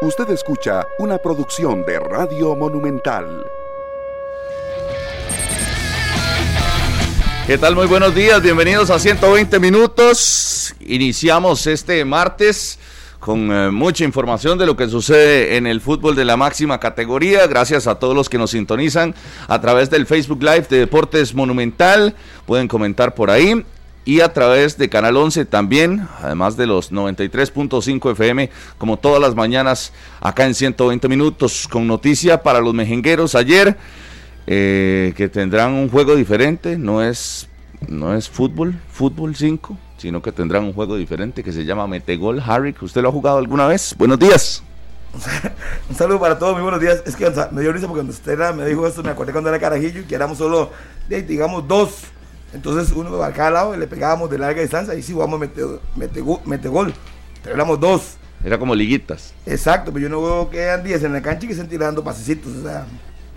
Usted escucha una producción de Radio Monumental. ¿Qué tal? Muy buenos días, bienvenidos a 120 minutos. Iniciamos este martes con eh, mucha información de lo que sucede en el fútbol de la máxima categoría. Gracias a todos los que nos sintonizan a través del Facebook Live de Deportes Monumental. Pueden comentar por ahí y a través de Canal 11 también, además de los 93.5 FM, como todas las mañanas acá en 120 minutos, con noticia para los mejengueros ayer, eh, que tendrán un juego diferente, no es, no es fútbol, fútbol 5, sino que tendrán un juego diferente que se llama Metegol Harry, usted lo ha jugado alguna vez. Buenos días. un saludo para todos, muy buenos días. Es que me dio risa porque cuando usted me dijo esto, me acordé cuando era carajillo, que éramos solo, digamos, dos entonces uno a cada lado y le pegábamos de larga distancia y sí jugamos mete, mete, gol. Pero éramos dos. Era como liguitas. Exacto, pero yo no veo que eran 10 en la cancha y que estén tirando pasecitos. O sea,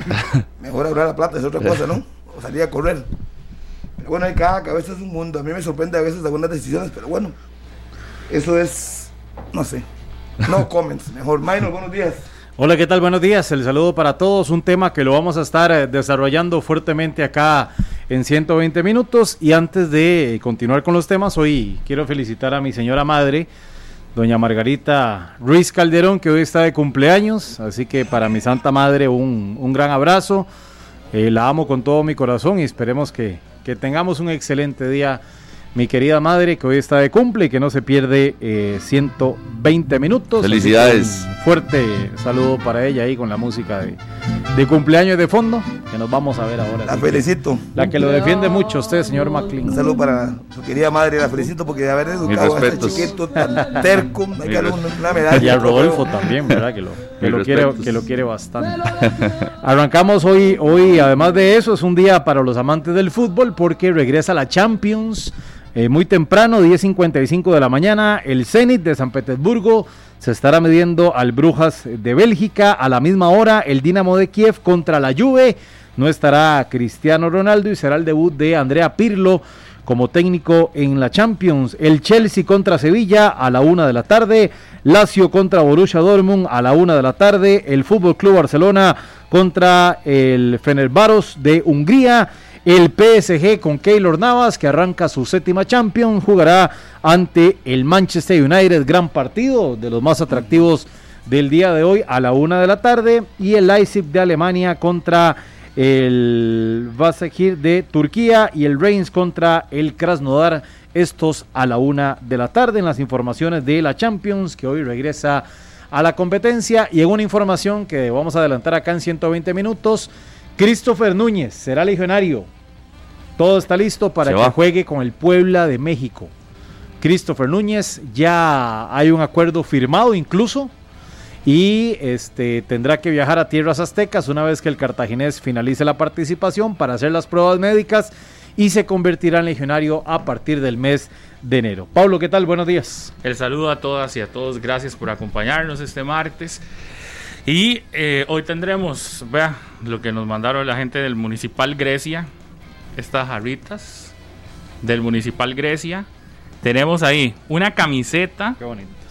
mejor ahorrar la plata, es otra cosa, ¿no? O salir a correr. Pero bueno, hay cada cabeza es un mundo. A mí me sorprende a veces algunas decisiones, pero bueno, eso es, no sé. No comments, mejor. Minor, buenos días. Hola, ¿qué tal? Buenos días. El saludo para todos. Un tema que lo vamos a estar eh, desarrollando fuertemente acá en 120 minutos. Y antes de continuar con los temas, hoy quiero felicitar a mi señora madre, doña Margarita Ruiz Calderón, que hoy está de cumpleaños. Así que para mi santa madre un, un gran abrazo. Eh, la amo con todo mi corazón y esperemos que, que tengamos un excelente día mi querida madre que hoy está de cumple y que no se pierde 120 eh, minutos. Felicidades. fuerte saludo para ella ahí con la música de, de, cumpleaños de fondo que nos vamos a ver ahora. La felicito. la que lo defiende mucho usted, señor McLean. Un saludo para su querida madre, la felicito porque de haber educado a este chiquito tan terco, hay que darle una medalla. Y a Rodolfo también, ¿verdad? Que lo, que lo quiere, que lo quiere bastante. Arrancamos hoy, hoy, además de eso, es un día para los amantes del fútbol porque regresa la Champions. Eh, muy temprano, 10.55 de la mañana, el Zenit de San Petersburgo se estará midiendo al Brujas de Bélgica. A la misma hora, el Dinamo de Kiev contra la Juve. No estará Cristiano Ronaldo y será el debut de Andrea Pirlo como técnico en la Champions. El Chelsea contra Sevilla a la una de la tarde. Lazio contra Borussia Dortmund a la una de la tarde. El Fútbol Club Barcelona contra el Fenerbahce de Hungría. El PSG con Keylor Navas, que arranca su séptima Champions, jugará ante el Manchester United, gran partido, de los más atractivos del día de hoy, a la una de la tarde. Y el Leipzig de Alemania contra el Vasakir de Turquía y el Reims contra el Krasnodar. Estos a la una de la tarde en las informaciones de la Champions, que hoy regresa a la competencia. Y en una información que vamos a adelantar acá en 120 minutos. Christopher Núñez será legionario. Todo está listo para que juegue con el Puebla de México. Christopher Núñez, ya hay un acuerdo firmado incluso y este tendrá que viajar a tierras aztecas una vez que el cartaginés finalice la participación para hacer las pruebas médicas y se convertirá en legionario a partir del mes de enero. Pablo, ¿qué tal? Buenos días. El saludo a todas y a todos, gracias por acompañarnos este martes. Y eh, hoy tendremos, vea, lo que nos mandaron la gente del Municipal Grecia, estas jarritas del Municipal Grecia. Tenemos ahí una camiseta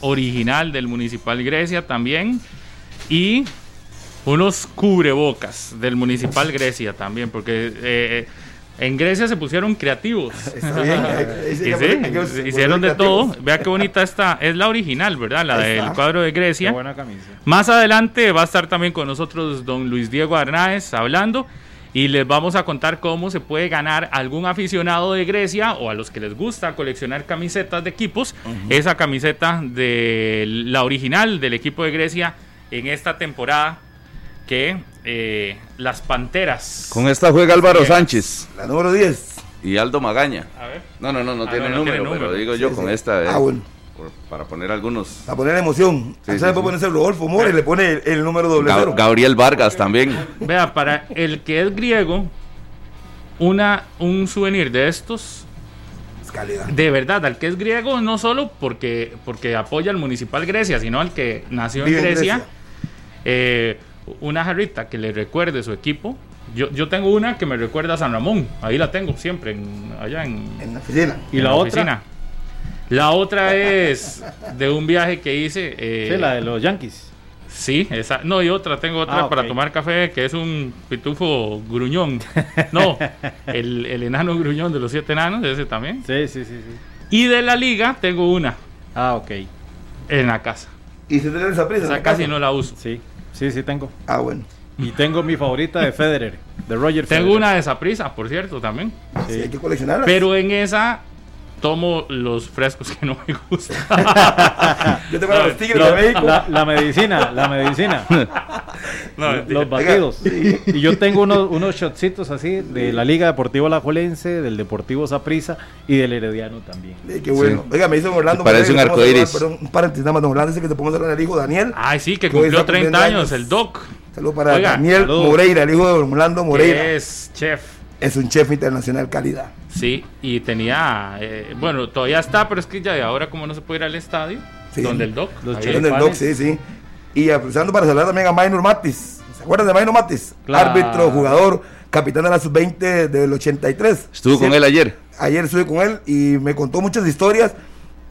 original del Municipal Grecia también. Y unos cubrebocas del Municipal Grecia también, porque eh, eh, en Grecia se pusieron creativos. Está bien. hicieron de todo. Vea qué bonita esta. Es la original, ¿verdad? La del cuadro de Grecia. buena camisa. Más adelante va a estar también con nosotros don Luis Diego Arnaez hablando. Y les vamos a contar cómo se puede ganar algún aficionado de Grecia o a los que les gusta coleccionar camisetas de equipos. Esa camiseta de la original del equipo de Grecia en esta temporada que eh, las Panteras. Con esta juega Álvaro Sánchez. La número 10. Y Aldo Magaña. A ver. No, no, no, no, tiene, número, pero digo yo con esta. ah, bueno. para poner algunos. Para poner emoción. Sí, sí, puede ponerse Rodolfo Mora y le pone el, número doble cero. Gabriel Vargas también. Vea, para el que es griego, una, un souvenir de estos de verdad, al que es griego, no solo porque, porque apoya al Municipal Grecia, sino al que nació en Grecia, eh, una jarrita que le recuerde su equipo. Yo, yo tengo una que me recuerda a San Ramón, ahí la tengo siempre, en, allá en, en la oficina. ¿Y la, otra? La otra es de un viaje que hice. Eh, la de los Yankees. Sí, esa. No, y otra, tengo otra Ah, para tomar café, que es un pitufo gruñón. No, el, el enano gruñón de los siete enanos, ese también. Sí, sí, sí, sí. Y de la liga tengo una Ah, ok. en la casa. Y se tiene esa prisa. O sea, casi no la uso. Sí, sí, sí tengo. Ah, bueno. Y tengo mi favorita de Federer, de Roger Federer. Tengo una de esa prisa, por cierto, también. Sí, hay que coleccionarlas. Pero en esa tomo los frescos que no me gustan. Yo No, los tigres de México. la, la medicina, la medicina. No, los batidos. Y yo tengo unos, unos shotcitos así de la Liga Deportiva Alajuelense, del Deportivo Saprissa y del Herediano también. Eh, qué bueno. Sí. Oiga, me dice Orlando. Me parece un arcoíris. Perdón, un paréntesis nada más, don Orlando dice que te pongo a hablar al hijo Daniel. Ay, sí, que cumplió está 30 cumpliendo años, años. el Doc. Saludos para Oiga, Daniel. Moreira, el hijo de Orlando Moreira. Que es chef. Es un chef internacional calidad. Sí, y tenía, eh, bueno, todavía está, pero es que ya de ahora como no se puede ir al estadio, Sí. donde el Doc. Los. En el doc, sí, sí. Y aprovechando para saludar también a Maynor Matis. ¿Se acuerdan de Maynor Matis? Claro. Árbitro, jugador, capitán de la sub-20 del 83. Estuvo con él ayer. Ayer estuve con él y me contó muchas historias.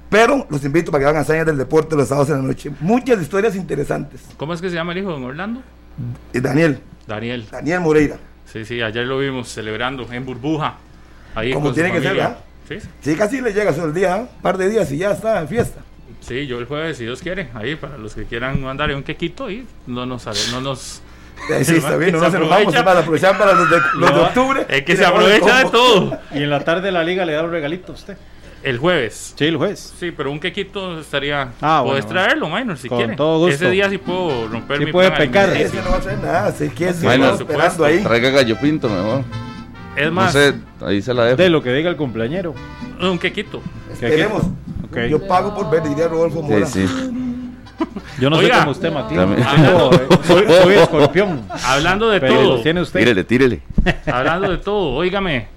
Pero los invito para que hagan hazañas del deporte los sábados en la noche. Muchas historias interesantes. ¿Cómo es que se llama el hijo de don Orlando? Eh, Daniel, Daniel. Daniel Moreira. Sí, sí, ayer lo vimos celebrando en burbuja. Ahí Como tiene que ser. ¿verdad? Sí, sí. Sí, casi le llega el día, ¿eh? un par de días y ya está en fiesta. Sí, yo el jueves, si Dios quiere, ahí para los que quieran mandar un quequito y no nos sale- no nos Sí, está bien, no nos enojamos, para aprovechar para los de, los de No, octubre. es que se aprovecha de todo. Y en la tarde la liga le da un regalito a usted. El jueves. Sí, el juez. Sí, pero un quequito estaría. Ah, Puedes bueno, traerlo, Minor, si Con quiere. todo gusto. Ese día sí puedo romper Sí mi puede plan pecar. Ese no va a traer nada, sé que es Bueno, bueno, por esperando ahí. Traiga gallo pinto mejor. Es No más, sé, ahí se la dejo. De lo que diga el cumpleañero. un quequito. Esperemos. Ok. Yo pago por ver, diría Rodolfo Mora. Sí, sí. Yo no Oiga. sé cómo usted, Matías. Eh, soy, soy escorpión. Hablando de Pero todo. tiene usted. Tírele, tírele. Hablando de todo, óigame.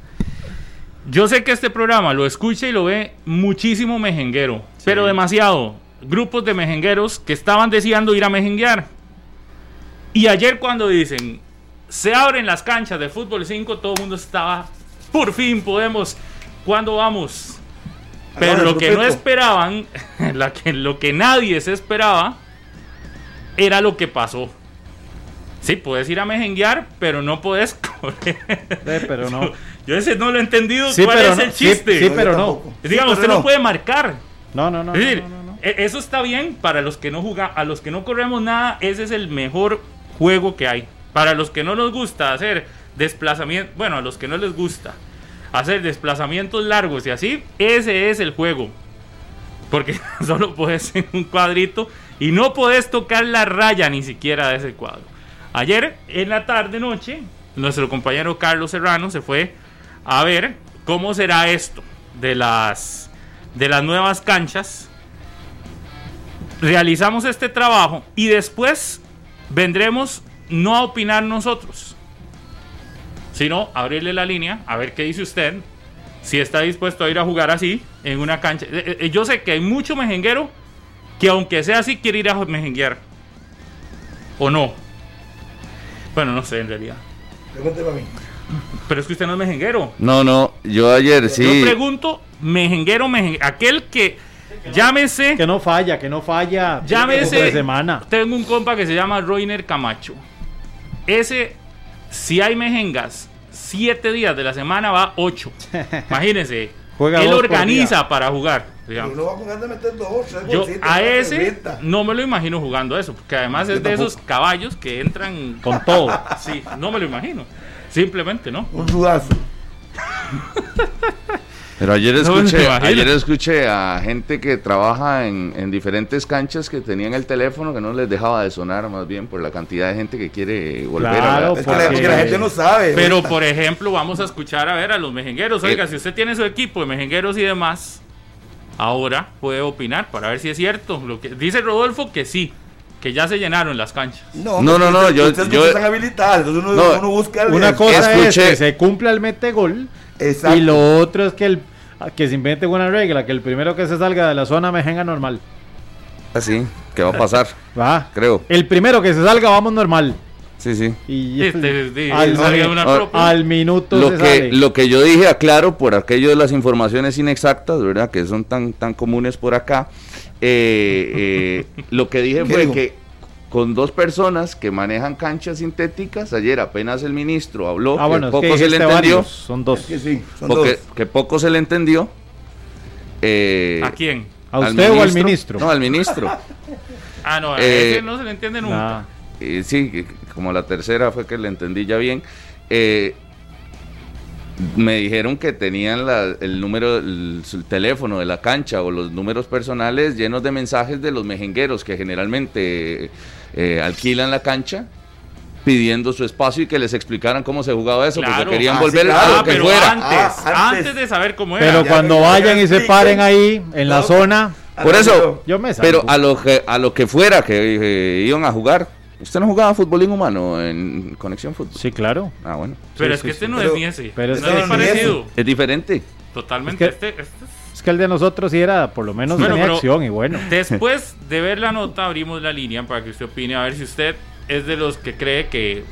Yo sé que este programa lo escucha y lo ve muchísimo mejenguero, pero demasiado. Grupos de mejengueros que estaban deseando ir a mejenguear. Y ayer cuando dicen, se abren las canchas de fútbol 5, todo el mundo estaba, por fin podemos, ¿cuándo vamos? Pero lo que no esperaban, la que, lo que nadie se esperaba, era lo que pasó. Sí, puedes ir a mejenguear, pero no puedes correr. Eh, pero no. Yo ese no lo he entendido. Sí, ¿Cuál pero es no. el chiste? sí, pero no. Digamos, Sí, usted no. puede marcar. No, no, no. es decir, no, no, no. e- eso está bien para los que no jugamos, a los que no corremos nada, ese es el mejor juego que hay. Para los que no nos gusta hacer desplazamiento, bueno, a los que no les gusta hacer desplazamientos largos y así, ese es el juego. Porque solo puedes en un cuadrito y no puedes tocar la raya ni siquiera de ese cuadro. Ayer en la tarde noche, nuestro compañero Carlos Serrano se fue a ver cómo será esto de las de las nuevas canchas. Realizamos este trabajo y después vendremos no a opinar nosotros, sino abrirle la línea, a ver qué dice usted, si está dispuesto a ir a jugar así en una cancha. Eh, eh, Yo sé que hay mucho mejenguero que aunque sea así quiere ir a mejenguear. ¿O no? Bueno, no sé en realidad. Pregúnteme a mí. Pero es que usted no es mejenguero. No, no, yo ayer sí. Yo pregunto, mejenguero, mejenguero, aquel que llámese, Que no falla, que no falla. llámese, De semana. tengo un compa que se llama Roiner Camacho. Ese, si hay mejengas, siete días de la semana va ocho. Imagínense. Juega él organiza para jugar. Digamos. no va a jugar de meter dos, tres Yo golcitos, a ese no me lo imagino jugando eso, porque además Yo es de esos caballos que entran Con todo. Sí, no me lo imagino. Simplemente no. Un sudazo. Pero ayer escuché, ayer escuché a gente que trabaja en, en diferentes canchas que tenían el teléfono que no les dejaba de sonar más bien por la cantidad de gente que quiere volver Claro, a Es la, Porque- es que la gente no sabe. Pero por ejemplo, vamos a escuchar a ver a los mejengueros. Oiga, Eh. si usted tiene su equipo de mejengueros y demás, ahora puede opinar para ver si es cierto. Lo que dice Rodolfo que sí, que ya se llenaron las canchas. No, No, no, no, ustedes- yo- yo- están habilitados. Entonces uno, No, uno busca el- Una cosa es que se cumpla el mete gol. Exacto. Y lo otro es que el que se invente una regla, que el primero que se salga de la zona mejenga normal. Así, que va a pasar, Va. creo. El primero que se salga, vamos normal. Sí, sí. Y Este, al, salga una ah, propia. al minuto Lo se que, sale. lo que yo dije, aclaro, por aquello de las informaciones inexactas, ¿verdad? Que son tan, tan comunes por acá. Eh, eh, lo que dije ¿Qué fue que con dos personas que manejan canchas sintéticas. Ayer apenas el ministro habló, Ah, bueno, que es que poco se le entendió, varios, son dos. Es que sí, son porque- dos. que poco se le entendió. eh, ¿A quién? ¿A usted o al ministro? No, al ministro. Ah, no, a Eh, ese no se le entiende nunca. Nah. Eh, sí, que- como la tercera fue que le entendí ya bien. Me dijeron que tenían la- el número, el, teléfono de la cancha o los números personales llenos de mensajes de los mejengueros que generalmente eh, alquilan la cancha pidiendo su espacio y que les explicaran cómo se jugaba eso, Claro. porque querían Ah, volver sí, a lo que pero fuera. antes, Ah, antes, antes. de saber cómo era. Pero ya cuando vayan y se paren ahí en la zona, Por eso, yo me salgo. pero a lo que a lo que fuera que eh, iban a jugar. ¿Usted no jugaba fútbol inhumano en Conexión Fútbol? Sí, claro. Ah, bueno. pero sí, es que sí, este sí. no es ni ese. pero no este es no es parecido. Es diferente. Totalmente. Es que- este, este es- Es que el de nosotros sí era, por lo menos Bueno, tenía acción y bueno. Después de ver la nota, abrimos la línea para que usted opine. A ver si usted es de los que cree que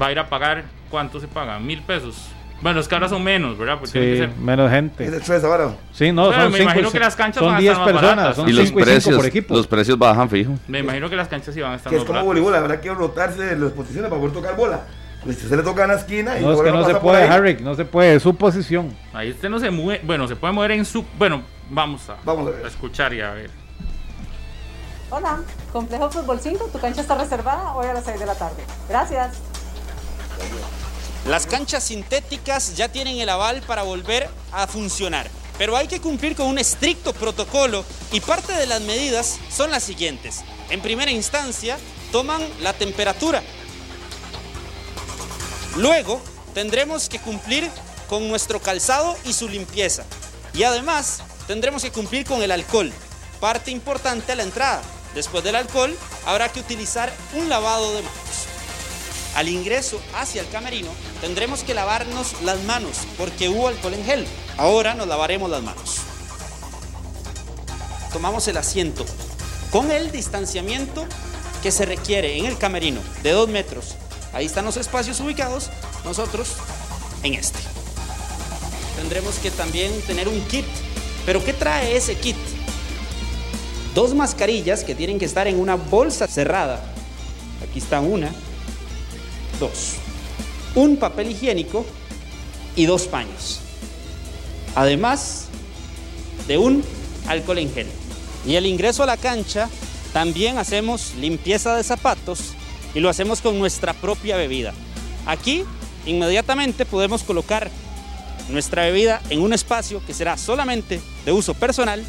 va a ir a pagar. ¿Cuánto se paga? Mil pesos. Bueno, es que ahora son menos, ¿verdad? Porque tiene Sí, que ser- menos Es gente. de tres ahora. Sí, no, son me cinco, imagino y que las canchas son van a 10 estar más personas, baratas, son. Y los 5 y 5 precios, por equipo. los precios bajan fijo. Me imagino que las canchas iban a estar Que es como voleibol, habrá que rotarse en las posiciones para poder tocar bola. Pues si se le toca en la esquina y No, es que a no se puede, Harry, no se puede, es su posición. Ahí usted no se mueve. Bueno, se puede mover en su. Bueno, vamos a, Vamos a ver. escuchar y a ver. Hola, Complejo Fútbol 5, tu cancha está reservada hoy a las 6 de la tarde. Gracias. Las canchas sintéticas ya tienen el aval para volver a funcionar, pero hay que cumplir con un estricto protocolo y parte de las medidas son las siguientes. En primera instancia, toman la temperatura. Luego, tendremos que cumplir con nuestro calzado y su limpieza. Y además, tendremos que cumplir con el alcohol, parte importante a la entrada. Después del alcohol, habrá que utilizar un lavado de manos. Al ingreso hacia el camerino tendremos que lavarnos las manos porque hubo alcohol en gel. Ahora nos lavaremos las manos. Tomamos el asiento con el distanciamiento que se requiere en el camerino de dos metros. Ahí están los espacios ubicados, nosotros en este. Tendremos que también tener un kit. ¿Pero qué trae ese kit? Dos mascarillas que tienen que estar en una bolsa cerrada. Aquí está una, dos. Un papel higiénico y dos paños. Además de un alcohol en gel. Y el ingreso a la cancha también hacemos limpieza de zapatos y lo hacemos con nuestra propia bebida. Aquí inmediatamente podemos colocar nuestra bebida en un espacio que será solamente de uso personal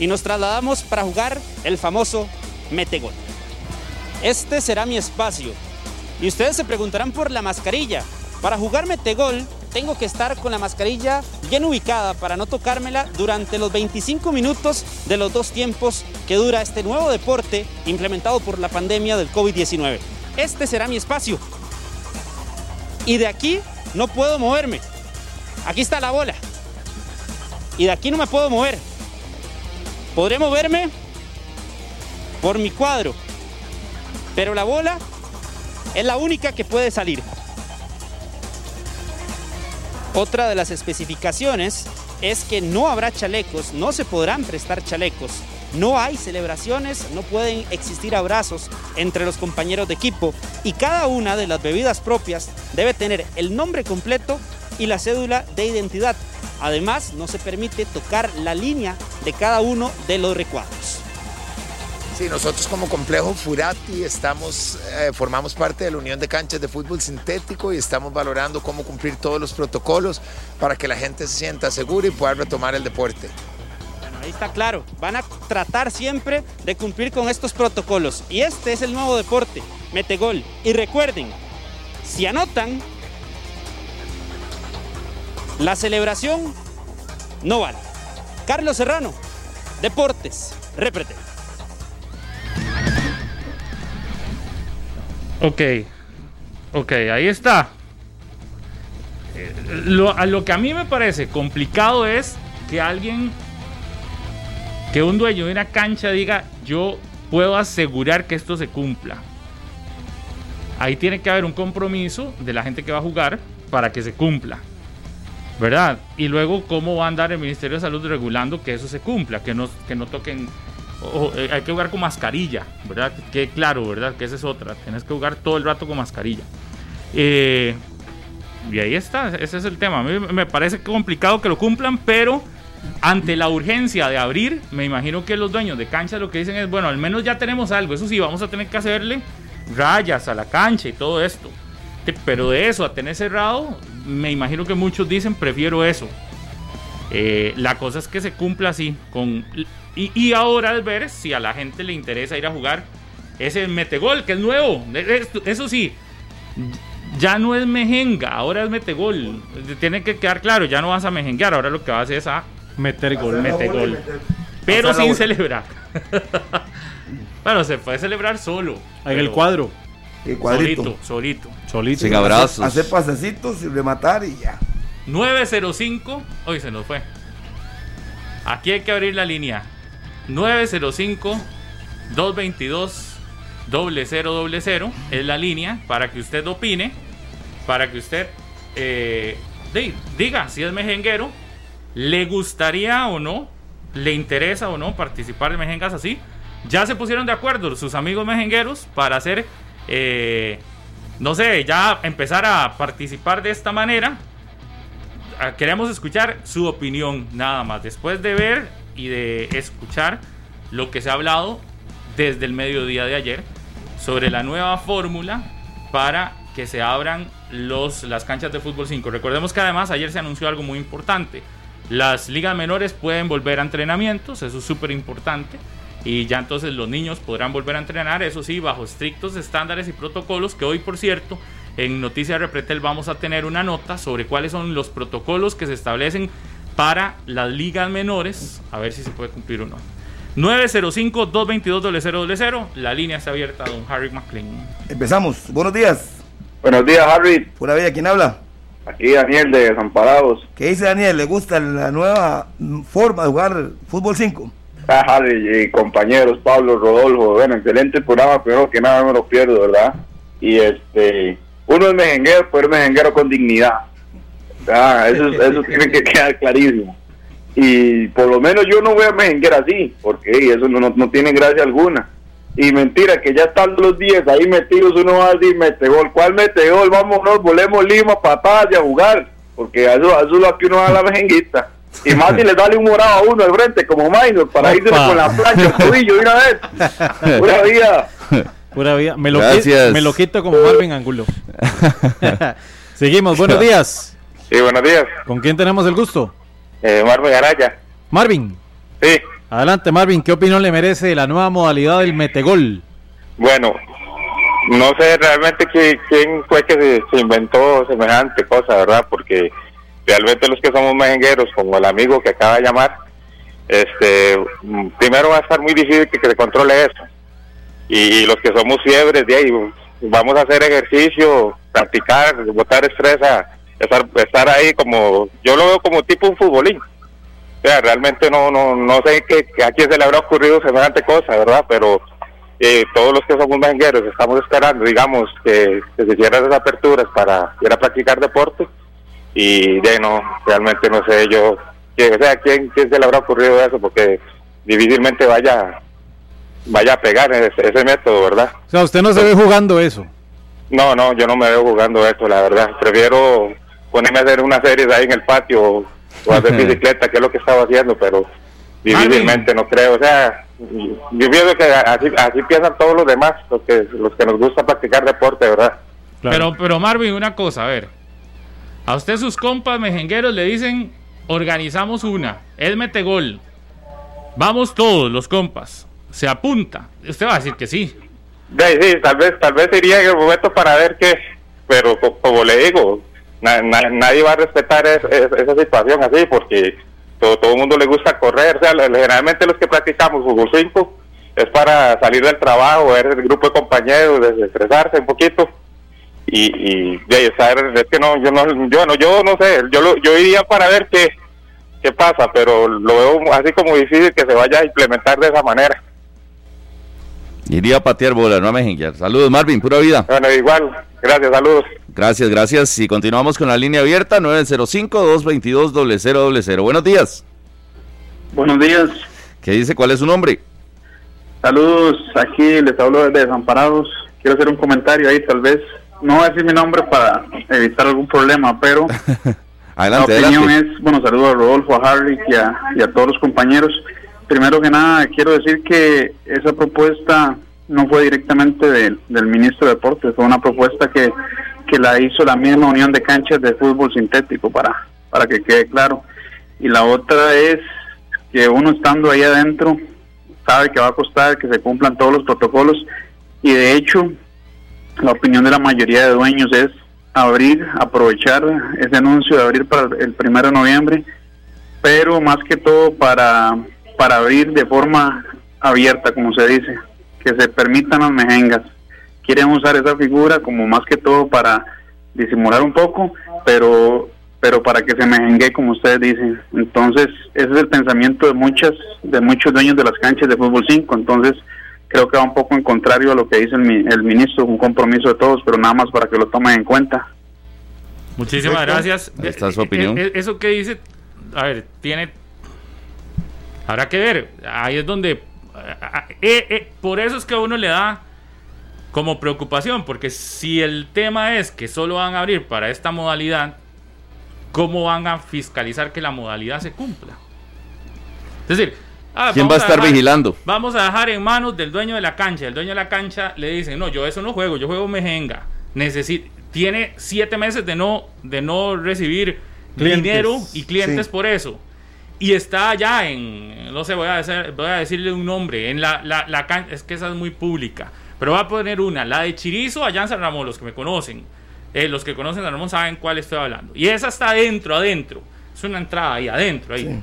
y nos trasladamos para jugar el famoso metegol. Este será mi espacio y ustedes se preguntarán por la mascarilla. Para jugar metegol tengo que estar con la mascarilla bien ubicada para no tocármela durante los 25 minutos de los dos tiempos que dura este nuevo deporte implementado por la pandemia del COVID-19. Este será mi espacio. Y de aquí no puedo moverme. Aquí está la bola. Y de aquí no me puedo mover. Podré moverme por mi cuadro. Pero la bola es la única que puede salir. Otra de las especificaciones es que no habrá chalecos, no se podrán prestar chalecos, no hay celebraciones, no pueden existir abrazos entre los compañeros de equipo y cada una de las bebidas propias debe tener el nombre completo y la cédula de identidad. Además, no se permite tocar la línea de cada uno de los recuadros. Sí, nosotros como complejo Furati estamos, eh, formamos parte de la Unión de Canchas de Fútbol Sintético y estamos valorando cómo cumplir todos los protocolos para que la gente se sienta segura y pueda retomar el deporte. Bueno, ahí está claro, van a tratar siempre de cumplir con estos protocolos. Y este es el nuevo deporte, metegol. Y recuerden, si anotan, la celebración no vale. Carlos Serrano, Deportes, Reprete. Ok, ok, ahí está. Lo, a lo que a mí me parece complicado es que alguien, que un dueño de una cancha diga, yo puedo asegurar que esto se cumpla. Ahí tiene que haber un compromiso de la gente que va a jugar para que se cumpla. ¿Verdad? Y luego, ¿cómo va a andar el Ministerio de Salud regulando que eso se cumpla? Que no, que no toquen eh, hay que jugar con mascarilla, ¿verdad? Que claro, ¿verdad? Que esa es otra. Tienes que jugar todo el rato con mascarilla. Eh, y ahí está, ese es el tema. A mí me parece complicado que lo cumplan, pero ante la urgencia de abrir, me imagino que los dueños de cancha lo que dicen es, bueno, al menos ya tenemos algo. Eso sí, vamos a tener que hacerle rayas a la cancha y todo esto. Pero de eso a tener cerrado, me imagino que muchos dicen, prefiero eso. Eh, la cosa es que se cumpla así. Con, y, ahora es ver si a la gente le interesa ir a jugar ese metegol, que es nuevo. Eso sí, ya no es mejenga, ahora es metegol. Tiene que quedar claro, ya no vas a mejenguear, ahora lo que vas a hacer es a meter gol, meter gol. Pero sin celebrar. bueno, se puede celebrar solo. En el cuadro. El cuadrito. Solito, solito. Sin abrazos. Hacer pasecitos y rematar y ya. 905. Hoy se nos fue. Aquí hay que abrir la línea. 905 222 0000 es la línea para que usted opine, para que usted eh, diga si es mejenguero, le gustaría o no, le interesa o no participar en mejengas así. Ya se pusieron de acuerdo sus amigos mejengueros para hacer, eh, no sé, ya empezar a participar de esta manera. Ah, queremos escuchar su opinión nada más. Después de ver y de escuchar lo que se ha hablado desde el mediodía de ayer sobre la nueva fórmula para que se abran los, las canchas de fútbol 5. Recordemos que además ayer se anunció algo muy importante. Las ligas menores pueden volver a entrenamientos, eso es súper importante. Y ya entonces los niños podrán volver a entrenar, eso sí, bajo estrictos estándares y protocolos, que hoy por cierto en Noticias Repretel vamos a tener una nota sobre cuáles son los protocolos que se establecen para las ligas menores, a ver si se puede cumplir o no. 905-222-0000, la línea está abierta, don Harry McLean. Empezamos, buenos días. Buenos días, Harry. Pura vida, ¿quién habla? Aquí Daniel de Desamparados. ¿Qué dice Daniel? ¿Le gusta la nueva forma de jugar fútbol 5? Ah, Harry y compañeros, Pablo, Rodolfo, bueno, excelente programa, primero que nada me lo pierdo, ¿verdad? Y este, uno es mejenguero, pero es mejenguero con dignidad. Ah, eso, eso tiene que quedar clarísimo. Y por lo menos yo no voy a mejenguer así, porque eso no, no, tiene gracia alguna. Y mentira, que ya están los 10 ahí metidos, uno va a decir, mete gol. ¿Cuál mete gol? Vámonos, volemos Lima, patadas y a jugar. Porque eso, eso es lo que uno da la mejenguita. Y más si le sale un morado a uno al frente, como Minor, para irse con la plancha, el tobillo de una vez. Pura vida. Pura vida. Me lo, me lo quito como Marvin Angulo. Seguimos, buenos días. Sí, buenos días. ¿Con quién tenemos el gusto? Eh, Marvin Araya. Marvin. Sí. Adelante, Marvin. ¿Qué opinión le merece la nueva modalidad del metegol? Bueno, no sé realmente quién fue que se, inventó semejante cosa, ¿verdad? Porque realmente los que somos mejengueros, como el amigo que acaba de llamar, este, primero va a estar muy difícil que, se controle eso. Y, los que somos fiebres de ahí, vamos a hacer ejercicio, practicar, botar estrés, estar, estar ahí como, yo lo veo como tipo un futbolín. O sea, realmente no, no, no sé qué, a quién se le habrá ocurrido semejante cosa, ¿verdad? Pero eh, todos los que somos mejengueros estamos esperando, digamos, que, se hicieran esas aperturas para ir a practicar deporte y de no, realmente no sé yo, que, o sea, ¿quién, quién se le habrá ocurrido eso, porque difícilmente vaya vaya a pegar ese, ese método, ¿verdad? O sea, usted no se ve jugando eso. No, no, yo no me veo jugando eso, la verdad. Prefiero ponerme a hacer una serie ahí en el patio o, hacer bicicleta, que es lo que estaba haciendo, pero difícilmente no creo. O sea, yo pienso que así, así piensan todos los demás, los que, los que nos gusta practicar deporte, ¿verdad? Pero, pero Marvin, una cosa, a ver. A usted sus compas mejengueros le dicen, organizamos una, él mete gol. Vamos todos los compas. Se apunta. Usted va a decir que sí. Sí, tal vez, tal vez sería el momento para ver qué, pero como le digo, nadie va a respetar esa situación así porque todo, todo el mundo le gusta correr. O sea, generalmente los que practicamos fútbol 5 es para salir del trabajo, ver el grupo de compañeros, desestresarse un poquito y, y de estar, es que no, yo no, yo no, yo no sé, yo yo iría para ver qué, qué pasa, pero lo veo así como difícil que se vaya a implementar de esa manera. Iría a patear bola, no a. Saludos, Marvin, pura vida. Bueno, igual. Gracias, saludos. Gracias, gracias. Y continuamos con la línea abierta, 905-222-0000. Buenos días. Buenos días. ¿Qué dice? ¿Cuál es su nombre? Saludos, aquí les hablo desde Desamparados. Quiero hacer un comentario ahí, tal vez. No voy a decir mi nombre para evitar algún problema, pero adelante, la opinión adelante. es, bueno, saludo a Rodolfo, a Harry y a, y a todos los compañeros. Primero que nada, quiero decir que esa propuesta no fue directamente del ministro de Deportes, fue una propuesta que, que la hizo la misma Unión de Canchas de Fútbol Sintético, para, para que quede claro. Y la otra es que uno estando ahí adentro sabe que va a costar que se cumplan todos los protocolos y de hecho la opinión de la mayoría de dueños es abrir, aprovechar ese anuncio de abrir para el primero de noviembre, pero más que todo para, para abrir de forma abierta, como se dice, que se permitan las mejengas. Quieren usar esa figura como más que todo para disimular un poco, pero pero para que se mejengue como ustedes dicen. Entonces, ese es el pensamiento de muchas de muchos dueños de las canchas de fútbol 5. Entonces, creo que va un poco en contrario a lo que dice el, mi- el ministro, un compromiso de todos, pero nada más para que lo tomen en cuenta. Muchísimas Perfecto. gracias. Ahí está su Eh, opinión. eh, Eso que dice, a ver, tiene. Habrá que ver. Ahí es donde. eh, eh, eh, por eso es que a uno le da como preocupación, porque si el tema es que solo van a abrir para esta modalidad, ¿cómo van a fiscalizar que la modalidad se cumpla? Es decir, ah, ¿Quién vamos va a estar dejar- vigilando? Vamos a dejar en manos del dueño de la cancha. El dueño de la cancha le dice, no, yo eso no juego, yo juego mejenga. Necesi- tiene siete meses de no, de no recibir Clientes. dinero y clientes Sí. por eso. Y está allá en, no sé, voy a, decir- voy a decirle un nombre, en la, la, la can- es que esa es muy pública. Pero voy a poner una, la de Chirizo allá en San Ramón, los que me conocen. eh, los que conocen San Ramón saben cuál estoy hablando. Y esa está adentro, adentro. Es una entrada ahí, adentro, ahí.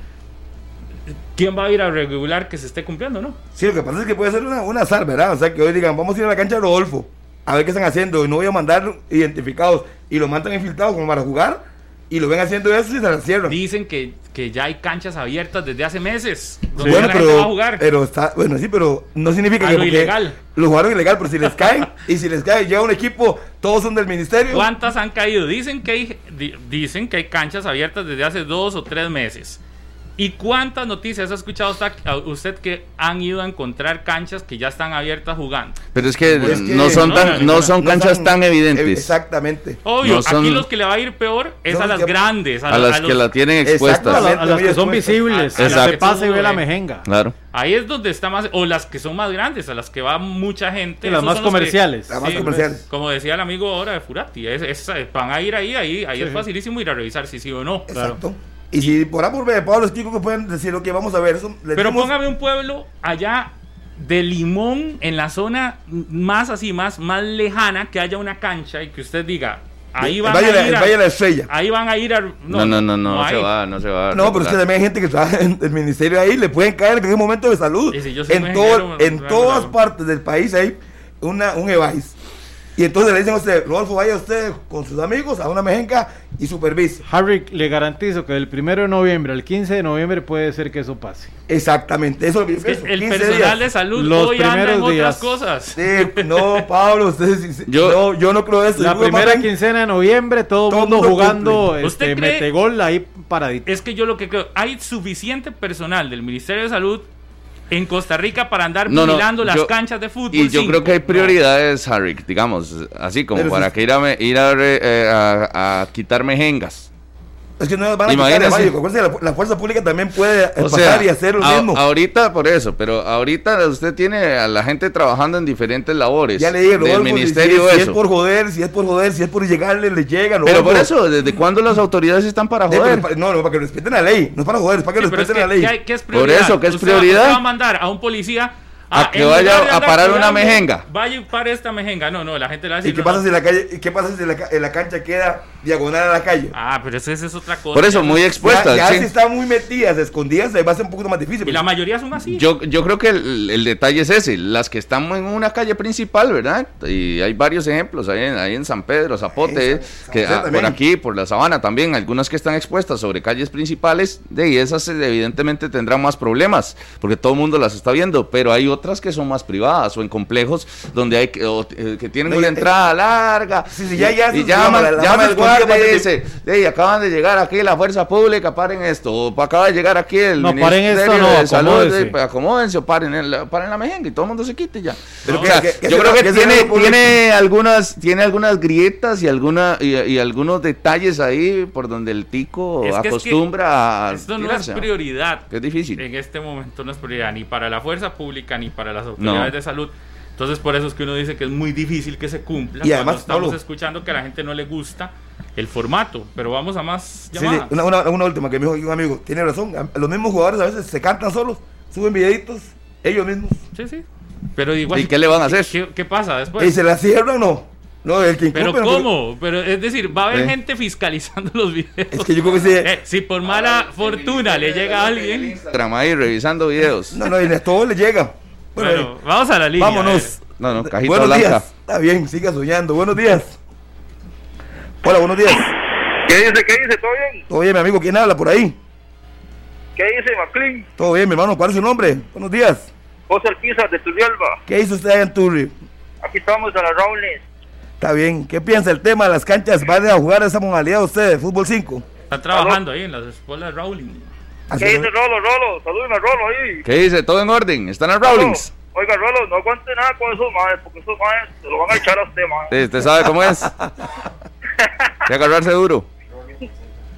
¿Quién va a ir a regular que se esté cumpliendo, no? Sí, lo que pasa es que puede ser una, un azar, ¿verdad? O sea, que hoy digan, vamos a ir a la cancha de Rodolfo, a ver qué están haciendo, y no voy a mandar identificados, y lo mandan infiltrados como para jugar, y lo ven haciendo eso y se la cierran. Dicen que, que ya hay canchas abiertas desde hace meses. Donde Bueno, la gente va a pero, jugar. pero está, bueno, sí, pero no significa A que ilegal. lo jugaron ilegal, pero si les caen, y si les cae, llega un equipo, todos son del ministerio. ¿Cuántas han caído? Dicen que hay, di- dicen que hay canchas abiertas desde hace dos o tres meses. ¿Y cuántas noticias ha escuchado usted, que han ido a encontrar canchas que ya están abiertas jugando? Pero es que, Es que no son no, tan, no son No canchas están- tan evidentes. Exactamente. Obvio, No son- aquí los que le va a ir peor es Son a las que- grandes, a, A las los- que la tienen expuestas. A, la- a las que son visibles, a- las que que pasa y ve la mejenga. Claro. Ahí es donde está más, o las que son más grandes, a las que va mucha gente. Sí, las más son los que- comerciales. Las más Sí, comerciales. Como decía el amigo ahora de Furati, es, es- van a ir ahí, ahí, ahí Sí, es facilísimo ir a revisar si sí o no. Exacto. Y si por A por B, Pablo, chicos que pueden decir, ok, vamos a ver eso. le Pero dimos- póngame un pueblo allá de Limón, en la zona más así, más, más lejana, que haya una cancha y que usted diga, ahí van Valle, a la- ir a, Valle de la Estrella. ahí van a ir a No, no, no, no, se hay. va, no se va. No, pero es que también hay gente que trabaja en el ministerio ahí, le pueden caer en cualquier momento de salud. Si en todo, en todas partes del país hay una, un EVAIS. Y entonces le dicen a usted, Rodolfo, vaya usted con sus amigos a una mejenca y supervise. Harry, le garantizo que del 1 de noviembre al 15 de noviembre puede ser que eso pase. Exactamente, eso es lo que yo Es que pienso, el 15 personal días. de salud Los hoy anda en primeros otras días. cosas. Sí, no, Pablo, usted sí- sí- Yo- no, yo no creo eso. La primera quincena de noviembre, todo mundo mundo jugando cumple. ¿Usted este, cree- metegol ahí paradito. Es que yo lo que creo, hay suficiente personal del Ministerio de Salud en Costa Rica para andar No, no, vigilando las yo- canchas de fútbol. Y yo cinco. creo que hay No. prioridades, Harry, digamos, así como Pero para si- que ir a, me- ir a, re- eh, a- a quitar mejengas. Es que no van a que la, la fuerza pública también puede eh, O pasar sea, y hacer lo a- mismo. ahorita por eso, pero ahorita usted tiene a la gente trabajando en diferentes labores. ya le dije, del si- ministerio si, si es por joder, si es por joder, si es por llegarle, le llegan. pero por eso, ¿desde cuándo las autoridades están para Sí, pero joder? no, no, para que respeten la ley. No es para joder, es para que Sí, es respeten que, la ley. ¿qué, es Por prioridad? eso, ¿qué es Usted va- prioridad? va a mandar a un policía A que en vaya a parar una mejenga. Vaya y pare esta mejenga. No, no, la gente le va a ¿Y decir. qué no, pasa no. si la calle, y qué pasa si la, ca- la cancha queda diagonal a la calle? Ah, pero eso, eso es otra cosa. Por eso, muy Ya, expuestas. ya sí. si están muy metidas, escondidas, va a ser un poquito más difícil. Y la mayoría son así. Yo, yo creo que el, el detalle es ese, las que están en una calle principal, ¿verdad? Y hay varios ejemplos ahí en, ahí en San Pedro, Zapote, Sí, San- que San ah, por aquí, por la sabana también, algunas que están expuestas sobre calles principales, de y esas evidentemente tendrán más problemas, porque todo el mundo las está viendo, pero hay otras otras que son más privadas o en complejos donde hay que, o, eh, que tienen una entrada larga. Sí, sí, ya- ya y se llama, el guardia y dice, "Ey, acaban de llegar aquí la fuerza pública, paren esto. O acaba de llegar aquí el No, paren esto, no, de Salud, eh, pues, acomódense o paren, en la, paren la mejenga y todo el mundo se quite ya. Pero O que- sea, que- que yo creo que, tiene, tiene algunas tiene algunas grietas y alguna y, y algunos detalles ahí por donde el tico Es que- es que acostumbra a Esto no es prioridad. Es difícil. En este momento no es prioridad ni para la fuerza pública ni para las autoridades No. de salud. Entonces por eso es que uno dice que es muy difícil que se cumpla. Y además, estamos Pablo- escuchando que a la gente no le gusta el formato. Pero vamos a más Sí, sí, llamadas. una, una, una última que me dijo aquí un amigo. Tiene razón. Los mismos jugadores a veces se cantan solos, suben videitos, ellos mismos. Sí, sí. Pero igual. ¿Y qué le van a hacer? ¿Qué, qué pasa después? y se la cierran, no. No, el que Pero incumple, no, ¿cómo? Pero es decir, va a haber Eh. gente fiscalizando los videos. Es que yo creo que sí. Eh, si por mala fortuna le llega a alguien. Instagram ahí revisando videos. No, no, y a todos le llega. Bueno, Bueno, vamos a la eh, línea. vámonos. No, no, cajita Buenos blanca. días. Está bien, siga soñando. Buenos días. Hola, buenos días. ¿Qué dice? ¿Qué dice? ¿Todo bien? ¿Todo bien, mi amigo? ¿Quién habla por ahí? ¿Qué dice, Maclin? Todo bien, mi hermano. ¿Cuál es su nombre? Buenos días. José Alpizar de Turrialba. ¿Qué hizo usted allá en Turri? Aquí estamos en la Rawlins. Está bien. ¿Qué piensa el tema de las canchas? ¿Van a jugar esa modalidad usted de fútbol 5? Está trabajando ahí en las escuelas Rowling. ¿Qué dice Rolo, Rolo? Salúdeme a Rolo ahí. ¿Qué dice? ¿Todo en orden? ¿Están en Rawlings? Oiga, Rolo, no aguante nada con esos maes, porque esos maes se lo van a echar a usted, mae. Sí, ¿Usted sabe cómo es? que agarrarse duro.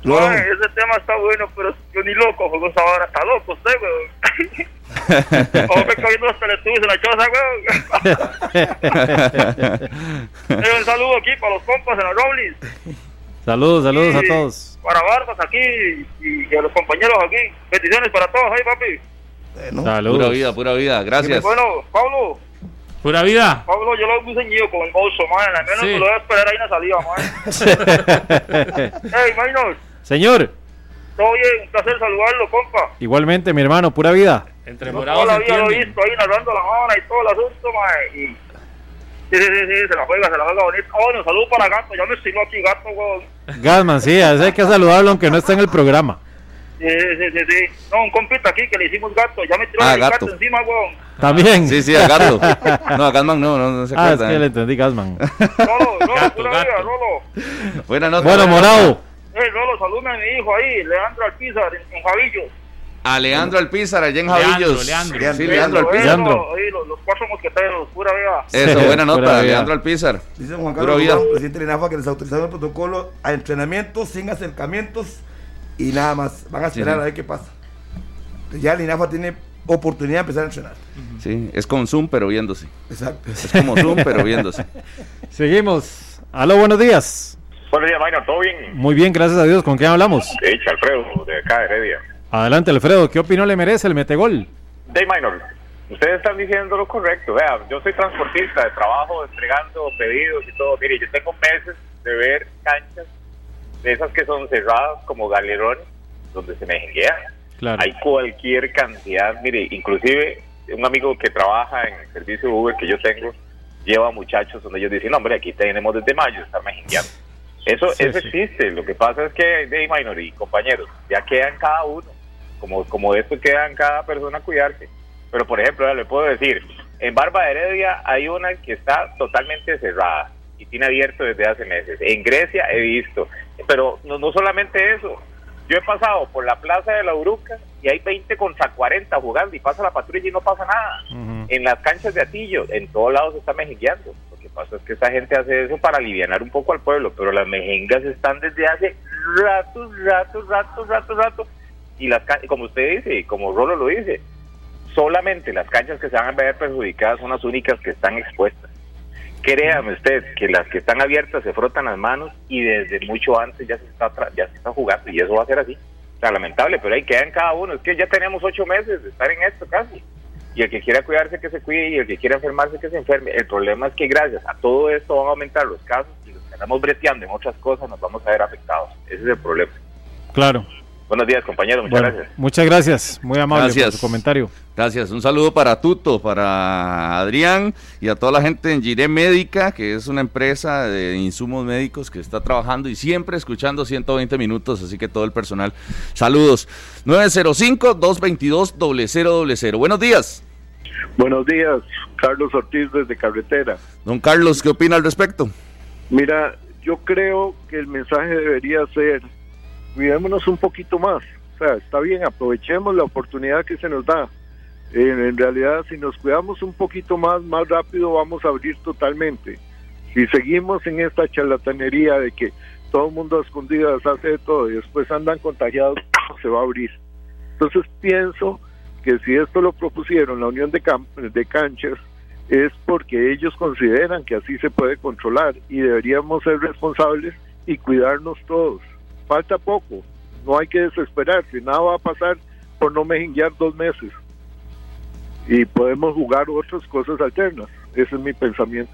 Mae, ese tema está bueno, pero yo ni loco juego esa hora. Está loco usted, weón. O me cogiendo los teletubbies en la choza, weón. Eh, un saludo aquí para los compas en la Rawlins. Saludos, saludos a todos. Para Barbas aquí y a los compañeros aquí. Bendiciones para todos ahí, papi. Bueno, Pura Saludos. vida, pura vida. Gracias. Bueno, Pablo, Pura vida. Pablo, yo lo muy ceñido con el bolso, man. Al menos Sí. me lo voy a esperar ahí en la salida, man. Hey, Minor, Señor, todo bien, un placer saludarlo, compa. igualmente, mi hermano, pura vida. Entre morados toda la vida lo he visto ahí narrando la hora y todo el asunto, man. Y... Sí, sí, sí, sí, se la juega, se la juega bonito. Oh, un saludo para Gato, ya me estiló aquí, Gato, weón. Gasman, sí, hay que saludarlo aunque no esté en el programa. Sí, sí, sí, sí. No, un compita aquí que le hicimos Gato, ya me tiró Ah, el Gato. gato encima, weón. También. Sí, sí, a Gardo. No, a Gatman no, no, no se Ah, es acuerda. que ¿eh? le entendí Gasman. Rolo, Rolo, Gato, pura gato. vida, Rolo. Buenas noches. Bueno, Morado. Hey, Rolo, salúdame a mi hijo ahí, Leandro Alpizar, en, en Javillos. A Leandro Alpizar, allá en Leandro, Javillos. Leandro. Sí, Leandro Eso, Alpizar. Leandro. los, los cuatro mosqueteros, pura vida. Eso, buena Pura nota. Leandro Alpizar. Dice Juan Pura Carlos vida. Durán, presidente de INAFA, que les autorizaron el protocolo a entrenamientos sin acercamientos y nada más. Van a esperar Sí. a ver qué pasa. Entonces ya el INAFA tiene oportunidad de empezar a entrenar. Sí, es con Zoom, pero viéndose. Exacto. Es como Zoom, pero viéndose. Seguimos. Aló, buenos días. Buenos días, Minor, ¿todo bien? Muy bien, gracias a Dios. ¿Con quién hablamos? Dicha, Alfredo, de acá de Heredia. Adelante, Alfredo. ¿Qué opinión le merece el metegol? Day Minor, ustedes están diciendo lo correcto. Vea, yo soy transportista de trabajo, entregando pedidos y todo. Mire, yo tengo meses de ver canchas de esas que son cerradas como galerones, donde se me jenguea. Claro. Hay cualquier cantidad. Mire, inclusive un amigo que trabaja en el servicio Uber que yo tengo, lleva muchachos donde ellos dicen, no, hombre, aquí tenemos desde mayo, estar mejengueando. Eso, Sí, eso sí. existe. Lo que pasa es que, Day Minor y compañeros, ya quedan cada uno. Como, como esto queda en cada persona cuidarse. Pero, por ejemplo, le puedo decir, en Barba de Heredia hay una que está totalmente cerrada y tiene abierto desde hace meses. En Grecia he visto. Pero no, no solamente eso. Yo he pasado por la plaza de la Uruca y hay 20 contra 40 jugando y pasa la patrulla y no pasa nada. En las canchas de Atillo, en todos lados se está mejengueando. Lo que pasa es que esta gente hace eso para aliviar un poco al pueblo, pero las mejengas están desde hace ratos, ratos, ratos, ratos, ratos. Y las como usted dice, como Rolo lo dice, solamente las canchas que se van a ver perjudicadas son las únicas que están expuestas. Créame usted que las que están abiertas se frotan las manos y desde mucho antes ya se está ya se está jugando y eso va a ser así. O sea, lamentable, pero ahí quedan cada uno. Es que ya tenemos ocho meses de estar en esto casi. Y el que quiera cuidarse que se cuide y el que quiera enfermarse que se enferme. El problema es que gracias a todo esto van a aumentar los casos y los que andamos breteando en otras cosas nos vamos a ver afectados. Ese es el problema. Claro. Buenos días, compañeros. Muchas Bueno, gracias. muchas gracias. Muy amable Gracias. por su comentario. Gracias. Un saludo para Tuto, para Adrián y a toda la gente en Giré Médica, que es una empresa de insumos médicos que está trabajando y siempre escuchando 120 minutos, así que todo el personal. Saludos. 905-222-0000. Buenos días. Buenos días, Carlos Ortiz desde Carretera. Don Carlos, ¿qué opina al respecto? Mira, yo creo que el mensaje debería ser, cuidémonos un poquito más. O sea, está bien, aprovechemos la oportunidad que se nos da. en realidad, si nos cuidamos un poquito más, más rápido vamos a abrir totalmente. Si seguimos en esta charlatanería de que todo el mundo a escondidas hace de todo y después andan contagiados, se va a abrir. Entonces pienso que si esto lo propusieron la Unión de, de Canchas, es porque ellos consideran que así se puede controlar y deberíamos ser responsables y cuidarnos todos. Falta poco, no hay que desesperarse, nada va a pasar por no mejenguear dos meses. Y podemos jugar otras cosas alternas. Ese es mi pensamiento.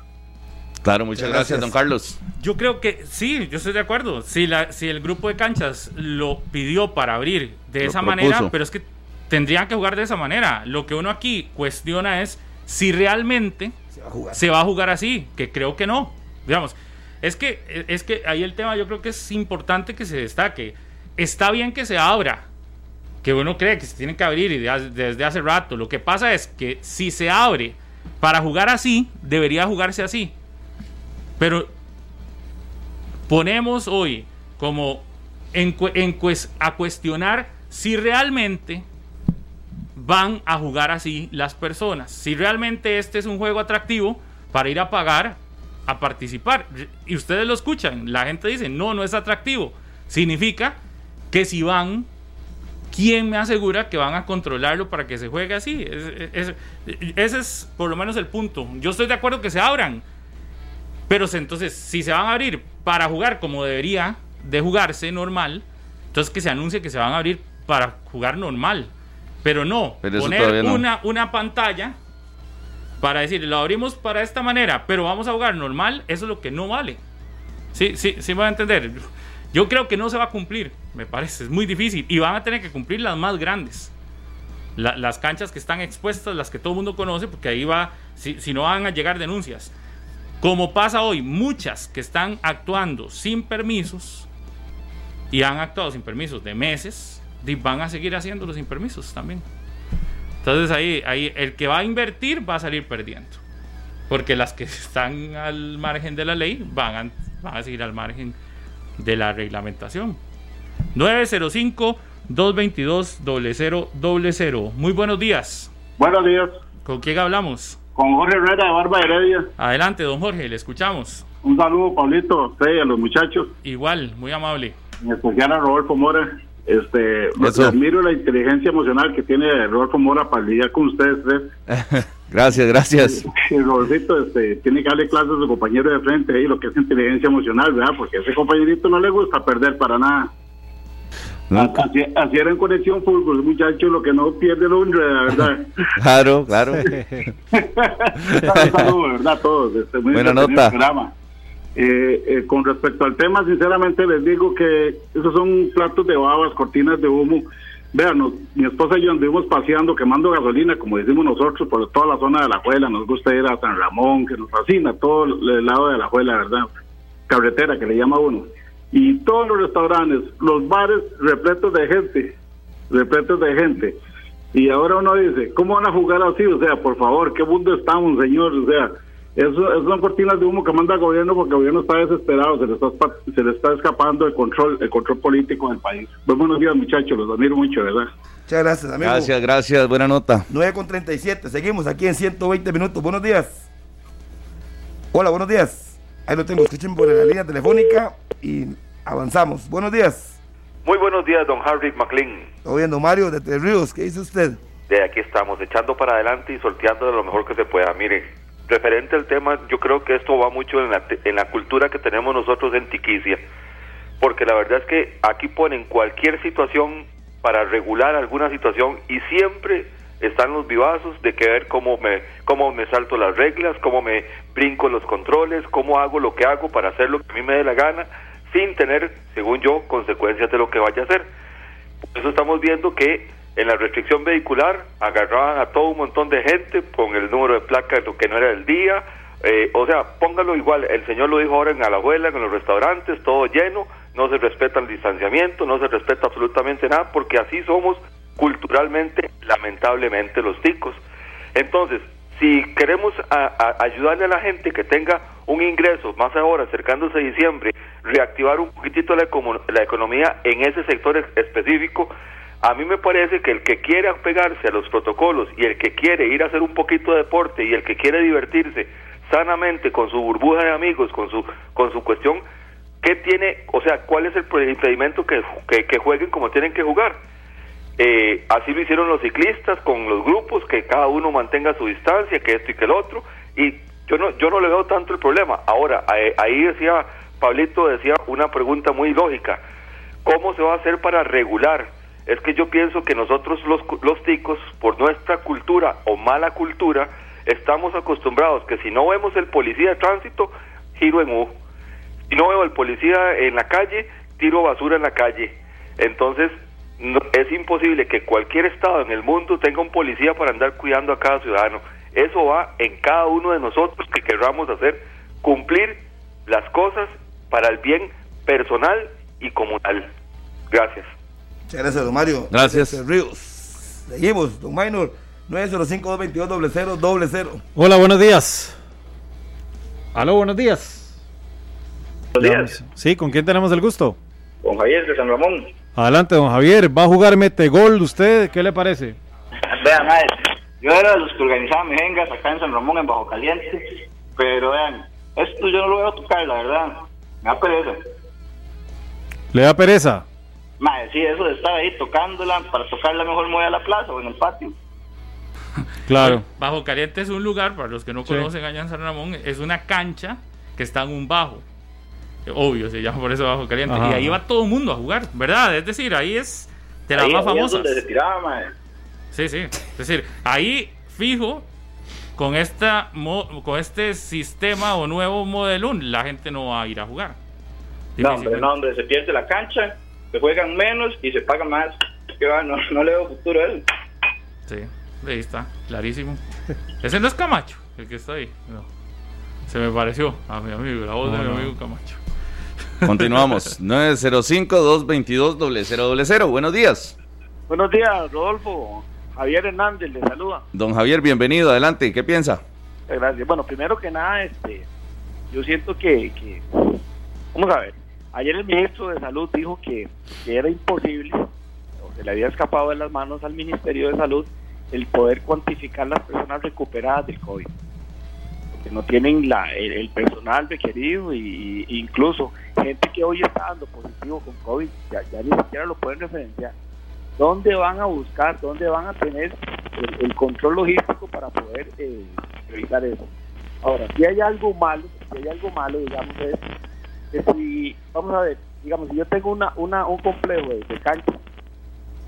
Claro, muchas gracias, don Carlos. Yo creo que sí, yo estoy de acuerdo. Si, la, si el grupo de canchas lo pidió para abrir de esa manera, pero es que tendrían que jugar de esa manera. Lo que uno aquí cuestiona es si realmente se va a jugar, así, que creo que no. Digamos, es que, es que ahí el tema yo creo que es importante que se destaque. Está bien que se abra, que uno cree que se tiene que abrir desde hace rato. Lo que pasa es que si se abre para jugar así, debería jugarse así. Pero ponemos hoy como en, a cuestionar si realmente van a jugar así las personas. Si realmente este es un juego atractivo para ir a pagar, a participar. Y ustedes lo escuchan, la gente dice, no, no es atractivo. Significa que si van, ¿quién me asegura que van a controlarlo para que se juegue así? ese es por lo menos el punto. Yo estoy de acuerdo que se abran. Pero entonces, si se van a abrir para jugar como debería de jugarse normal, entonces que se anuncie que se van a abrir para jugar normal. Pero no, poner Una, una pantalla para decir, lo abrimos para esta manera, pero vamos a jugar normal, eso es lo que no vale. Sí, sí, sí me va a entender. Yo creo que no se va a cumplir, me parece, es muy difícil. Y van a tener que cumplir las más grandes. las canchas que están expuestas, las que todo el mundo conoce, porque ahí va, si, no van a llegar denuncias. Como pasa hoy, muchas que están actuando sin permisos y han actuado sin permisos de meses, van a seguir haciéndolo sin permisos también. Entonces ahí, ahí el que va a invertir va a salir perdiendo. Porque las que están al margen de la ley van a, a seguir al margen de la reglamentación. 905-222-0000. Muy buenos días. Buenos días. ¿Con quién hablamos? Con Jorge Herrera de Barba Heredia. Adelante, don Jorge, le escuchamos. Un saludo, Pablito, a usted y a los muchachos. Igual, muy amable. En especial a Rodolfo Mora. Este, admiro la inteligencia emocional que tiene Rodolfo Mora para lidiar con ustedes gracias, gracias. Rodolfito este, tiene que darle clases a su compañero de frente ahí, lo que es inteligencia emocional, ¿verdad? Porque a ese compañerito no le gusta perder para nada. Así, era en conexión fútbol, muchachos, lo que no pierde Londres, ¿verdad? claro, claro. Saludos, ¿verdad? Todos. Este, Buena nota. Eh, eh, con respecto al tema, sinceramente les digo que esos son platos de babas, cortinas de humo. Vean, mi esposa y yo anduvimos paseando, quemando gasolina, como decimos nosotros, por toda la zona de la Juela. Nos gusta ir a San Ramón, que nos fascina, todo el lado de la Juela, ¿verdad? Carretera, que le llama uno. Y todos los restaurantes, los bares repletos de gente, repletos de gente. Y ahora uno dice, ¿cómo van a jugar así? O sea, por favor, ¿qué mundo estamos, señor? O sea, eso, son cortinas de humo que manda el gobierno porque el gobierno está desesperado, se le está, se le está escapando el control, el control político del país. Pues buenos días, muchachos, los admiro mucho, ¿verdad? Muchas gracias, amigo. Gracias, gracias, buena nota. 9 con 37, seguimos aquí en 120 minutos. Buenos días. Hola, buenos días. Ahí lo tengo, escuchen por la línea telefónica y avanzamos. Buenos días. Muy buenos días, don Harry McLean. Estoy viendo Mario de Tres Ríos, ¿qué dice usted? De aquí estamos, echando para adelante y sorteando de lo mejor que se pueda. Mire, referente al tema, yo creo que esto va mucho en la, en la cultura que tenemos nosotros en Tiquicia, porque la verdad es que aquí ponen cualquier situación para regular alguna situación y siempre están los vivazos de que ver cómo me, cómo me salto las reglas, cómo me brinco los controles, cómo hago lo que hago para hacer lo que a mí me dé la gana, sin tener, según yo, consecuencias de lo que vaya a hacer. Por eso estamos viendo que en la restricción vehicular agarraban a todo un montón de gente con el número de placa lo que no era el día. Eh, o sea, póngalo igual, el señor lo dijo ahora en Alajuela, en los restaurantes, todo lleno, no se respeta el distanciamiento, no se respeta absolutamente nada, porque así somos culturalmente, lamentablemente, los ticos. Entonces, si queremos ayudarle a la gente que tenga un ingreso, más ahora acercándose a diciembre, reactivar un poquitito la, la economía en ese sector específico, a mí me parece que el que quiere apegarse a los protocolos y el que quiere ir a hacer un poquito de deporte y el que quiere divertirse sanamente con su burbuja de amigos, con su con su cuestión, ¿qué tiene, o sea, cuál es el impedimento que, que, jueguen como tienen que jugar? Eh, así lo hicieron los ciclistas con los grupos, que cada uno mantenga su distancia, que esto y que el otro, y yo no, yo no le veo tanto el problema. Ahora, ahí decía, Pablito decía una pregunta muy lógica, ¿cómo se va a hacer para regular? Es que yo pienso que nosotros los, los ticos, por nuestra cultura o mala cultura, estamos acostumbrados que si no vemos el policía de tránsito, giro en U. Si no veo el policía en la calle, tiro basura en la calle. Entonces, es imposible que cualquier estado en el mundo tenga un policía para andar cuidando a cada ciudadano. Eso va en cada uno de nosotros que querramos hacer, cumplir las cosas para el bien personal y comunal. Gracias. Muchas gracias, don Mario. Gracias. Ríos. Seguimos, don Minor, 905-222-0000. Hola, buenos días. Aló, buenos días. Buenos días. Sí, ¿con quién tenemos el gusto? Con Javier de San Ramón. Adelante, don Javier. ¿Va a jugar mete gol usted? ¿Qué le parece? Vean. Yo era de los que organizaba mejengas acá en San Ramón, en Bajo Caliente. Pero vean, esto yo no lo voy a tocar, la verdad. Me da pereza. ¿Le da pereza? Madre, sí, eso de estar ahí tocándola, para tocarla mejor muy a la plaza o en el patio. Claro. Bajo Caliente es un lugar, para los que no conocen allá en San Ramón, es una cancha que está en un bajo. Obvio, se llama por eso Bajo Caliente. y ahí va todo el mundo a jugar, ¿verdad? Es decir, ahí es de las más famosas. se tiraba, Sí, sí. Es decir, ahí fijo, con, esta, con este sistema o nuevo modelo, la gente no va a ir a jugar. No, hombre, no, hombre, se pierde la cancha se juegan menos y se paga más. Que va, no, no le veo futuro a él. Sí, ahí está, clarísimo. Ese no es Camacho, el que está ahí. No. Se me pareció a mi amigo, la voz de mi amigo Camacho. Continuamos. 905-222-0000. Buenos días. Buenos días, Rodolfo. Javier Hernández le saluda. Don Javier, bienvenido. Adelante. ¿Qué piensa? Gracias. Bueno, primero que nada, este, yo siento que, que vamos a ver, Ayer el ministro de Salud dijo que, era imposible, o se le había escapado de las manos al Ministerio de Salud, el poder cuantificar las personas recuperadas del COVID. Porque no tienen la, el, personal requerido e incluso gente que hoy está dando positivo con COVID, ya, ni siquiera lo pueden referenciar. ¿Dónde van a buscar, dónde van a tener el, control logístico para poder eh, revisar eso? Ahora, si hay algo malo, si hay algo malo, digamos, es que si, vamos a ver, digamos, si yo tengo una, una, un complejo de, cancha,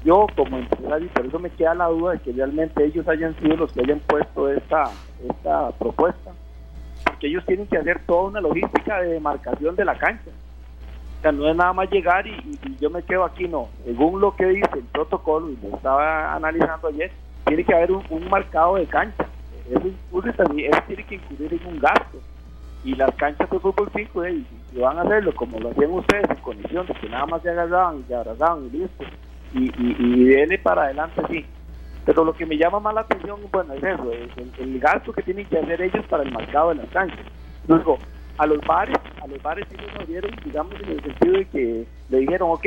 yo como empresario, por eso me queda la duda de que realmente ellos hayan sido los que hayan puesto esta, esta propuesta, porque ellos tienen que hacer toda una logística de demarcación de la cancha. O sea, no es nada más llegar y, yo me quedo aquí, no. Según lo que dice el protocolo, y lo estaba analizando ayer, tiene que haber un, marcado de cancha. Eso, también, eso tiene que incluir en un gasto y las canchas de fútbol 5 eh, y, van a hacerlo como lo hacían ustedes en condición de que nada más se agarraban y se abrazaban y listo. Y, y, para adelante sí. Pero lo que me llama más la atención bueno es eso el, gasto que tienen que hacer ellos para el mercado de las canchas. Luego a los bares a los bares sí nos abrieron digamos en el sentido de que le dijeron ok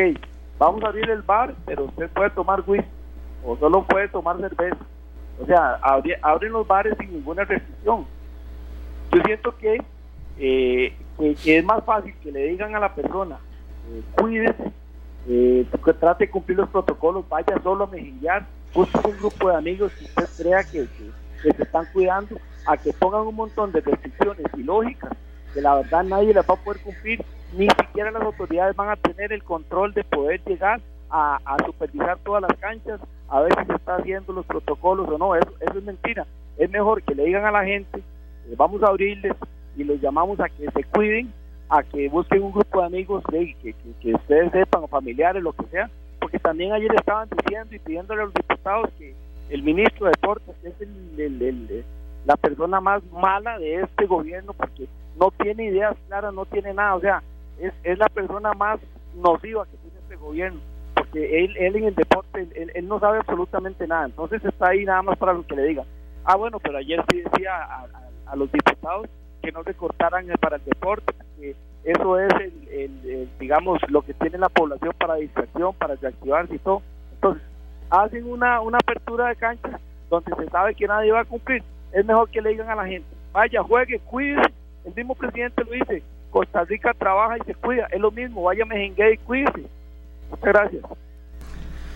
vamos a abrir el bar pero usted puede tomar whisky o solo puede tomar cerveza. O sea abren los bares sin ninguna restricción. Yo siento que eh, que, es más fácil que le digan a la persona, eh, cuídese, eh, que trate de cumplir los protocolos, vaya solo a mejillar, busque un grupo de amigos que usted crea que, que, se están cuidando, a que pongan un montón de restricciones ilógicas que la verdad nadie las va a poder cumplir, ni siquiera las autoridades van a tener el control de poder llegar a, supervisar todas las canchas, a ver si se está haciendo los protocolos o no, eso, eso es mentira. Es mejor que le digan a la gente, eh, vamos a abrirles, y los llamamos a que se cuiden, a que busquen un grupo de amigos que, que, ustedes sepan, o familiares, lo que sea, porque también ayer estaban diciendo y pidiéndole a los diputados que el ministro de Deportes es el, la persona más mala de este gobierno porque no tiene ideas claras, no tiene nada, o sea, es, es la persona más nociva que tiene este gobierno, porque él, él en el deporte, él, no sabe absolutamente nada, entonces está ahí nada más para lo que le diga. Ah, bueno, pero ayer sí decía a los diputados que no recortaran el- para el deporte, que eso es, el, el- el, digamos, lo que tiene la población para distracción, para reactivarse y todo. Entonces, hacen una, una apertura de cancha donde se sabe que nadie va a cumplir. Es mejor que le digan a la gente, vaya, juegue, cuídese. El mismo presidente lo dice, Costa Rica trabaja y se cuida. Es lo mismo, vaya, mejengue y cuídese. Muchas gracias.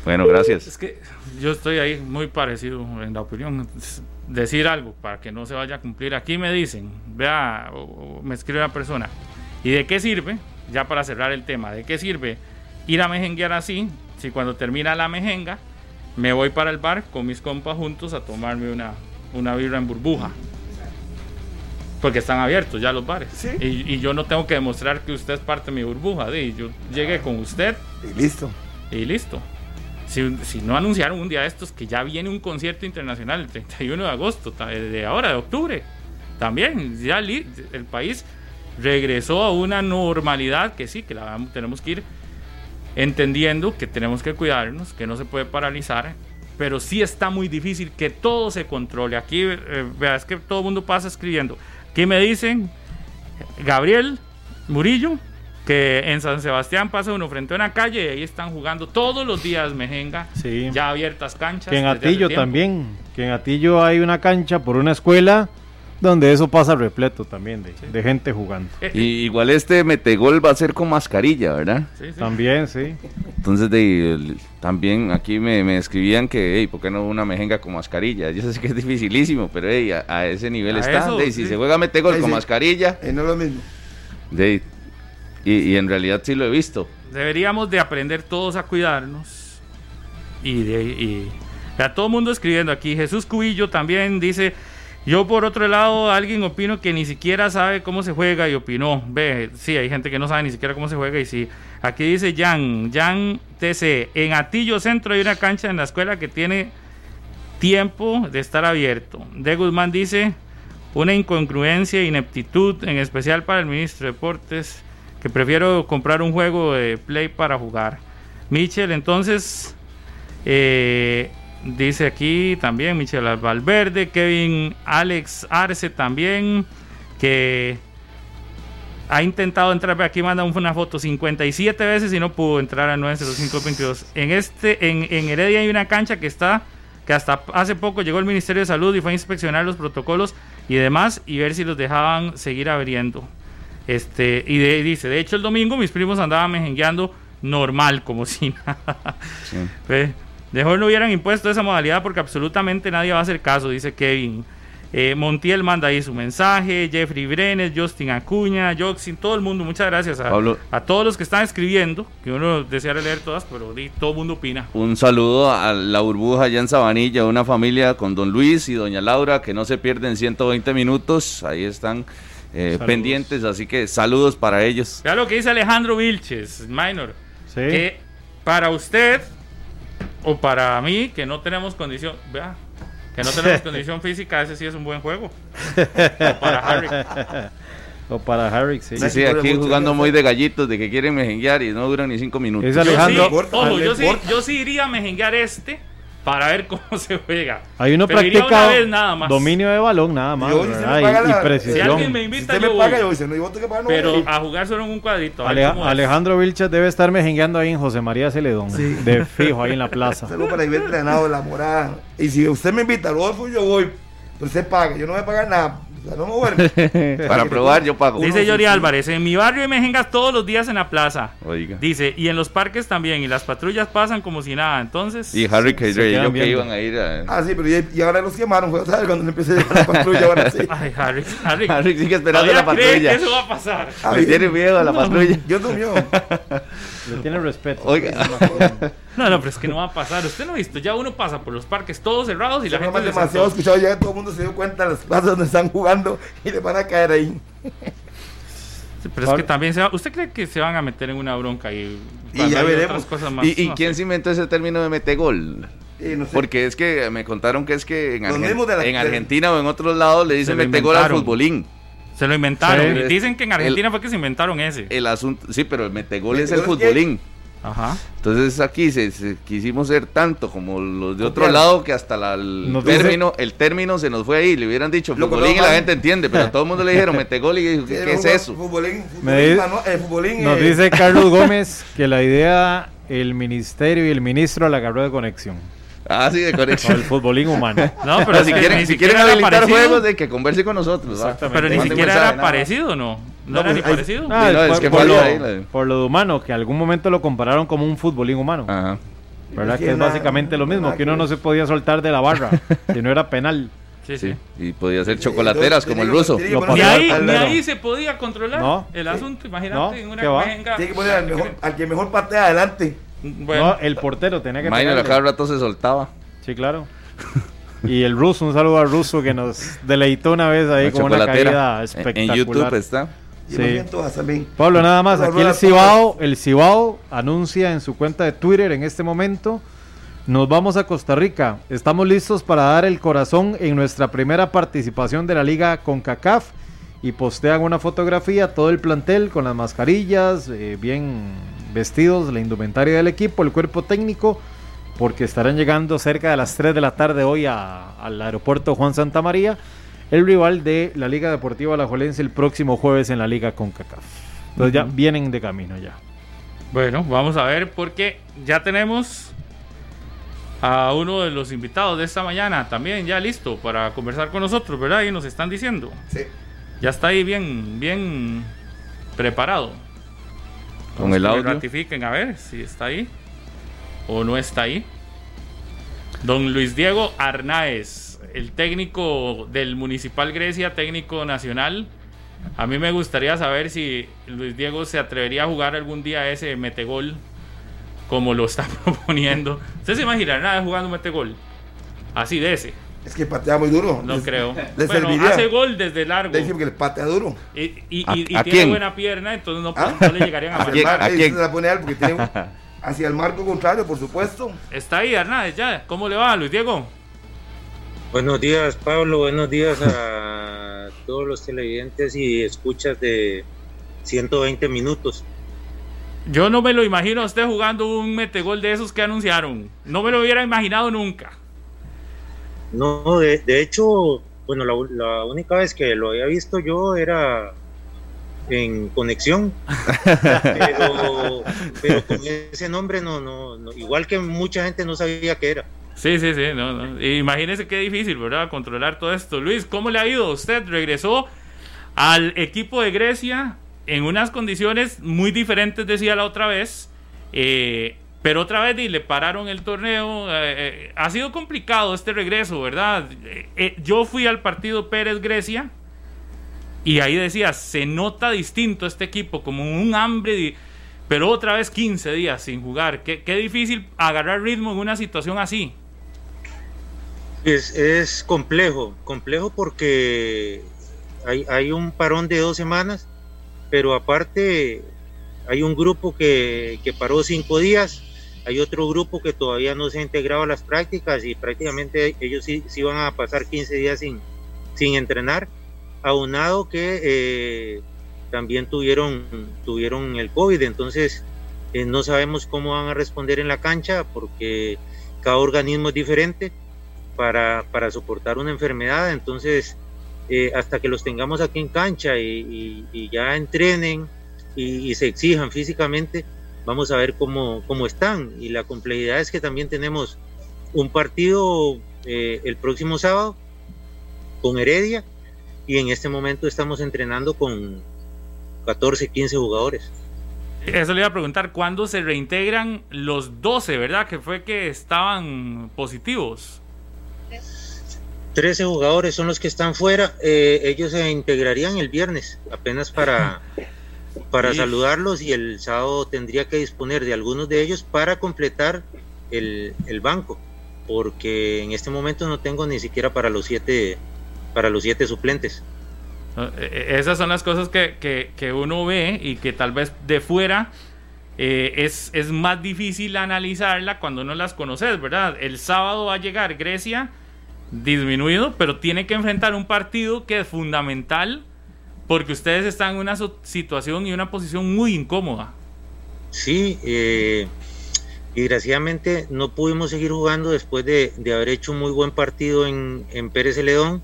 Bueno, gracias. Es que yo estoy ahí muy parecido en la opinión. Decir algo para que no se vaya a cumplir. Aquí me dicen, vea, o- o me escribe una persona, ¿y de qué sirve? Ya para cerrar el tema, ¿de qué sirve ir a mejenguear así? Si cuando termina la mejenga, me voy para el bar con mis compas juntos a tomarme una, una birra en burbuja. Porque están abiertos ya los bares. Y, y yo no tengo que demostrar que usted es parte de mi burbuja. di, Yo llegué con usted. Y listo. Y listo. Si, no anunciaron un día de estos que ya viene un concierto internacional el 31 de agosto, ta- de ahora, de octubre, también ya el país regresó a una normalidad que sí, que la tenemos que ir entendiendo que tenemos que cuidarnos, que no se puede paralizar, pero sí está muy difícil que todo se controle. Aquí, eh, es que todo el mundo pasa escribiendo. Aquí me dicen, Gabriel Murillo, que en San Sebastián pasa uno frente a una calle y ahí están jugando todos los días mejenga, Sí. ya abiertas canchas. Que en Atillo también. Que en Atillo hay una cancha por una escuela donde eso pasa repleto también de, de gente jugando. Y igual este metegol va a ser con mascarilla, ¿verdad? También, sí. Entonces de, el- también aquí me, me escribían que, hey, ¿por qué no una mejenga con mascarilla? Yo sé que es dificilísimo, pero hey, a, a ese nivel A está. eso, de, si sí. se juega metegol Sí, con sí. mascarilla, Eh, no es lo mismo. de, y, y en realidad sí lo he visto. Deberíamos de aprender todos a cuidarnos. Y de y, a todo mundo escribiendo aquí. Jesús Cubillo también dice, yo por otro lado, alguien opino que ni siquiera sabe cómo se juega y opinó. Ve, sí, hay gente que no sabe ni siquiera cómo se juega y sí. Aquí dice Jan, Jan TC, en Atillo Centro hay una cancha en la escuela que tiene tiempo de estar abierto. De Guzmán dice, una incongruencia ineptitud, en especial para el ministro de Deportes, que prefiero comprar un juego de Play para jugar. Michel, entonces, eh, dice aquí también Michel Valverde, Kevin Alex Arce también, que ha intentado entrar, aquí manda una foto 57 veces y no pudo entrar a 90522. En este, en, en Heredia hay una cancha que está, que hasta hace poco llegó el Ministerio de Salud y fue a inspeccionar los protocolos y demás y ver si los dejaban seguir abriendo. Este, y de- dice, de hecho el domingo mis primos andaban mejengueando normal, como si nada. Ve, Mejor no hubieran impuesto esa modalidad porque absolutamente nadie va a hacer caso, dice Kevin. Eh, Montiel manda ahí su mensaje, Jeffrey Brenes, Justin Acuña, Joxin, todo el mundo, muchas gracias a, Pablo. a todos los que están escribiendo, que uno deseara leer todas, pero todo el mundo opina. Un saludo a la burbuja allá en Sabanilla, una familia con don Luis y doña Laura que no se pierden 120 minutos, ahí están eh, pendientes, así que saludos para ellos. Vea lo que dice Alejandro Vilches, minor, Sí. que para usted o para mí, que no tenemos condición, vea, que no tenemos condición física, ese sí es un buen juego. O para Harry. O para Harry, sí. Sí, sí, aquí jugando muy de gallitos, de que quieren mejenguear y no duran ni cinco minutos. Es Yo sí, Alejandro- ojo, yo sí, yo sí iría a mejenguear este para ver cómo se juega. Ahí uno Pero practica una vez nada más. dominio de balón, nada más. Yo, si Y- paga y, precisión. Si alguien me invita, usted yo me paga, voy. yo dice, no, yo tengo que pagar, no Pero voy. a jugar solo en un cuadrito. Ale-. Alejandro Vilches debe estar mejengueando ahí en José María Celedón. De fijo, ahí en la plaza. Salgo para ir entrenado de la morada. Y si usted me invita, Rodolfo, yo voy. Pero usted paga, yo no voy a pagar nada. No me. Para probar yo pago. Dice Yori. Álvarez, en mi barrio hay mejengas todos los días en la plaza. Oiga. Dice, y en los parques también, y las patrullas pasan como si nada. Entonces, Y Harry que se quedan yo que iban a ir a... Ah, sí, pero ya, y ahora los quemaron, fue, ¿sabes? Cuando le empecé a llevar la patrulla, ahora sí. ay, Harry, Harry, Harry sigue esperando la cree patrulla. que eso va a pasar. Me tiene miedo a la patrulla. Yo durmió. Le tiene respeto. Oiga. No, no, pero es que no va a pasar. Usted no ha visto, ya uno pasa por los parques todos cerrados y la gente... demasiado escuchado, ya todo el mundo se dio cuenta de las plazas donde están jugando y le van a caer ahí. Sí, pero es que también se va... ¿Usted cree que se van a meter en una bronca y... Y ya veremos. cosas más? ¿Y, y No quién sé. se inventó ese término de no sé. Porque es que me contaron que es que en, Argen- la- en de- Argentina o en otros lados le dicen lo metegol al futbolín. Se lo inventaron. Sí. y dicen que en Argentina El- fue que se inventaron ese. El asunto, sí, pero el metegol es el que- futbolín. Ajá. Entonces aquí se, se- quisimos ser tanto como los de otro lado que hasta la- el, término, el término se nos fue ahí. Le hubieran dicho futbolín y la gente entiende, pero a todo el mundo le dijeron mete gol y dijo, ¿qué, qué es eso? Futbolín, Me futbolín, di- mano- eh, futbolín, Nos eh, dice Carlos Gómez que la idea, el ministerio y el ministro la agarró de conexión. Ah, sí, de O conexión. el futbolín humano. No, pero si quieren, ni si siquiera quieren habilitar parecido. juegos, de que converse con nosotros. Exactamente. Pero ni siquiera era parecido, ¿no? No, era ni pues, parecido. Ah, no, es por, que por fue lo, ahí la- por lo de humano, que algún momento lo compararon como un futbolín humano. Ajá. ¿Verdad? Es Que que es nada- básicamente lo mismo, que uno que no se podía soltar de la barra, si no era penal. Sí, sí. Sí, y podía ser chocolateras como el ruso. Ni ahí, ni ahí se podía controlar No. el asunto. Imagínate No, en una mejenga. Tiene que poner al, mejor, al que mejor patea adelante. Bueno, No, el portero tenía que pegarle. cada rato se soltaba. Sí, claro. Y el ruso, un saludo al ruso que nos deleitó una vez ahí La con una caída espectacular. En YouTube está. Sí. también. Pablo, nada más, aquí el Cibao, el Cibao anuncia en su cuenta de Twitter en este momento, nos vamos a Costa Rica, estamos listos para dar el corazón en nuestra primera participación de la liga con CACAF y postean una fotografía, todo el plantel con las mascarillas, eh, bien vestidos, la indumentaria del equipo, el cuerpo técnico, porque estarán llegando cerca de las 3 de la tarde hoy a- al aeropuerto Juan Santa María, el rival de la Liga Deportiva Alajuelense el próximo jueves en la Liga con CACAF. Entonces ya vienen de camino ya. Bueno, vamos a ver porque ya tenemos a uno de los invitados de esta mañana también ya listo para conversar con nosotros, ¿verdad? Y nos están diciendo. Sí. Ya está ahí bien, bien preparado. Con el Que audio. Ratifiquen a ver si está ahí o no está ahí. Don Luis Diego Arnaez, el técnico del Municipal Grecia, técnico nacional. A mí me gustaría saber si Luis Diego se atrevería a jugar algún día ese metegol como lo está proponiendo. ¿Usted se imagina Arnaez jugando metegol? Así de ese. Es que patea muy duro. No Les- creo. Les bueno, serviría. hace gol desde largo. Le dicen que le patea duro. Y, y- y- ¿A- y a tiene quién? buena pierna, entonces no, ¿Ah? no le llegarían a Hacia mar, ¿A ahí quién? se la pone a él porque tiene un- hacia el marco contrario, por supuesto. Está ahí, Arnaez, ya. ¿Cómo le va, Luis Diego? Buenos días, Pablo. Buenos días a todos los televidentes y escuchas de 120 minutos. Yo no me lo imagino a usted jugando un metegol de esos que anunciaron. No me lo hubiera imaginado nunca. No, de, de hecho, bueno, la, la única vez que lo había visto yo era en conexión, pero, pero con ese nombre no, no, no, igual que mucha gente no sabía qué era. Sí, sí, sí. No, no. Imagínese qué difícil, ¿verdad? Controlar todo esto. Luis, ¿cómo le ha ido? Usted regresó al equipo de Grecia en unas condiciones muy diferentes, decía la otra vez. eh, pero otra vez y le pararon el torneo. eh, eh, ha sido complicado este regreso, ¿verdad? Yo fui al partido Pérez Grecia y ahí decía, se nota distinto este equipo, como un hambre, pero otra vez 15 días sin jugar. Qué, qué difícil agarrar ritmo en una situación así. Es, es complejo, complejo porque hay, hay un parón de dos semanas, pero aparte hay un grupo que, que paró cinco días, hay otro grupo que todavía no se ha integrado a las prácticas y prácticamente ellos sí, sí van a pasar 15 días sin, sin entrenar, aunado que eh, también tuvieron, tuvieron el COVID, entonces eh, no sabemos cómo van a responder en la cancha porque cada organismo es diferente para, para soportar una enfermedad. Entonces, eh, hasta que los tengamos aquí en cancha y, ya entrenen y, y se exijan físicamente, vamos a ver cómo, cómo están. Y la complejidad es que también tenemos un partido eh, el próximo sábado con Heredia y en este momento estamos entrenando con 14, 15 jugadores. Eso le iba a preguntar, ¿cuándo se reintegran los 12, verdad? Que fue que estaban positivos. 13 jugadores son los que están fuera. eh, ellos se integrarían el viernes, apenas para, para Sí. saludarlos y el sábado tendría que disponer de algunos de ellos para completar el, el banco, porque en este momento no tengo ni siquiera para los siete, para los siete suplentes. ¿no? Eh, Esas son las cosas que, que- que uno ve y que tal vez de fuera eh, es, es más difícil analizarla cuando no las conoces, ¿verdad? El sábado va a llegar Grecia disminuido, pero tiene que enfrentar un partido que es fundamental porque ustedes están en una situación y una posición muy incómoda. Sí, eh, y desgraciadamente no pudimos seguir jugando después de, haber hecho un muy buen partido en, Pérez Celedón,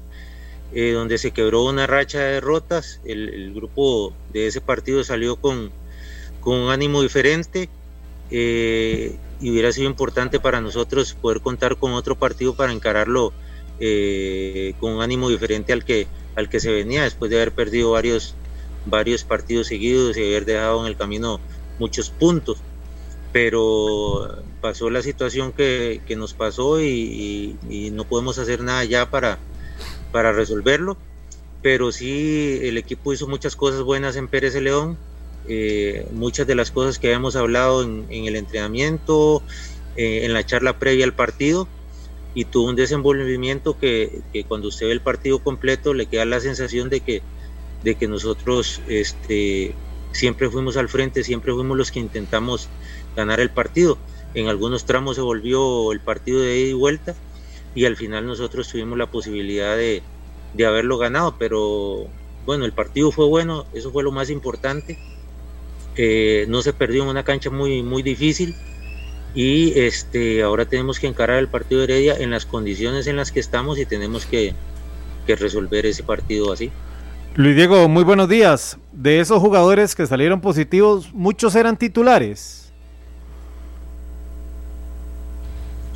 eh, donde se quebró una racha de derrotas. El, grupo de ese partido salió con, con un ánimo diferente eh, y hubiera sido importante para nosotros poder contar con otro partido para encararlo eh, con un ánimo diferente al que, al que se venía después de haber perdido varios, varios partidos seguidos y haber dejado en el camino muchos puntos pero pasó la situación que, nos pasó y, no podemos hacer nada ya para, para resolverlo. Pero sí, el equipo hizo muchas cosas buenas en Pérez de León, eh, muchas de las cosas que habíamos hablado en, el entrenamiento, eh, en la charla previa al partido, y tuvo un desenvolvimiento que, cuando usted ve el partido completo le queda la sensación de que, de que nosotros este, siempre fuimos al frente, siempre fuimos los que intentamos ganar el partido. En algunos tramos se volvió el partido de ida y vuelta y al final nosotros tuvimos la posibilidad de, haberlo ganado, pero bueno, el partido fue bueno, eso fue lo más importante. Eh, no se perdió en una cancha muy, muy difícil y este, ahora tenemos que encarar el partido de Heredia en las condiciones en las que estamos y tenemos que, que resolver ese partido así. Luis Diego, muy buenos días. De esos jugadores que salieron positivos, muchos eran titulares.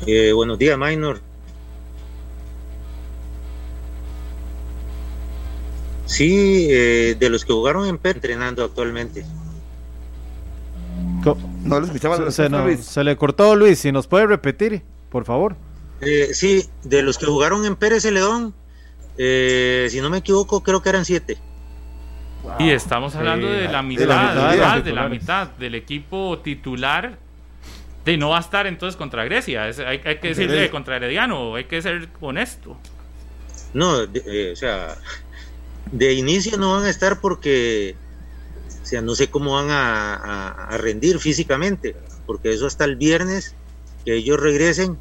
Eh, buenos días, Minor. Sí, eh, de los que jugaron en PER, entrenando actualmente. No lo escuchaba. Se, le cortó Luis, si nos puede repetir, por favor. Eh, sí, de los que jugaron en Pérez Celedón, eh, si no me equivoco, creo que eran siete. Y estamos hablando de la mitad, de la mitad del equipo titular y no va a estar entonces contra Grecia. hay, que decirle contra Herediano, hay que ser honesto. No, eh, o sea, de inicio no van a estar porque, o sea, no sé cómo van a, rendir físicamente, porque eso hasta el viernes que ellos regresen,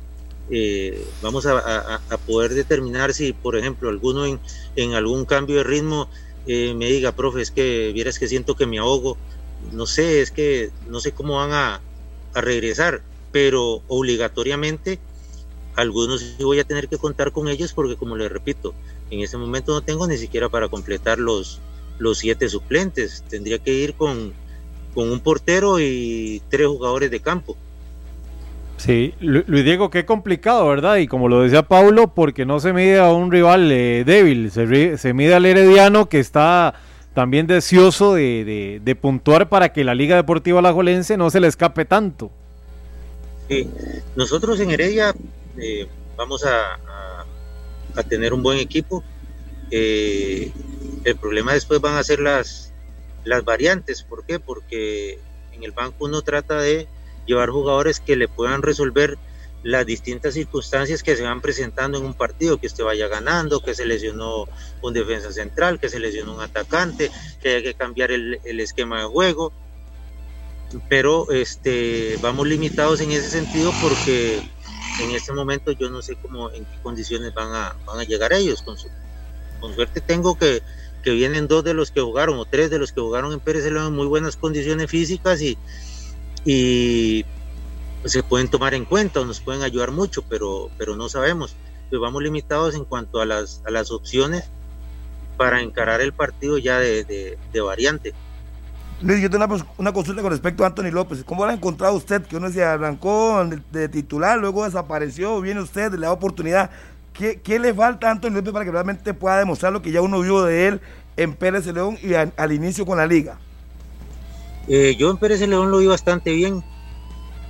eh, vamos a, poder determinar si, por ejemplo, alguno en, algún cambio de ritmo eh, me diga, profe, es que vieras que siento que me ahogo. No sé, es que no sé cómo van a, a regresar, pero obligatoriamente algunos sí voy a tener que contar con ellos porque como les repito, en este momento no tengo ni siquiera para completar los, los siete suplentes, tendría que ir con, con un portero y tres jugadores de campo. Sí, Luis Diego, qué complicado, ¿verdad? Y como lo decía Paulo, porque no se mide a un rival eh, débil, se, se mide al Herediano que está también deseoso de, puntuar para que la Liga Deportiva Alajuelense no se le escape tanto. Sí, nosotros en Heredia eh, vamos a, tener un buen equipo. Eh, el problema después van a ser las, las variantes. ¿Por qué? Porque en el banco uno trata de llevar jugadores que le puedan resolver las distintas circunstancias que se van presentando en un partido, que usted vaya ganando, que se lesionó un defensa central, que se lesionó un atacante, que hay que cambiar el, esquema de juego. Pero este, vamos limitados en ese sentido porque en este momento yo no sé cómo, en qué condiciones van a, van a llegar ellos. Con, con suerte tengo que, que vienen dos de los que jugaron o tres de los que jugaron en Pérez en muy buenas condiciones físicas y, y se pueden tomar en cuenta o nos pueden ayudar mucho, pero, pero no sabemos. Pues vamos limitados en cuanto a las, a las opciones para encarar el partido ya de, de, variante. Luis, yo tengo una, consulta con respecto a Anthony López. ¿Cómo lo ha encontrado usted? Que uno se arrancó de, titular, luego desapareció, viene usted, le da oportunidad. ¿Qué, ¿Qué, le falta a Anthony López para que realmente pueda demostrar lo que ya uno vio de él en Pérez León y al inicio con la liga? Eh, yo en Pérez León lo vi bastante bien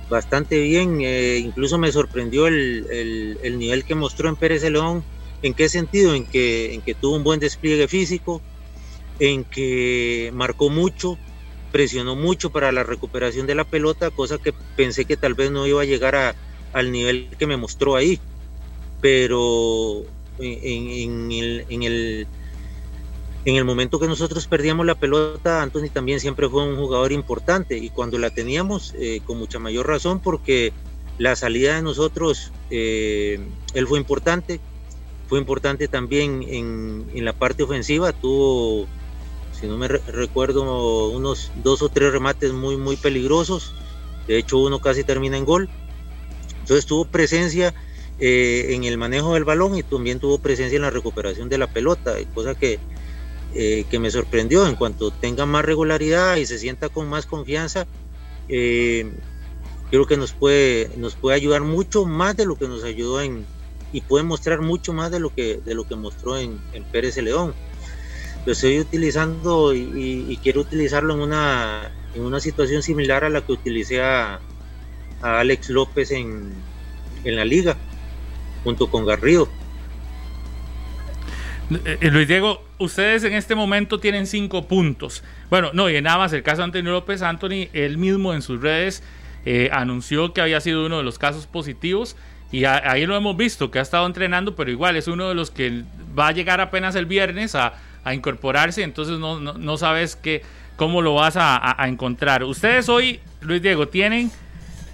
bastante bien, eh, incluso me sorprendió el, el, nivel que mostró en Pérez de León. ¿En qué sentido? En que, en que tuvo un buen despliegue físico, en que marcó mucho, presionó mucho para la recuperación de la pelota, cosa que pensé que tal vez no iba a llegar a, al nivel que me mostró ahí. Pero en, en, el, en el en el momento que nosotros perdíamos la pelota, Anthony también siempre fue un jugador importante y cuando la teníamos, eh, con mucha mayor razón, porque la salida de nosotros, eh, él fue importante, fue importante también en, la parte ofensiva, tuvo, si no me recuerdo, unos dos o tres remates muy, muy peligrosos. De hecho, uno casi termina en gol. Entonces tuvo presencia eh, en el manejo del balón y también tuvo presencia en la recuperación de la pelota, cosa que, eh, que me sorprendió. En cuanto tenga más regularidad y se sienta con más confianza, eh, creo que nos puede, nos puede ayudar mucho más de lo que nos ayudó en, y puede mostrar mucho más de lo que, de lo que mostró en, en Pérez León. Lo estoy utilizando y, quiero utilizarlo en una, en una situación similar a la que utilicé a, a Alex López en, en la liga, junto con Garrido. Eh, eh, Luis Diego, ustedes en este momento tienen cinco puntos. Bueno, no, y nada más el caso de Antonio López, Anthony, él mismo en sus redes eh, anunció que había sido uno de los casos positivos y ahí lo hemos visto, que ha estado entrenando, pero igual es uno de los que va a llegar apenas el viernes a, incorporarse, entonces no, no, sabes que, cómo lo vas a, encontrar. Ustedes hoy, Luis Diego, tienen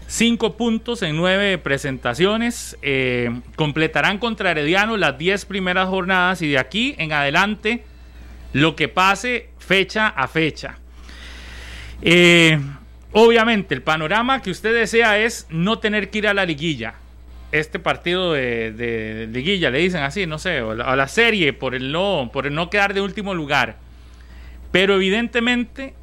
cinco puntos en nueve presentaciones, eh, completarán contra Herediano las diez primeras jornadas y de aquí en adelante lo que pase fecha a fecha. Eh, obviamente el panorama que usted desea es no tener que ir a la liguilla este partido de, liguilla, le dicen así, no sé, o la, la, serie por el, no, por el no quedar de último lugar. Pero evidentemente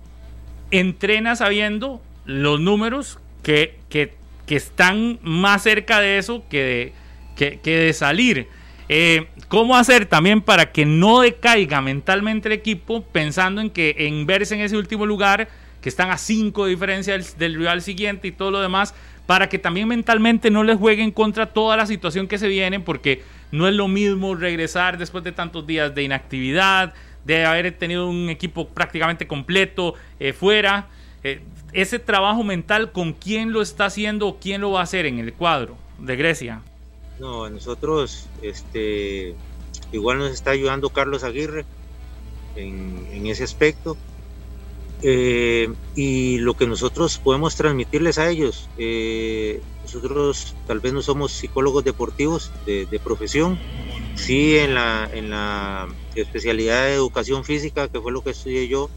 entrena sabiendo los números que, que, están más cerca de eso que de, que, de salir. Eh, ¿Cómo hacer también para que no decaiga mentalmente el equipo pensando en que en verse en ese último lugar, que están a cinco de diferencia del, del rival siguiente y todo lo demás, para que también mentalmente no les jueguen contra toda la situación que se viene, porque no es lo mismo regresar después de tantos días de inactividad, de haber tenido un equipo prácticamente completo eh, fuera. Eh, ese trabajo mental, ¿con quién lo está haciendo o quién lo va a hacer en el cuadro de Grecia? No, nosotros, este, igual nos está ayudando Carlos Aguirre en, ese aspecto. Eh, y lo que nosotros podemos transmitirles a ellos, eh, nosotros tal vez no somos psicólogos deportivos de, profesión, sí en la, en la especialidad de educación física, que fue lo que estudié yo,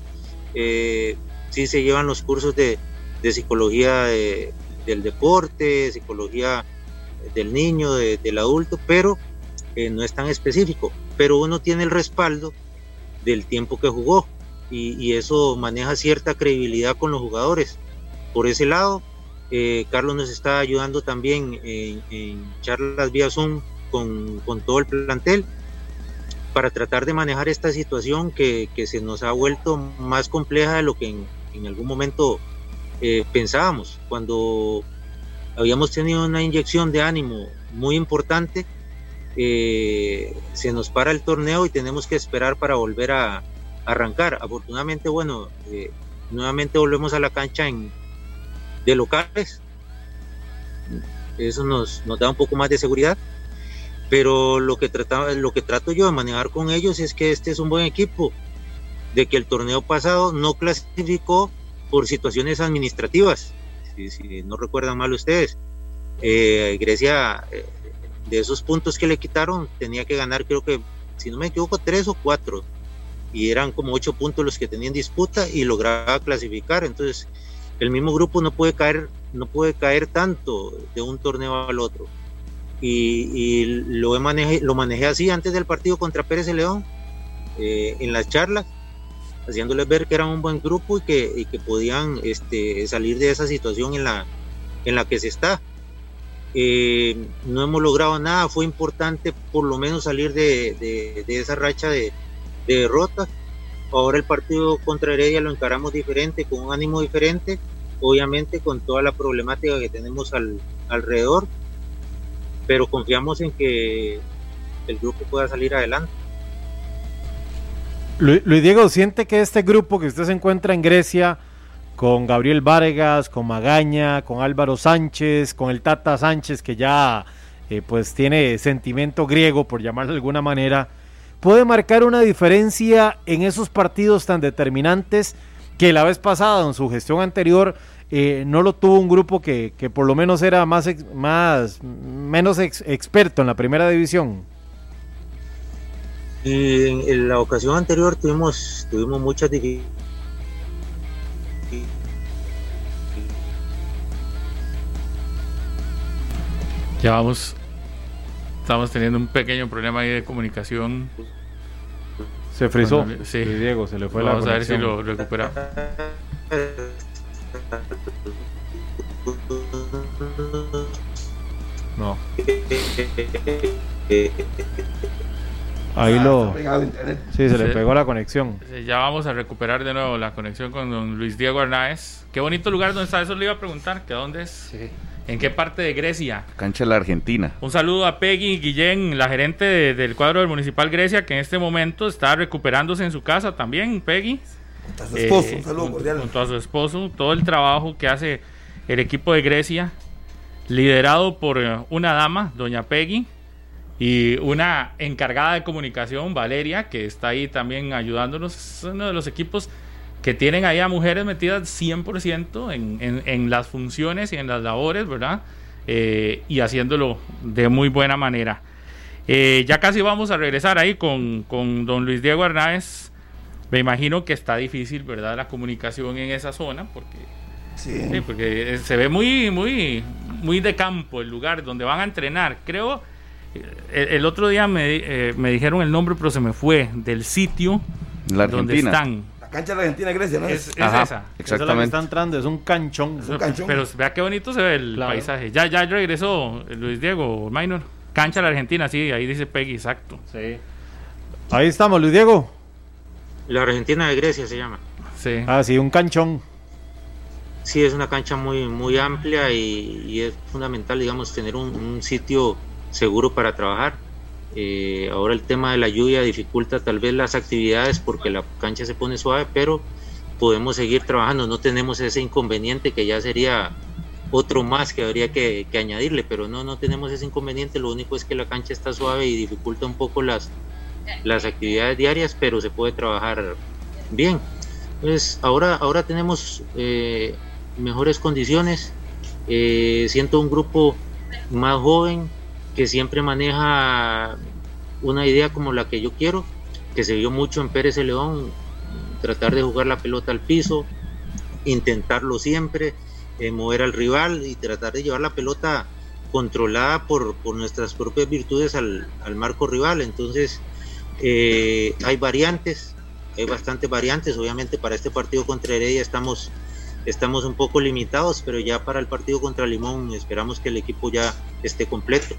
eh, sí se llevan los cursos de, de psicología del deporte, psicología del niño, del adulto, pero no es tan específico, pero uno tiene el respaldo del tiempo que jugó y, eso maneja cierta credibilidad con los jugadores. Por ese lado, eh, Carlos nos está ayudando también en, charlas vía Zoom con, con, todo el plantel para tratar de manejar esta situación que, que, se nos ha vuelto más compleja de lo que en, en algún momento eh, pensábamos. Cuando habíamos tenido una inyección de ánimo muy importante, eh, se nos para el torneo y tenemos que esperar para volver a, arrancar. Afortunadamente, bueno, eh, nuevamente volvemos a la cancha en, de locales. Eso nos, nos da un poco más de seguridad. Pero lo que, trataba, lo que trato yo de manejar con ellos es que este es un buen equipo, de que el torneo pasado no clasificó por situaciones administrativas, si, no recuerdan mal ustedes. Eh, Grecia, eh, de esos puntos que le quitaron, tenía que ganar creo que, si no me equivoco, tres o cuatro y eran como ocho puntos los que tenían disputa y lograba clasificar. Entonces, el mismo grupo no puede caer, no puede caer tanto de un torneo al otro. Y, lo, manejé, lo manejé así antes del partido contra Pérez de León, eh, en las charlas, haciéndoles ver que eran un buen grupo y que, podían este, salir de esa situación en la, que se está. Eh, no hemos logrado nada, fue importante por lo menos salir de esa racha de, de derrota. Ahora el partido contra Heredia lo encaramos diferente, con un ánimo diferente, obviamente con toda la problemática que tenemos al, alrededor, pero confiamos en que el grupo pueda salir adelante. Luis, Diego, ¿siente que este grupo que usted se encuentra en Grecia, con Gabriel Vargas, con Magaña, con Álvaro Sánchez, con el Tata Sánchez, que ya eh, pues tiene sentimiento griego, por llamarlo de alguna manera, puede marcar una diferencia en esos partidos tan determinantes que la vez pasada en su gestión anterior eh, no lo tuvo un grupo que, por lo menos era más, más menos experto en la primera división. Y en, en la ocasión anterior tuvimos, tuvimos muchas dificultades. Ya vamos. Estamos teniendo un pequeño problema ahí de comunicación. Se frizó. Bueno, sí. Diego, se le fue Vamos la a ver si lo recuperamos. No. Ahí lo. Sí, se le Sí. pegó la conexión. Sí, Ya vamos a recuperar de nuevo la conexión con don Luis Diego Arnaez. Qué bonito lugar donde está, eso le iba a preguntar, que dónde es, en qué parte de Grecia. Cancha de la Argentina. Un saludo a Peggy Guillén, la gerente de- del cuadro del Municipal Grecia, que en este momento está recuperándose en su casa también, Peggy. A su esposo, Eh, un saludo junto- cordial. Junto a su esposo, todo el trabajo que hace el equipo de Grecia, liderado por eh, una dama, doña Peggy, y una encargada de comunicación, Valeria, que está ahí también ayudándonos. Es uno de los equipos que tienen ahí a mujeres metidas 100% en, en, en las funciones y en las labores, ¿verdad? Eh, y haciéndolo de muy buena manera. Eh, ya casi vamos a regresar ahí con, con don Luis Diego Hernández. Me imagino que está difícil, ¿verdad? La comunicación en esa zona, porque, Sí. porque se ve muy, muy, muy de campo el lugar donde van a entrenar. Creo, eh, el, el otro día me, eh, me dijeron el nombre, pero se me fue, del sitio La donde están. La cancha de la Argentina Grecia, ¿no? Es, es Ajá, esa. Esa es la que está entrando, es un canchón. un canchón. Pero vea qué bonito se ve el Claro. paisaje. Ya, ya regresó Luis Diego Minor. Cancha la Argentina, sí, ahí dice Peggy, exacto. Sí. Ahí estamos, Luis Diego. La Argentina de Grecia se llama. Sí. Ah, sí, un canchón. Sí, es una cancha muy, muy amplia y, y es fundamental, digamos, tener un, un sitio seguro para trabajar. Eh, ahora el tema de la lluvia dificulta tal vez las actividades porque la cancha se pone suave, pero podemos seguir trabajando. No tenemos ese inconveniente que ya sería otro más que habría que, que añadirle, pero no, no tenemos ese inconveniente. Lo único es que la cancha está suave y dificulta un poco las, las actividades diarias, pero se puede trabajar bien. Entonces, ahora, ahora tenemos eh, mejores condiciones. Eh, siento un grupo más joven que siempre maneja una idea como la que yo quiero, que se vio mucho en Pérez de León, tratar de jugar la pelota al piso, intentarlo siempre, eh, mover al rival y tratar de llevar la pelota controlada por, por nuestras propias virtudes al, al marco rival. Entonces, eh, hay variantes, hay bastantes variantes. Obviamente para este partido contra Heredia estamos, estamos un poco limitados, pero ya para el partido contra Limón esperamos que el equipo ya esté completo.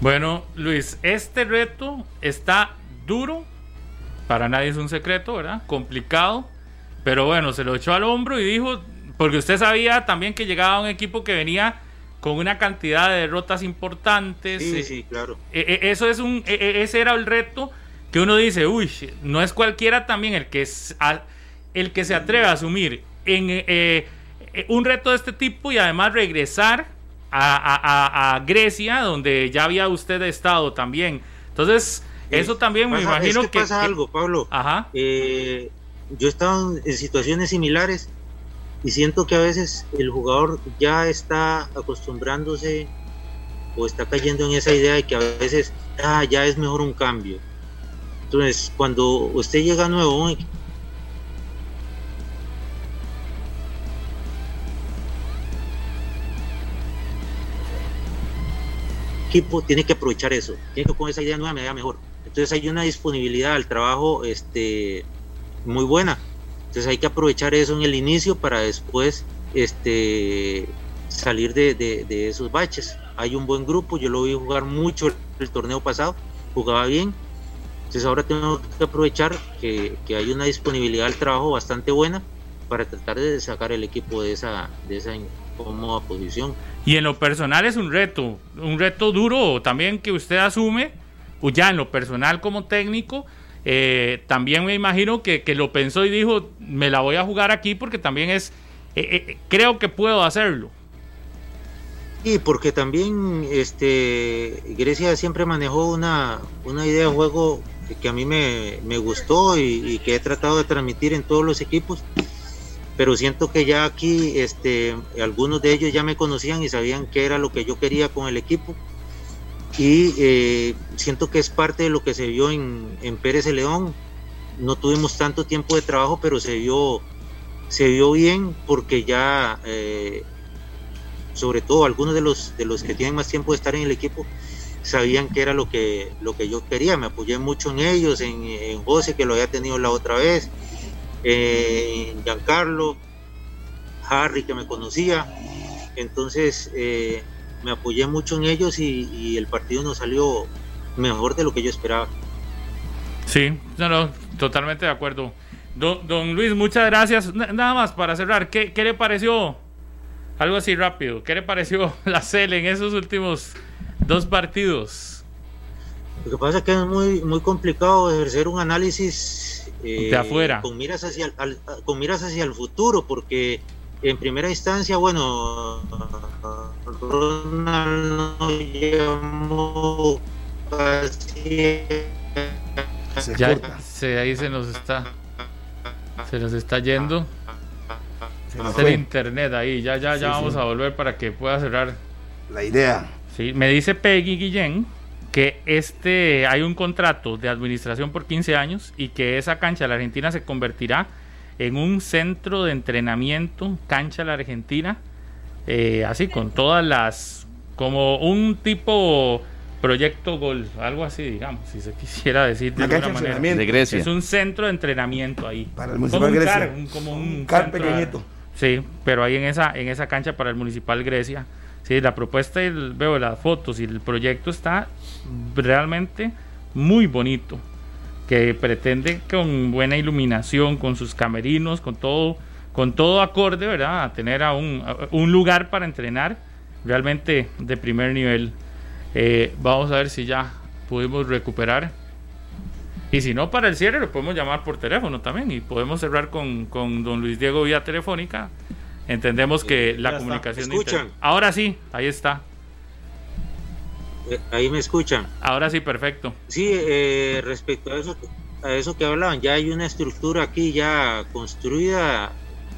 Bueno, Luis, este reto está duro. Para nadie es un secreto, ¿verdad? Complicado. Pero bueno, se lo echó al hombro y dijo, porque usted sabía también que llegaba un equipo que venía con una cantidad de derrotas importantes. Sí, eh, sí, claro. e- e- eso es un, e- ese era el reto que uno dice, uy, no es cualquiera también el que es, a- el que se atreve a asumir en eh, eh, un reto de este tipo y además regresar a, a- a- Grecia, donde ya había usted estado también. Entonces, eso también me Pasa- imagino es que, pasa que- algo, Pablo. Ajá. Eh, yo he estado en situaciones similares y siento que a veces el jugador ya está acostumbrándose o está cayendo en esa idea de que a veces ah, ya es mejor un cambio. Entonces, cuando usted llega nuevo a un equipo, tiene que aprovechar eso, tiene que con esa idea nueva me da mejor. Entonces hay una disponibilidad al trabajo este, muy buena. Entonces hay que aprovechar eso en el inicio para después este, salir de, de- de esos baches. Hay un buen grupo, yo lo vi jugar mucho el torneo pasado, jugaba bien. Entonces ahora tengo que aprovechar que, que hay una disponibilidad al trabajo bastante buena para tratar de sacar el equipo de esa, de esa incómoda posición. Y en lo personal es un reto, un reto duro también que usted asume, o ya en lo personal como técnico, eh, también me imagino que, que lo pensó y dijo, me la voy a jugar aquí porque también es, eh, eh, creo que puedo hacerlo. Y porque también este Grecia siempre manejó una, una idea de juego que a mí me, me gustó y, y que he tratado de transmitir en todos los equipos. Pero siento que ya aquí este, algunos de ellos ya me conocían y sabían qué era lo que yo quería con el equipo. y eh, siento que es parte de lo que se vio en, en Pérez León. No tuvimos tanto tiempo de trabajo, pero se vio, se vio bien porque ya, eh, sobre todo algunos de los, de los que tienen más tiempo de estar en el equipo, sabían que era lo que, lo que yo quería. Me apoyé mucho en ellos, en, en José, que lo había tenido la otra vez, en Giancarlo, Harry, que me conocía. Entonces, eh, me apoyé mucho en ellos y, el partido nos salió mejor de lo que yo esperaba. Sí, no, no, totalmente de acuerdo. Don, Luis, muchas gracias. nada más para cerrar, ¿qué, ¿qué, le pareció? Algo así rápido, ¿qué le pareció la CEL en esos últimos dos partidos? Lo que pasa es que es muy, muy complicado ejercer un análisis eh, de afuera. Con miras, hacia con miras hacia el futuro, porque en primera instancia, bueno, Ronald no llamó ya, se, ahí se nos está se nos está yendo. Se el internet ahí. Ya ya ya vamos a volver para que pueda cerrar. La idea. Sí me dice Peggy Guillén que este hay un contrato de administración por 15 años y que esa cancha de la Argentina se convertirá en un centro de entrenamiento, cancha la Argentina, eh, así con todas las, como un tipo proyecto golf, algo así, digamos, si se quisiera decir de alguna manera. De Grecia. Es un centro de entrenamiento ahí. Para el municipal como Grecia. Un como un, car pequeñito. Sí, pero ahí en esa, en esa cancha para el municipal Grecia. Sí, la propuesta, y veo las fotos y el proyecto está realmente muy bonito que pretende con buena iluminación, con sus camerinos, con todo, con todo acorde, ¿verdad? A tener a un, un lugar para entrenar realmente de primer nivel. Eh, vamos a ver si ya pudimos recuperar. Y si no, para el cierre lo podemos llamar por teléfono también y podemos cerrar con, con don Luis Diego vía telefónica. Entendemos que la comunicación... ¿Escuchan? Ahora sí, ahí está. Eh, ahí me escuchan. Ahora sí, perfecto. Sí, eh, respecto a eso, a eso que hablaban, ya hay una estructura aquí ya construida,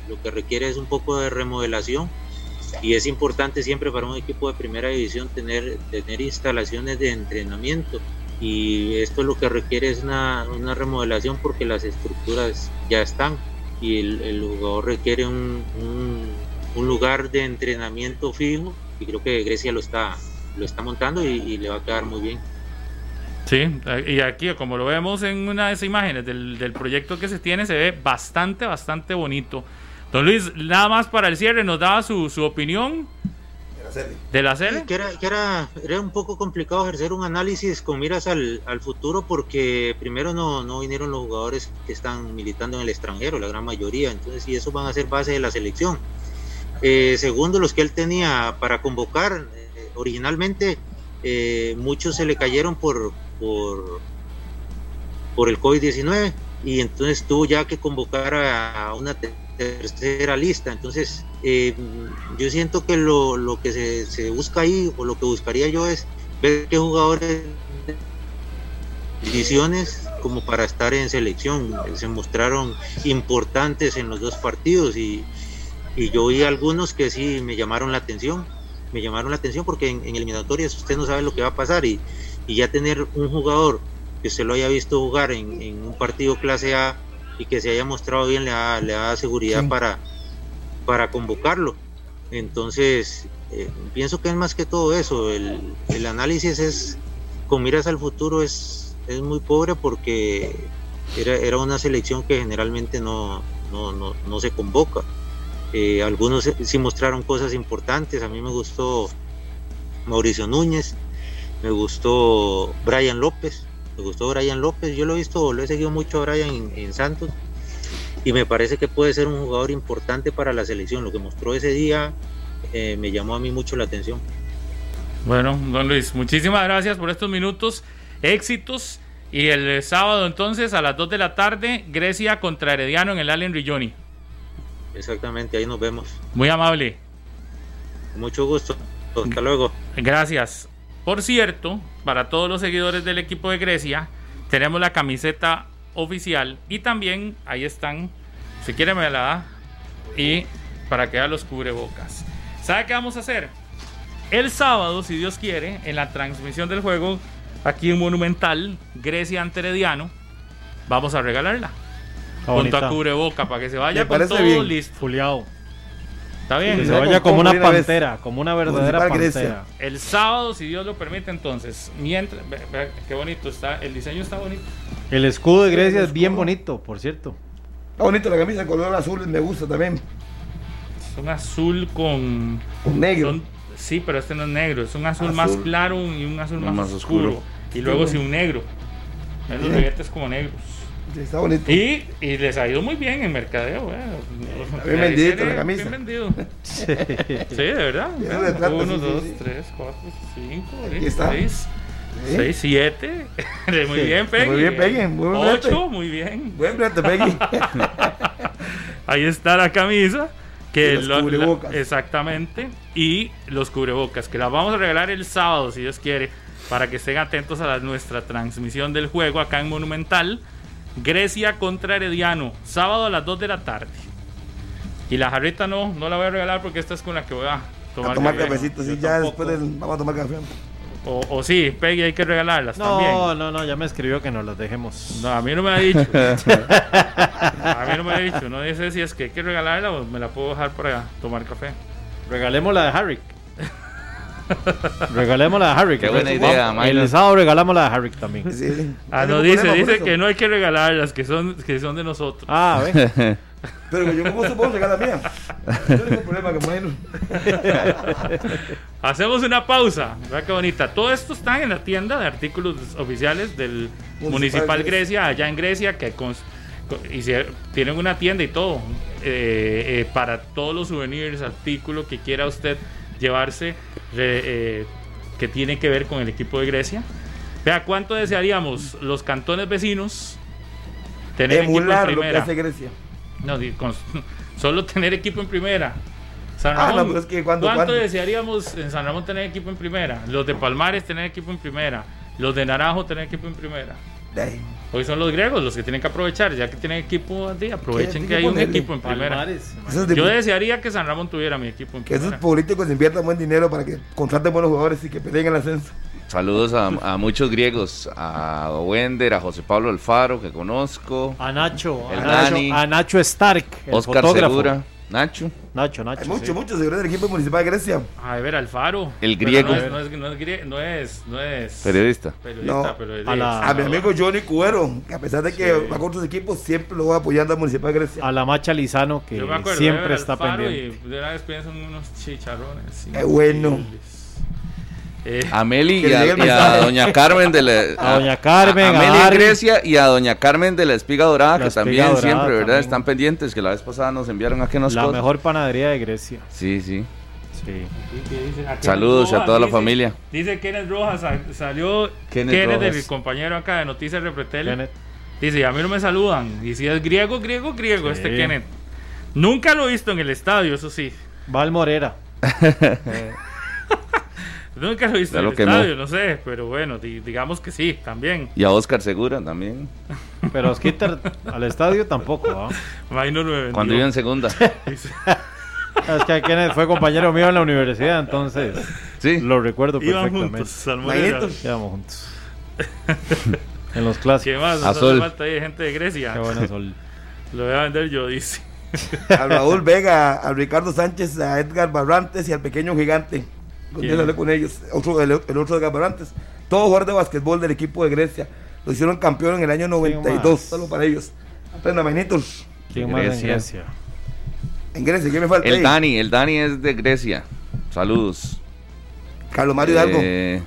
lo que requiere es un poco de remodelación y es importante siempre para un equipo de primera división tener, tener instalaciones de entrenamiento y esto lo que requiere es una, una remodelación porque las estructuras ya están y el, jugador requiere un, un, un lugar de entrenamiento fijo y creo que Grecia lo está lo está montando y, le va a quedar muy bien. Sí, y aquí como lo vemos en una de esas imágenes del, del proyecto que se tiene, se ve bastante, bastante bonito. Don Luis, nada más para el cierre, nos daba su, su opinión de la serie. que, era, que era, era, un poco complicado ejercer un análisis con miras al, al futuro porque primero no, no, vinieron los jugadores que están militando en el extranjero, la gran mayoría, entonces y eso van a ser base de la selección. Eh, segundo, los que él tenía para convocar, originalmente eh, muchos se le cayeron por, por, por el COVID-19 y entonces tuvo ya que convocar a, una tercera lista. Entonces, eh, yo siento que lo, lo que se, busca ahí, o lo que buscaría yo es ver qué jugadores como para estar en selección se mostraron importantes en los dos partidos y, y yo vi algunos que sí me llamaron la atención me llamaron la atención porque en, eliminatorias usted no sabe lo que va a pasar y, y, ya tener un jugador que se lo haya visto jugar en, un partido clase A y que se haya mostrado bien le da, le da seguridad para, para convocarlo. Entonces, eh, pienso que es más que todo eso. El, el, análisis es, con miras al futuro, es, es muy pobre porque era, era una selección que generalmente no, no, no, no se convoca. Eh, algunos sí mostraron cosas importantes. A mí me gustó Mauricio Núñez, me gustó Brian López, me gustó Brian López. Yo lo he visto, lo he seguido mucho a Brian en, Santos y me parece que puede ser un jugador importante para la selección. Lo que mostró ese día eh, me llamó a mí mucho la atención. Bueno, don Luis, muchísimas gracias por estos minutos. Éxitos. Y el sábado entonces a las 2 de la tarde, Grecia contra Herediano en el Allen Rilloni. Exactamente, ahí nos vemos. Muy amable. Mucho gusto. Hasta luego. Gracias. Por cierto, para todos los seguidores del equipo de Grecia, tenemos la camiseta oficial y también ahí están, si quieren me la da, y para que vean los cubrebocas. ¿Sabe qué vamos a hacer? El sábado, si Dios quiere, en la transmisión del juego, aquí en Monumental, Grecia ante Herediano, vamos a regalarla. Junto a cubreboca, para que se vaya con todo bien. listo. Fuleado. Está bien. Que se vaya como una vez. pantera, como una verdadera Grecia. pantera. El sábado, si Dios lo permite, entonces, mientras, ve- ve- qué bonito está, el diseño está bonito. El escudo de Grecia es bien bonito, por cierto. Está bonito la camisa, el color azul me gusta también. Es un azul con. Con negro. son- sí, pero este no es negro, es un azul, más claro y un azul más, Más oscuro. oscuro. Y luego Sí. sí un negro. Los Bien. reguetes como negros. Está bonito. Y, y les ha ido muy bien en mercadeo. eh. bien vendidito la camisa. Bien vendido. Sí. Sí, de verdad. Trata, Uno, sí, dos, sí. tres, cuatro, cinco, seis, está. seis, seis, siete. muy bien, Peggy. Muy bien, Peggy, muy brete. Ocho, muy bien. Buen brete, Peggy. Ahí está la camisa. Que Y los lo- la- cubrebocas. exactamente. Y los cubrebocas, que las vamos a regalar el sábado, si Dios quiere, para que estén atentos a la- nuestra transmisión del juego acá en Monumental. Grecia contra Herediano, sábado a las 2 de la tarde. Y la jarrita no, no la voy a regalar porque esta es con la que voy a tomar, A tomar café. cafecito, sí, ya tampoco. después del, vamos a tomar café. O, o sí, Peggy, hay que regalarlas también. No, no, no, ya me escribió que nos las dejemos. No, a mí no me ha dicho. a mí no me ha dicho. No dice si es que hay que regalarla o me la puedo dejar para tomar café. Regalemos la de Harrick. regalemos la de Harrick. Qué buena El idea, Milo. sábado regalamos la de Harrick también. Sí. Ah, no dice, dice que no hay que regalarlas, que son, que son de nosotros. Ah, ve. Pero yo como supongo regalar la mía. Yo no tengo problema que bueno. Hacemos una pausa. Vea qué bonita. Todo esto está en la tienda de artículos oficiales del Municipal Municipal Grecia. Grecia, allá en Grecia, que cons- co- hice- tienen una tienda y todo. eh, eh, para todos los souvenirs, artículos que quiera usted llevarse, eh, que tiene que ver con el equipo de Grecia. Vea cuánto desearíamos los cantones vecinos tener equipo en Emular lo que primera. hace Grecia. No, con- solo tener equipo en primera. San Ah, no, Ramón, pero es que cuando- ¿cuánto cuando- desearíamos en San Ramón tener equipo en primera? Los de Palmares tener equipo en primera. Los de Naranjo tener equipo en primera. Hoy son los griegos los que tienen que aprovechar, ya que tienen equipo, di, aprovechen ¿Qué que hay un equipo en primera. Palmares. De- Yo desearía que San Ramón tuviera mi equipo en que esos primera. políticos inviertan buen dinero para que contraten buenos jugadores y que peleen el ascenso. Saludos a, a muchos griegos, a Wender, a José Pablo Alfaro, que conozco, A Nacho, a Nacho, Dani. a Nacho Stark, el Oscar fotógrafo. Segura, Nacho, Nacho, Nacho. Hay muchos, sí. muchos seguidores del equipo municipal de Grecia. A ver, Alfaro. El Pero griego. No es, no es, no es grie- no es, no es periodista. periodista, No, es a la- A mi amigo Johnny Cuero, que a pesar de que Sí. va con otros equipos, siempre lo va apoyando al municipal de Grecia. A la Macha Lizano, que siempre está Alfaro pendiente. Y de una vez pienso en unos chicharrones. Qué bueno. increíbles. Eh, A Meli y a, y a doña Carmen de la A doña Carmen, a, a Meli Ari. Grecia y a doña Carmen de la Espiga Dorada La que Espiga también Dorada siempre, ¿verdad? también. Están pendientes que la vez pasada nos enviaron a que nos La mejor panadería de Grecia. Sí, sí. A Saludos a Rojas, toda la dice- familia. Dice Kenneth Rojas, sa- salió Kenneth Kenneth, Rojas. el compañero acá de Noticias Repretel. Kenneth. Dice, a mí no me saludan. Y si es griego, griego, griego, Sí. este Kenneth. Nunca lo he visto en el estadio, eso sí. Val Morera. Nunca lo he visto Ya en lo el quemó. estadio, no sé, pero bueno, di- digamos que sí, también. Y a Oscar Segura también. Pero Osquitar al estadio tampoco. vendió. Cuando iba en segunda. Es que Kenneth fue compañero mío en la universidad, entonces Sí. lo recuerdo Iban perfectamente. juntos. Íbamos juntos. en los clásicos. ¿Qué más? No falta ahí gente de Grecia. Qué bueno sol. Lo voy a vender yo, dice. A Raúl Vega, a Ricardo Sánchez, a Edgar Barrantes y al pequeño gigante. Con ¿Quién? él hablé con ellos. Otro, el, el otro Edgar Barrantes. Todos jugadores de basquetbol del equipo de Grecia. Lo hicieron campeón en el año 92. más? Solo para ellos. Aprenda, manitos. ¿Quién más en Grecia. En Grecia, ¿qué me falta? El ahí? Dani, el Dani es de Grecia. Saludos. Carlos Mario Hidalgo. Eh,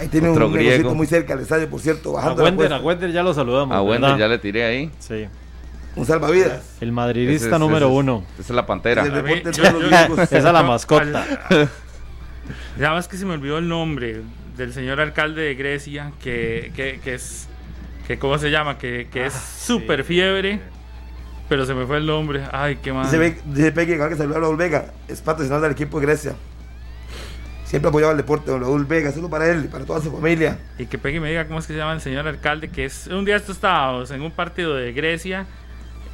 Ahí tiene un otro griego. muy cerca del estadio, por cierto. A Bajando la Wender, a. Wender ya lo saludamos. a ya le tiré ahí. Sí. Un salvavidas. El madridista Ese es- número ese uno. Esa es la pantera. A de. Esa es la mascota. Ya más que se me olvidó el nombre del señor alcalde de Grecia, que, que, que es, que ¿cómo se llama? Que, que es súper fiebre, pero se me fue el nombre. Ay, qué mal. Dice, Ve- dice Peque que saludar a Raúl Vega. Es patrocinador del equipo de Grecia. Siempre apoyaba el deporte, don Raúl Vega. Solo para él y para toda su familia. Y que Peggy me diga cómo es que se llama el señor alcalde, que es un día esto estábamos en un partido de Grecia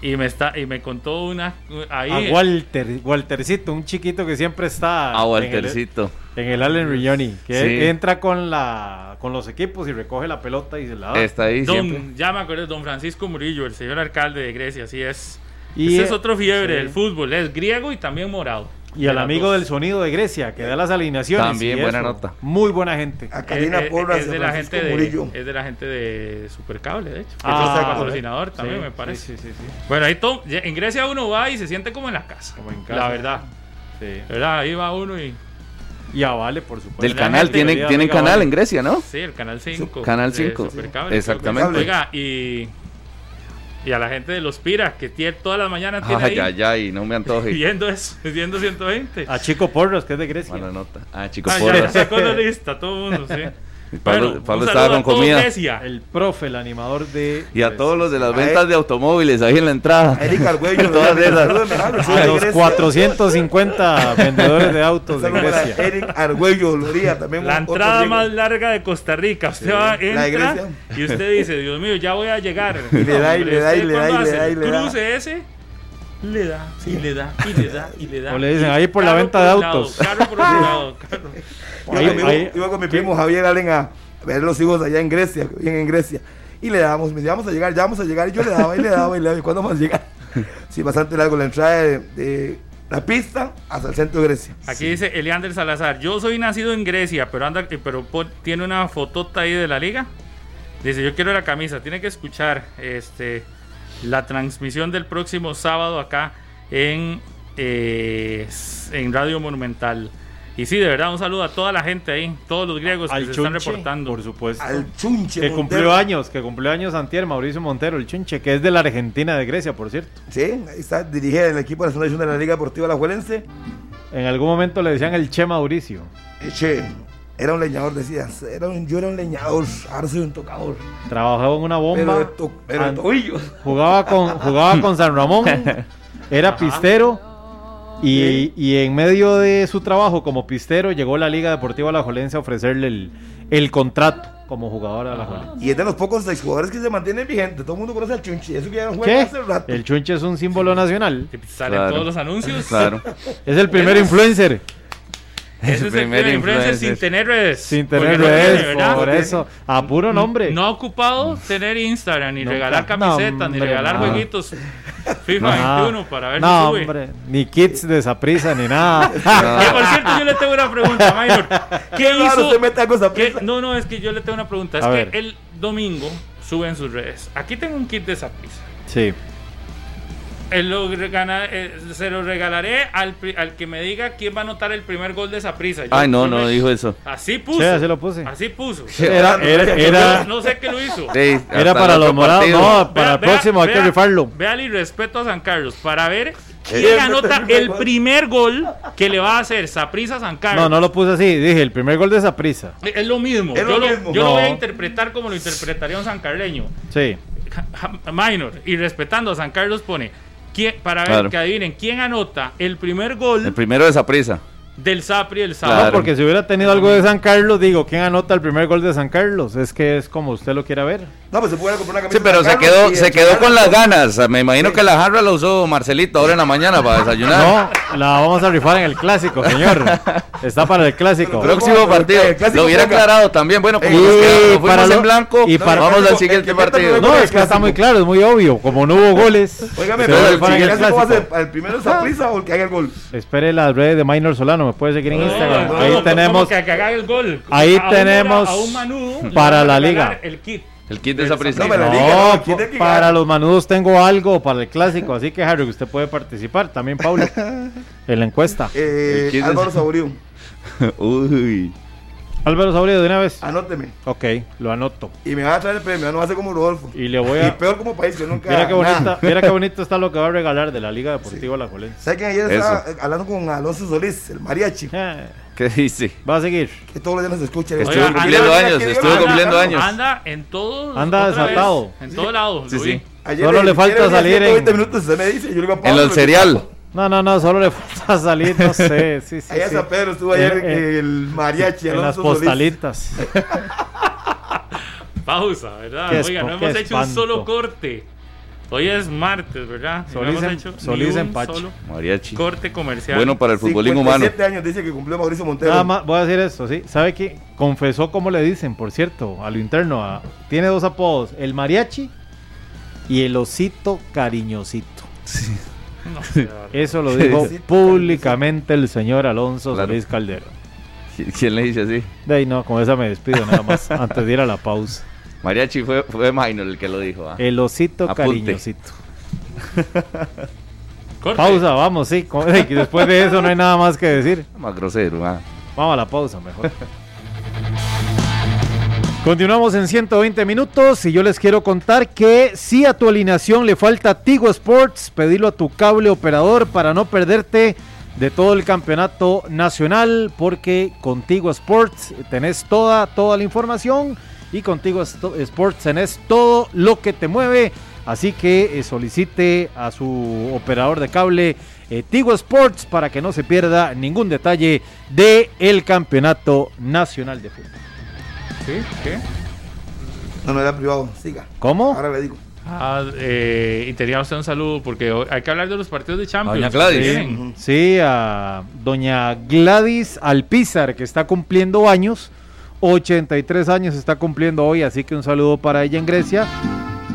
y me está y me contó una ahí A Walter, Waltercito, un chiquito que siempre está. A en el- Waltercito. En el Allen Rignoni, que Sí. entra con la con los equipos y recoge la pelota y se la da. Está ahí Don, siempre. ya me acordé, don Francisco Murillo, el señor alcalde de Grecia, así es. Y, Ese es otro fiebre sí. del fútbol, es griego y también morado. Y al amigo dos. del sonido de Grecia, que da las alineaciones. También buena eso. nota. Muy buena gente. A Karina Eh, eh, Porras, es, de la gente de, es de la gente de Supercable, de hecho. Ah, es el patrocinador también, Sí, me parece. sí, sí, sí. Bueno, ahí to- ya- en Grecia uno va y se siente como en la casa. en casa. La verdad. Sí. ¿Verdad? Ahí va uno y. Y a Vale, por supuesto. Del canal, tienen, tienen canal Vale. en Grecia, ¿no? Sí, el canal 5. Canal de 5. Supercable, Exactamente. Oiga, y. Y a la gente de los Pira, que tiene todas las mañanas tiene Ay, ahí ay, ay, no me antoje. viendo eso, viendo 120. A Chico Porros, que es de Grecia. Mala nota. Ah, chico, Ah, ya porras. sacó la lista, todo el mundo, sí. Pablo, Bueno, Pablo un estaba con comida. El profe, el animador de. Y a todos los de las ventas de automóviles ahí en la entrada. Eric Argüello, Todas esas. A de los Grecia. 450 vendedores de autos de Grecia. Eric Argüello Loría, también La un- entrada más larga de Costa Rica. Usted va, entra y usted dice, Dios mío, ya voy a llegar. Y le da, y le da, y le da, y le da, y el le da. cruce ese, le da, y le da, y le da, y le da. O le dicen, ahí por la venta de un autos. carro por otro lado, carro. Yo Ahí- iba con mi primo Javier Allen a ver los hijos allá en Grecia, viven en Grecia. Y le dábamos, me decía, vamos a llegar, ya vamos a llegar. Y yo le daba, y le daba, y le daba. ¿Y cuándo vamos a llegar? Sí, bastante largo la entrada de, de la pista hasta el centro de Grecia. Aquí dice Eliander Salazar, yo soy nacido en Grecia, pero anda, pero tiene una fotota ahí de la liga. Dice, yo quiero la camisa. Tiene que escuchar este la transmisión del próximo sábado acá en, eh, en Radio Monumental. Y sí, de verdad, un saludo a toda la gente ahí, todos los griegos que se están reportando. por supuesto. Al chunche. Que Montero. cumplió años, que cumplió años antier, Mauricio Montero, el chunche, que es de la Argentina de Grecia, por cierto. Sí, ahí está, dirige el equipo de la de la Liga Deportiva Alajuelense. En algún momento le decían el Che Mauricio. Che, era un leñador, decías. Era un, yo era un leñador, ahora soy un tocador. Trabajaba en una bomba. Pero de, to- pero de an- tobillos. jugaba con jugaba con San Ramón, era pistero y, y en medio de su trabajo como pistero llegó la Liga Deportiva Alajuelense a ofrecerle el, el contrato como jugador a Alajuelense. Y es de los pocos exjugadores que se mantienen vigentes. Todo el mundo conoce al Chunchi. Eso que ya no juega ¿Qué? hace rato. El chunche es un símbolo nacional. Salen Claro. todos los anuncios. Claro. Es el primer influencer. Ese es el primer influencer sin tener redes. Sin Porque tener no tiene, redes, ¿verdad? por eso. A puro nombre. No ha ocupado tener Instagram, ni regalar camisetas, No, ni regalar no. jueguitos FIFA No. 21 para ver no, si sube. hombre, ni kits de Saprisa ni nada. Que por cierto, yo le tengo una pregunta, Maynor. ¿Qué hizo? mete esa ¿Qué- prisa. No, no, es que yo le tengo una pregunta. Es A que ver. el domingo sube en sus redes. Aquí tengo un kit de Saprisa. Sí. Él lo regala- eh, se lo regalaré al, al que me diga quién va a anotar el primer gol de Saprisa. Ay, no, no dijo eso. Así puso. Sí, así lo puse. Así puso. Era, era, era, no sé qué lo hizo. Sí, era para los morados. No, para Vea- el vea- próximo hay que vea- rifarlo. Véale y respeto a San Carlos para ver quién anota el primer gol que le va a hacer Saprisa a San Carlos. No, no lo puse así. Dije, el primer gol de Saprisa. Es lo mismo. Es yo lo mismo. yo lo voy a interpretar como lo interpretaría un sancarleño. Sí. Minor. Y respetando a San Carlos pone. ¿Quién- para ver Claro. que adivinen quién anota el primer gol El primero de esa prisa. Del Sapri el No, sábado. Claro. porque si hubiera tenido algo de San Carlos, digo, ¿quién anota el primer gol de San Carlos? Es que es como usted lo quiera ver. No, pues se puede comprar una Sí, camisa. pero de se Carlos quedó, se quedó con las ganas. Me imagino que la jarra la usó Marcelito ahora en la mañana para desayunar. No, la vamos a rifar en el clásico, señor. Está para el clásico. Próximo Pero partido. clásico Lo hubiera ponga. aclarado también. Bueno, como Y nos, para lo- en blanco, y para- vamos el al que siguiente partido. No, es que está muy claro, es muy obvio. Como no hubo goles, Óigame, se va a pero el el clásico va a ser el primero es Saprissa o el que haga el gol. Espere las redes de Minor Solano, puede seguir en Instagram. no, Ahí no, tenemos que, el gol. Ahí A un tenemos a un manudo para la liga. El kit. El kit de esa prisa. No, pero la No, liga, no, po- ¿quién es que para los manudos tengo algo para el clásico, así que Harry, usted puede participar, también Paulo, en la encuesta. Eh. Álvaro Uy. Álvaro Saurio de una vez. anóteme. Ok, lo anoto. Y me va a traer el premio, no va a ser como Rodolfo. Y le voy Y a... peor como país, que nunca. Mira qué, bonita, mira qué bonito está lo que va a regalar de la Liga Deportiva La Jolense. ¿Sabes quién ayer estaba eh, hablando con Alonso Solís, el mariachi? Eh, ¿Qué dice? Va a seguir. Que todos los días nos escucha. Estuvo cumpliendo anda- años, estuvo cumpliendo anda- años. Anda en todo. Anda vez, desatado. en todo lado. Sí, lo vi. sí. Ayer Solo le falta salir en- 120 minutos, usted me dice. Yo le digo a En el cereal. No, no, no, solo le falta salir, no sé. Sí, sí, Allá sí. San Pedro estuvo ayer En- en- el mariachi en las Solís. postalitas. Pausa, ¿verdad? Qué Oiga, no hemos hecho un solo corte. Hoy es martes, ¿verdad? Y no Solís hemos ni Solís un solo Mariachi. corte comercial. Bueno para el futbolismo humano. 57 años dice que cumplió Mauricio Montero. Nada más voy a decir esto, ¿sí? ¿Sabe qué? Confesó como le dicen, por cierto, a lo interno. a- tiene dos apodos, el mariachi y el osito cariñosito. No, Eso lo dijo públicamente el señor Alonso Claro. Solís Caldero. ¿Qui- ¿Quién le dice así? De ahí no, con esa me despido nada más, antes de ir a la pausa. Mariachi fue, fue Minor el que lo dijo. ¿ah? El osito Apunte. cariñosito. Corte. Pausa, vamos, sí. Después de eso no hay nada más que decir. Más grosero. ¿ah? Vamos a la pausa mejor. Continuamos en 120 minutos y yo les quiero contar que si a tu alineación le falta Tigo Sports, pedilo a tu cable operador para no perderte de todo el campeonato nacional porque contigo Sports tenés toda, toda la información y contigo Esto- Sports tenés todo lo que te mueve. Así que eh, solicite a su operador de cable eh, Tigo Sports para que no se pierda ningún detalle del el campeonato nacional de fútbol. ¿Sí? ¿Qué? No, no era privado. Siga. ¿Cómo? Ahora le digo. Ah, eh, y tenía usted un saludo porque hoy hay que hablar de los partidos de Champions. Doña Gladys. Sí, sí, a doña Gladys Alpizar, que está cumpliendo años, 83 años está cumpliendo hoy, así que un saludo para ella en Grecia.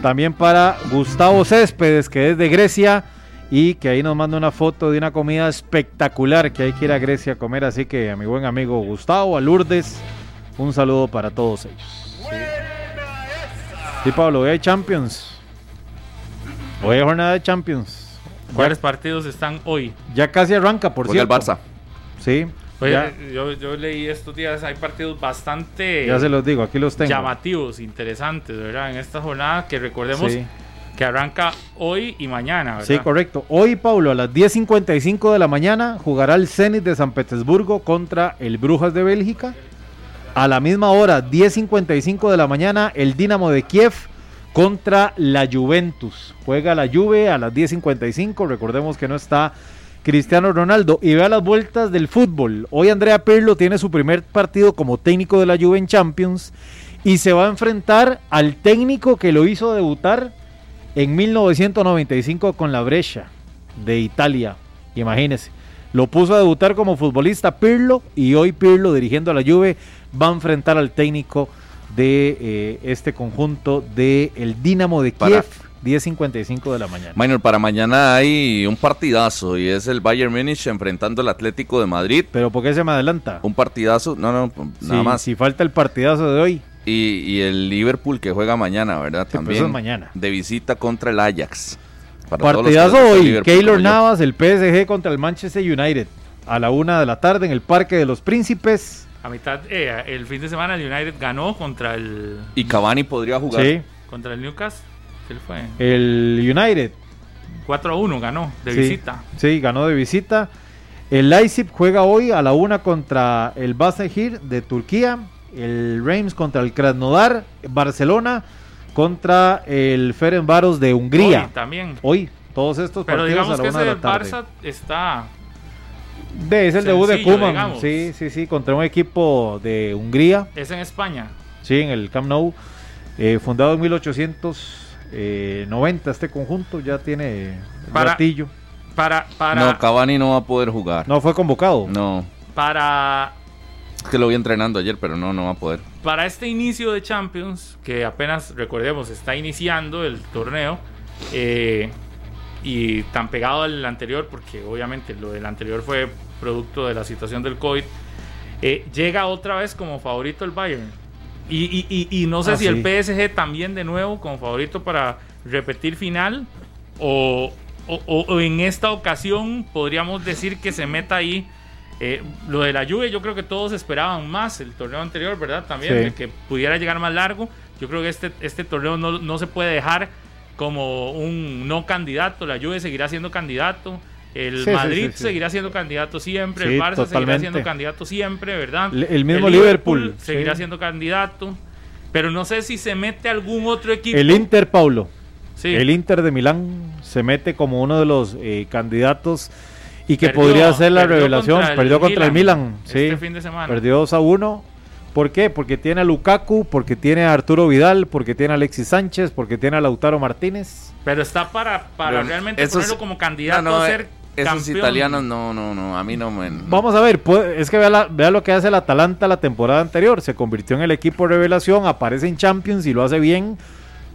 También para Gustavo Céspedes, que es de Grecia y que ahí nos manda una foto de una comida espectacular que hay que ir a Grecia a comer. Así que a mi buen amigo Gustavo, a Lourdes, un saludo para todos ellos. Sí, Sí, Pablo, hoy hay Champions. Hoy hay jornada de Champions. ¿Cuáles partidos están hoy? Ya casi arranca, por Juega el cierto. Barça. Sí. Oye, ya, yo, yo leí estos días, hay partidos bastante ya se los digo, aquí los tengo. llamativos, interesantes, ¿verdad? En esta jornada que recordemos Sí. que arranca hoy y mañana, ¿verdad? Sí, correcto. Hoy, Paulo, a las 10.55 de la mañana jugará el Zenit de San Petersburgo contra el Brujas de Bélgica. A la misma hora, 10.55 de la mañana, el Dinamo de Kiev contra la Juventus. Juega la Juve a las 10.55. Recordemos que no está Cristiano Ronaldo. Y vea las vueltas del fútbol. Hoy Andrea Pirlo tiene su primer partido como técnico de la Juve en Champions. Y se va a enfrentar al técnico que lo hizo debutar en 1995 con la Brescia de Italia. Imagínense. Lo puso a debutar como futbolista Pirlo y hoy Pirlo dirigiendo a la Juve va a enfrentar al técnico de eh, este conjunto de el Dinamo de Para- Kiev 10.55 de la mañana. Minor, para mañana hay un partidazo y es el Bayern Múnich enfrentando al Atlético de Madrid. Pero ¿por qué se me adelanta? Un partidazo, no, no, nada más. Si falta el partidazo de hoy. Y, y el Liverpool que juega mañana, ¿verdad? pero También. es mañana. De visita contra el Ajax. Para Partidazo hoy. Keylor. Navas, el PSG contra el Manchester United. A la una de la tarde en el Parque de los Príncipes. A mitad, eh, el fin de semana el United ganó contra el Y Cavani podría jugar. Sí. contra el Newcastle. ¿Qué fue? El United 4 a 1 ganó de Sí, visita. Sí, ganó de visita. El Leipzig juega hoy a la una contra el Basehir de Turquía. El Reims contra el Krasnodar. Barcelona contra el Ferencváros de Hungría. Hoy también. Hoy, todos estos Pero partidos a digamos la que una de ese la tarde. Barça está De, es el debut de digamos. Sí, sí, sí, contra un equipo de Hungría. es en España. Sí, en el Camp Nou. Eh, fundado en 1890 este conjunto. Ya tiene Para- ratillo. Para para No, Cavani no va a poder jugar. No fue convocado. No. para Es que lo vi entrenando ayer, pero no, no va a poder. Para este inicio de Champions, que apenas recordemos está iniciando el torneo, eh, y tan pegado al anterior, porque obviamente lo del anterior fue producto de la situación del COVID, eh, llega otra vez como favorito el Bayern. Y, y- y- y no sé Ah, si el. PSG también de nuevo como favorito para repetir final, o, o- o- o en esta ocasión podríamos decir que se meta ahí. Eh, lo de la lluvia, yo creo que todos esperaban más el torneo anterior, ¿verdad? También, Sí. de que pudiera llegar más largo. Yo creo que este, este torneo no, no se puede dejar como un no candidato. La Juve seguirá siendo candidato. El Sí, Madrid sí, seguirá siendo candidato siempre. El Barça seguirá siendo candidato siempre, ¿verdad? Le- el mismo Liverpool, seguirá sí. siendo candidato. Pero no sé si se mete algún otro equipo. El Inter, Paulo. Sí. El Inter de Milán se mete como uno de los eh, candidatos y que Perdió- podría ser la perdió revelación. contra perdió contra el Milan Milan. este sí. fin de semana. Perdió 2 a 1. ¿Por qué? Porque tiene a Lukaku, porque tiene a Arturo Vidal, porque tiene a Alexis Sánchez, porque tiene a Lautaro Martínez. Pero está para, para Pero realmente esos- ponerlo como candidato No, no, a eh, ser Esos campeón. italianos no, no, no, a mí no me... Vamos a ver, puede- es que vea, la- vea lo que hace el Atalanta la temporada anterior. Se convirtió en el equipo revelación, aparece en Champions y lo hace bien,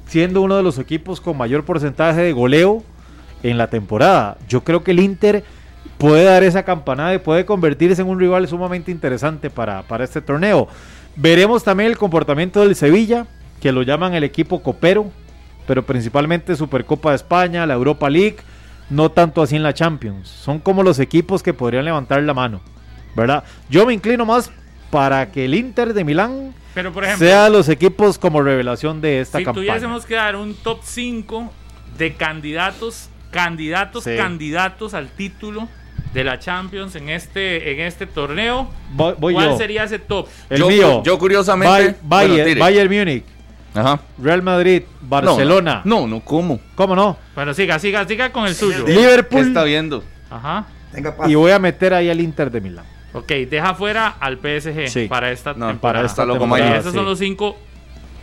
siendo uno de los equipos con mayor porcentaje de goleo en la temporada. Yo creo que el Inter puede dar esa campanada y puede convertirse en un rival sumamente interesante para, para este torneo. Veremos también el comportamiento del Sevilla, que lo llaman el equipo copero, pero principalmente Supercopa de España, la Europa League, no tanto así en la Champions. Son como los equipos que podrían levantar la mano, ¿verdad? Yo me inclino más para que el Inter de Milán Pero por ejemplo, sea los equipos como revelación de esta si campaña. tuviésemos que dar un top 5 de candidatos, candidatos, Sí. candidatos al título de la Champions en este, en este torneo, Voy- voy ¿cuál yo. sería ese top? El Yo- mío. yo curiosamente- Bay- Bayern, bueno. Bayern Múnich. Ajá. Real Madrid, Barcelona. No, no, ¿cómo? ¿Cómo no? Bueno, siga, siga, siga con el suyo. Liverpool. ¿Qué está viendo? Ajá. Tenga Y voy a meter ahí al Inter de Milán. Ok, deja fuera al PSG Sí. para esta No, temporada. para esta temporada, esos sí. son los cinco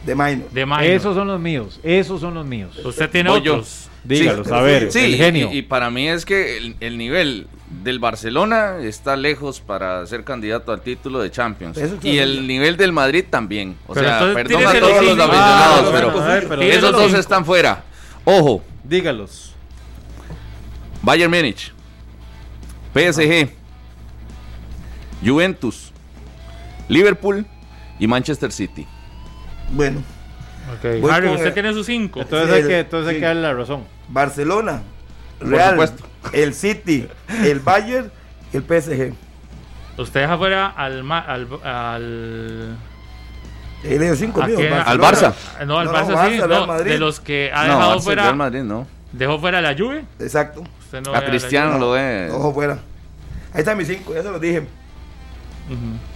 de minor. de minor. Esos son los míos. Esos son los míos. Usted tiene Voy yo. otros. Dígalos, Sí, a ver, sí, el genio. Y, y para mí es que el, el nivel del Barcelona está lejos para ser candidato al título de Champions. Y el nivel del Madrid también. O Pero sea, perdón a todos los aficionados, Ah, pero, ver, esos dos cinco. están fuera. Ojo, Dígalos. Bayern Múnich, PSG, Juventus, Liverpool y Manchester City. Bueno, Ok, Voy Harry, con usted el- tiene sus cinco. Entonces Sí, hay el- que, entonces hay sí. que darle la razón. Barcelona, Real, el City, el Bayern y el PSG. Usted deja fuera al... ma- al, al He leído cinco ¿A míos. qué? Al. Barça. no, al No, Barça no, sí. Barça, no, Madrid. de los que ha no, dejado Barça fuera... Real Madrid no. Dejó fuera la Juve. Exacto. A Cristiano lo ve. Ojo fuera. Ahí están mis cinco, ya se los dije.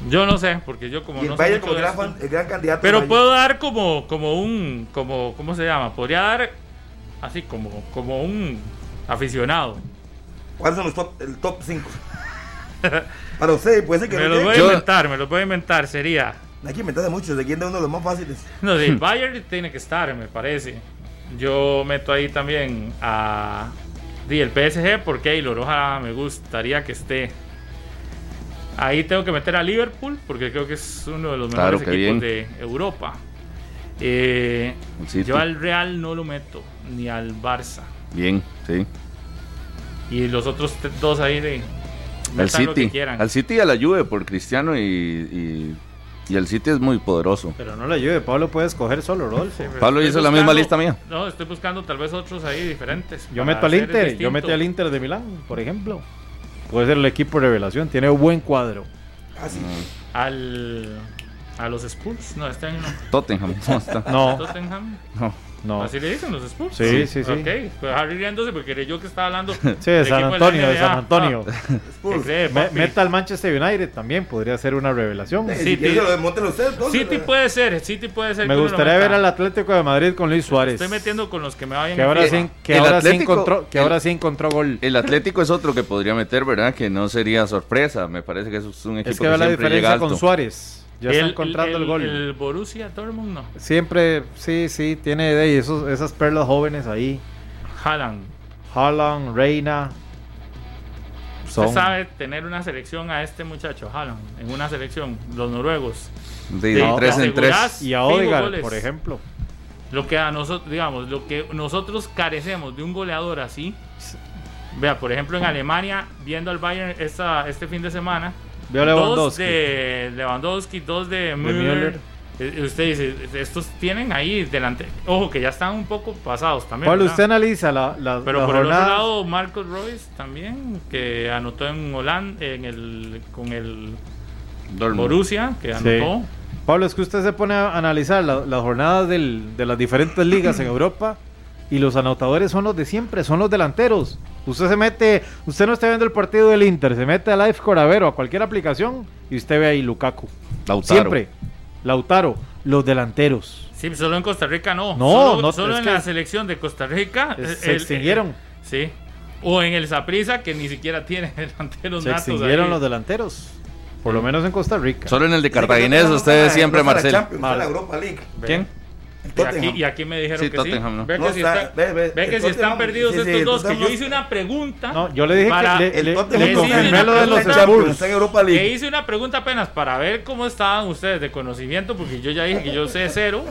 Yo no sé, porque yo como Y el no Bayern como de gran, esto. fan- el gran candidato. Pero puedo dar como, como un, como, ¿cómo se llama? Podría dar así como, como un aficionado. ¿Cuáles son los top, el top 5? Para usted, puede ser que Me no los voy a inventar, me los voy a inventar. Sería, Hay que inventar de muchos, de quién de uno de los más fáciles. no, el Bayern tiene que estar, me parece. Yo meto ahí también a di, el PSG porque Keylor, ojalá me gustaría que esté. Ahí tengo que meter a Liverpool porque creo que es uno de los Claro, mejores equipos bien. de Europa. Eh, yo al Real no lo meto, ni al Barça. Bien, sí. Y los otros dos ahí de. Al metan lo que City. quieran. Al City y a la Juve por Cristiano y, y, y el City es muy poderoso. Pero no la ayude, Pablo puede escoger solo, Rodolfo. Sí, Pablo hizo la misma lista mía. No, estoy buscando tal vez otros ahí diferentes. Yo meto al Inter, yo meto al Inter de Milán, por ejemplo. Puede ser el equipo revelación, tiene un buen cuadro. Ah, sí. Al. A los Spurs. No, este año no. Tottenham. ¿cómo está? No, Tottenham. No. No. Así le dicen los Spurs. Sí, sí, sí. Ok, pues Harry riéndose porque creí yo que estaba hablando. Sí, de San Antonio, de San. Antonio. Ah, ¿qué cree, Me- meta al Manchester United también, podría ser una revelación. Sí, sí. se lo ustedes. City puede ser, City puede ser. Me gustaría ver al Atlético de Madrid con Luis Suárez. Estoy metiendo con los que me vayan Que ahora, sí, que, El ahora sí Atlético- encontró, que el- ahora sí encontró gol. El Atlético es otro que podría meter, ¿verdad? Que no sería sorpresa. Me parece que eso es un equipo Es que ve que la siempre llega diferencia alto. con Suárez. Ya está encontrando el, gol. El Borussia Dortmund no. Siempre, sí, sí, tiene de ahí esos, esas perlas jóvenes ahí. Haaland. Haaland, Reina. Usted Son. sabe tener una selección a este muchacho, Haaland, en una selección, los noruegos. De Te- tres en tres. Y a Odegaard, por ejemplo. Lo que a nosotros, digamos, lo que nosotros carecemos de un goleador así. Vea, por ejemplo, en Alemania, viendo al Bayern esta, este fin de semana, Veo dos de Lewandowski, dos de Müller. Müller. Eh, Usted dice, estos tienen ahí delante. Ojo, que ya están un poco pasados también. Pablo, ¿verdad? usted analiza la, la, Pero la por el otro lado, Marcos Royce también, que anotó en Holanda, en el, con el Dortmund. Borussia, que Sí. anotó. Pablo, es que usted se pone a analizar la- las jornadas del- de las diferentes ligas en Europa y los anotadores son los de siempre, son los delanteros. Usted se mete, usted no está viendo el partido del Inter, se mete a LiveScore a ver o a cualquier aplicación y usted ve ahí Lukaku. Lautaro. Siempre. Lautaro, los delanteros. Sí, solo en Costa Rica no. No, solo, no, solo en la selección de Costa Rica. es- se el- extinguieron. eh, sí. O en el Saprissa, que ni siquiera tiene delanteros Se natos extinguieron ahí. los delanteros. Por lo menos en Costa Rica. Solo en el de Cartaginés, ustedes siempre, Marcelo. la Europa League. ¿Quién? Y aquí, y aquí me dijeron Sí, que Tottenham, ¿no? sí. Ve que, No, si, está- está- ve, ve, ve que el si están perdidos sí, sí, estos dos, que yo hice una pregunta. No, yo le dije para- que le, confirmé lo de los Spurs. Está en Europa League. Que hice una pregunta apenas para ver cómo estaban ustedes de conocimiento, porque yo ya dije que yo sé cero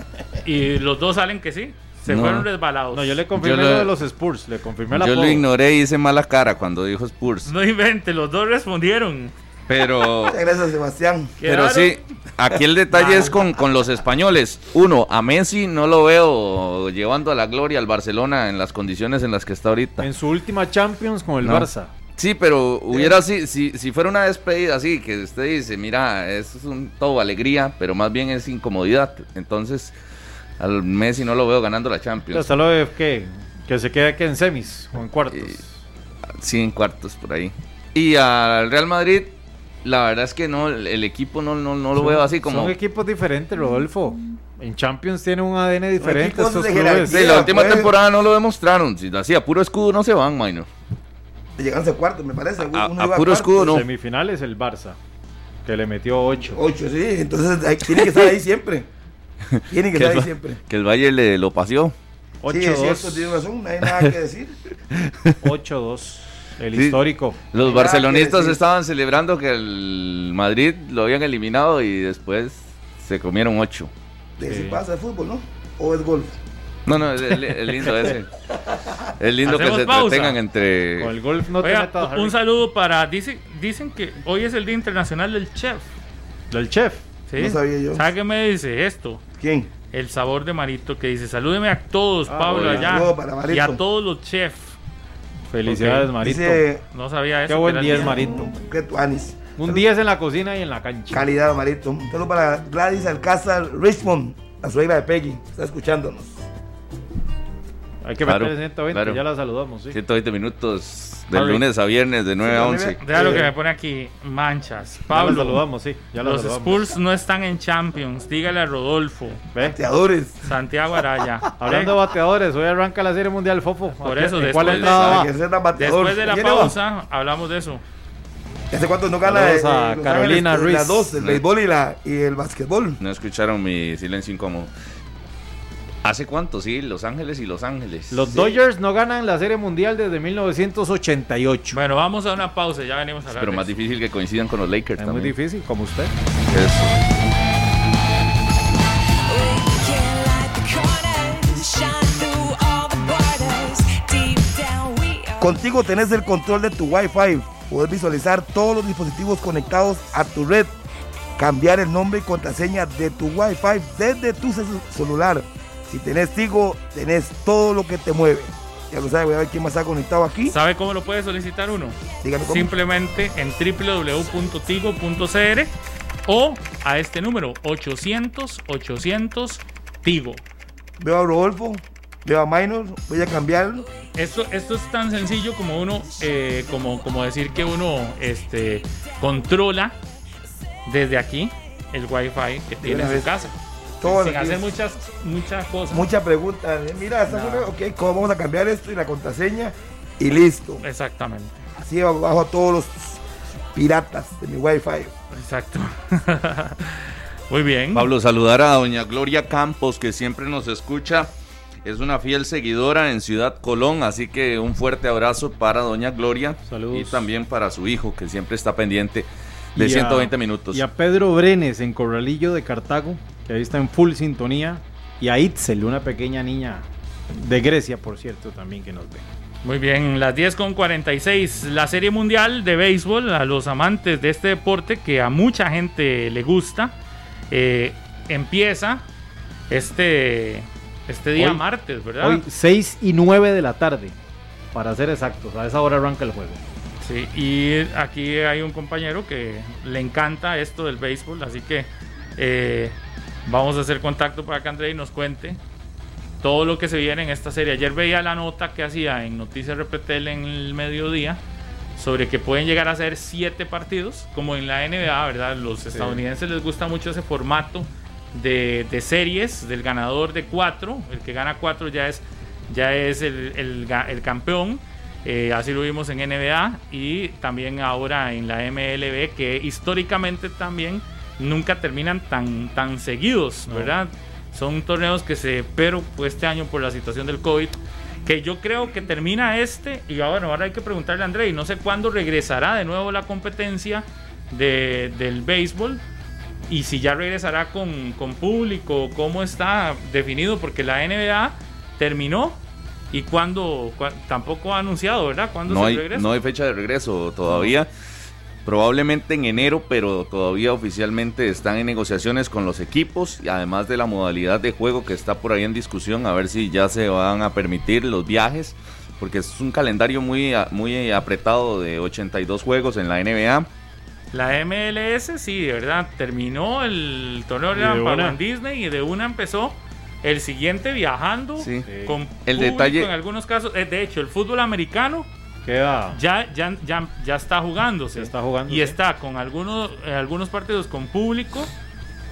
y los dos salen que sí. Se No. fueron resbalados. No, yo le confirmé Yo lo- lo de los Spurs, le confirmé la Yo lo ignoré y hice mala cara cuando dijo Spurs. No invente, los dos respondieron. Pero, Muchas Gracias, Sebastián. pero sí, aquí el detalle es con, con los españoles. Uno, a Messi no lo veo llevando a la gloria al Barcelona en las condiciones en las que está ahorita. En su última Champions con el No. Barça. Sí, pero hubiera si, si, si fuera una despedida así, que usted dice, mira, es un todo alegría, pero más bien es incomodidad. Entonces, al Messi no lo veo ganando la Champions. Hasta lo de que, que se quede que en semis o en cuartos. Sí, en cuartos por ahí. Y al Real Madrid, la verdad es que no, el, equipo no, no, no lo Son- veo así como... Son equipos diferentes, Rodolfo. En Champions tiene un ADN diferente. Estos de clubes. jerarquía. Sí, la última pues. temporada no lo demostraron. Si así a puro escudo no se van, minor. Llegaron a cuartos, me parece. A- Uno a iba puro escudo, no. Semifinales el Barça, que le metió 8. Ocho, sí. Entonces hay- tiene que estar ahí siempre. Tiene que Que estar ahí siempre. que el Valle le lo paseó. Sí, es cierto, tiene razón. No hay nada que decir. 8-2. El Sí. histórico. Los barcelonistas estaban celebrando que el Madrid lo habían eliminado y después se comieron ocho. De Sí. pasa de fútbol, ¿no? O es golf. No, no, es, lindo ese. Es lindo que se pausa. entretengan entre... Con el golf no te Oiga, metas, un saludo para. Dice, dicen que hoy es el Día Internacional del Chef. Del chef. ¿sí? No sabía yo. ¿Sabe qué me dice esto? ¿Quién? El sabor de Marito que dice: Salúdeme a todos, Ah, Pablo, allá. Saludo para Marito. Y a todos los chefs. Felicidades. Marito. Dice No sabía eso. Qué que buen era el día es día. Marito. que tú, Anis. Un 10 en la cocina y en la cancha. Calidad, Marito. Un saludo para Gladys Alcázar Richmond, la suegra de Peggy. Está escuchándonos. Hay que Claro, meter 120, claro. ya la saludamos. Sí. 120 minutos de Harry. lunes a viernes de 9 a Sí, 11. Vea lo Eh, que me pone aquí: manchas. Ya la Pablo, saludamos, sí. Ya la los saludamos. Spurs no están en Champions. Dígale a Rodolfo. Ve. Bateadores. Santiago Araya. Hablando de bateadores, hoy arranca la Serie Mundial Fofo. Por ¿A eso, después ¿Cuál de- bateador. Después de la ¿Quién va? pausa, hablamos de eso. ¿Hace cuánto no gana eh, a Carolina Ángeles, Ruiz. Las dos, el No. béisbol y, la, y el básquetbol. No escucharon mi silencio incómodo. ¿Hace cuánto? Sí, Los Ángeles y Los Ángeles. Los Dodgers no ganan la Serie Mundial desde 1988. Bueno, vamos a una pausa. Ya venimos a hablar. Pero más eso. difícil que coincidan con los Lakers Es muy también. difícil, como usted. Eso. Contigo tenés el control de tu Wi-Fi. Puedes visualizar todos los dispositivos conectados a tu red. Cambiar el nombre y contraseña de tu Wi-Fi desde tu celu- celular. Si tenés Tigo, tenés todo lo que te mueve. Ya lo sabes, voy a ver quién más está conectado aquí. ¿Sabe cómo lo puede solicitar uno? Dígame cómo. Simplemente en www.tigo.cr o a este número 800 800 Tigo. Veo a Rodolfo, veo a Minor, voy a cambiarlo. Esto, esto es tan sencillo como uno, eh, como, como decir que uno este, controla desde aquí el wifi que tiene en su casa. Todo sin hacer muchas, muchas cosas. Mucha pregunta. eh, Mira, No. ok, ¿cómo vamos a cambiar esto y la contraseña? Y listo. Exactamente. Así bajo a todos los piratas de mi Wi-Fi. Exacto. Muy bien. Pablo, saludar a doña Gloria Campos, que siempre nos escucha. Es una fiel seguidora en Ciudad Colón, así que un fuerte abrazo para doña Gloria. Saludos. Y también para su hijo, que siempre está pendiente de Y a- 120 minutos. Y a Pedro Brenes en Corralillo de Cartago, que ahí está en full sintonía. Y a Itzel, una pequeña niña de Grecia, por cierto, también que nos ve. Muy bien, las 10 con 46. La Serie Mundial de Béisbol, a los amantes de este deporte que a mucha gente le gusta, eh, empieza este, este día Hoy- martes, ¿verdad? Hoy 6 y 9 de la tarde, para ser exactos. A esa hora arranca el juego. Sí, y aquí hay un compañero que le encanta esto del béisbol, así que eh, vamos a hacer contacto para que Andrei nos cuente todo lo que se viene en esta serie. Ayer veía la nota que hacía en Noticias Repetel en el mediodía sobre que pueden llegar a ser siete partidos, como en la NBA, ¿verdad? Los estadounidenses les gusta mucho ese formato de, de series, del ganador de cuatro, el que gana cuatro ya es, ya es el, el el campeón. Eh, así lo vimos en NBA y también ahora en la MLB, que históricamente también nunca terminan tan, tan seguidos, ¿verdad? Son torneos que se, pero pues, este año por la situación del COVID, que yo creo que termina este y ahora, ahora hay que preguntarle a André, y no sé cuándo regresará de nuevo la competencia de, del béisbol y si ya regresará con, con público, cómo está definido, porque la NBA terminó y cuándo, tampoco ha anunciado, ¿verdad? ¿Cuándo no se hay, regresa? No hay fecha de regreso todavía. Probablemente en enero, pero todavía oficialmente están en negociaciones con los equipos y además de la modalidad de juego que está por ahí en discusión, a ver si ya se van a permitir los viajes, porque es un calendario muy, muy apretado de 82 juegos en la NBA. La MLS, sí, de verdad, terminó el torneo de en Disney y de una empezó el siguiente viajando con el detalle en algunos casos. Eh, de hecho, el fútbol americano queda ya ya ya, ya está jugándose. está jugando. Y está con algunos eh, algunos partidos con público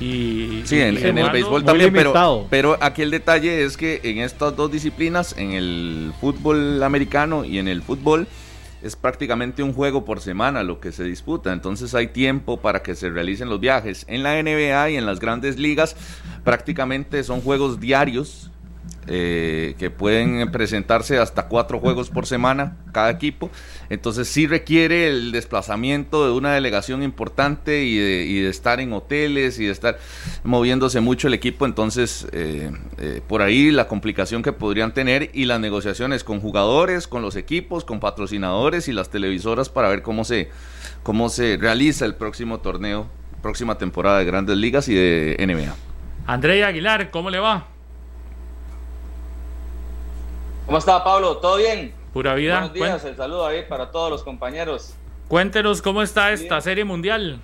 y sí, en, en el béisbol también, pero, pero aquí el detalle es que en estas dos disciplinas, en el fútbol americano y en el fútbol, es prácticamente un juego por semana lo que se disputa, entonces hay tiempo para que se realicen los viajes. En la NBA y en las grandes ligas prácticamente son juegos diarios eh, que pueden presentarse hasta cuatro juegos por semana cada equipo. Entonces sí requiere el desplazamiento de una delegación importante y de, estar en hoteles y de estar moviéndose mucho el equipo. Entonces eh, eh, por ahí la complicación que podrían tener y las negociaciones con jugadores, con los equipos, con patrocinadores y las televisoras para ver cómo se, cómo se realiza el próximo torneo, próxima temporada de grandes ligas y de NBA. André Aguilar, ¿cómo le va? ¿Cómo está Pablo? ¿Todo bien? Pura vida. Buenos días, el saludo ahí para todos los compañeros. Cuéntenos cómo está esta serie mundial.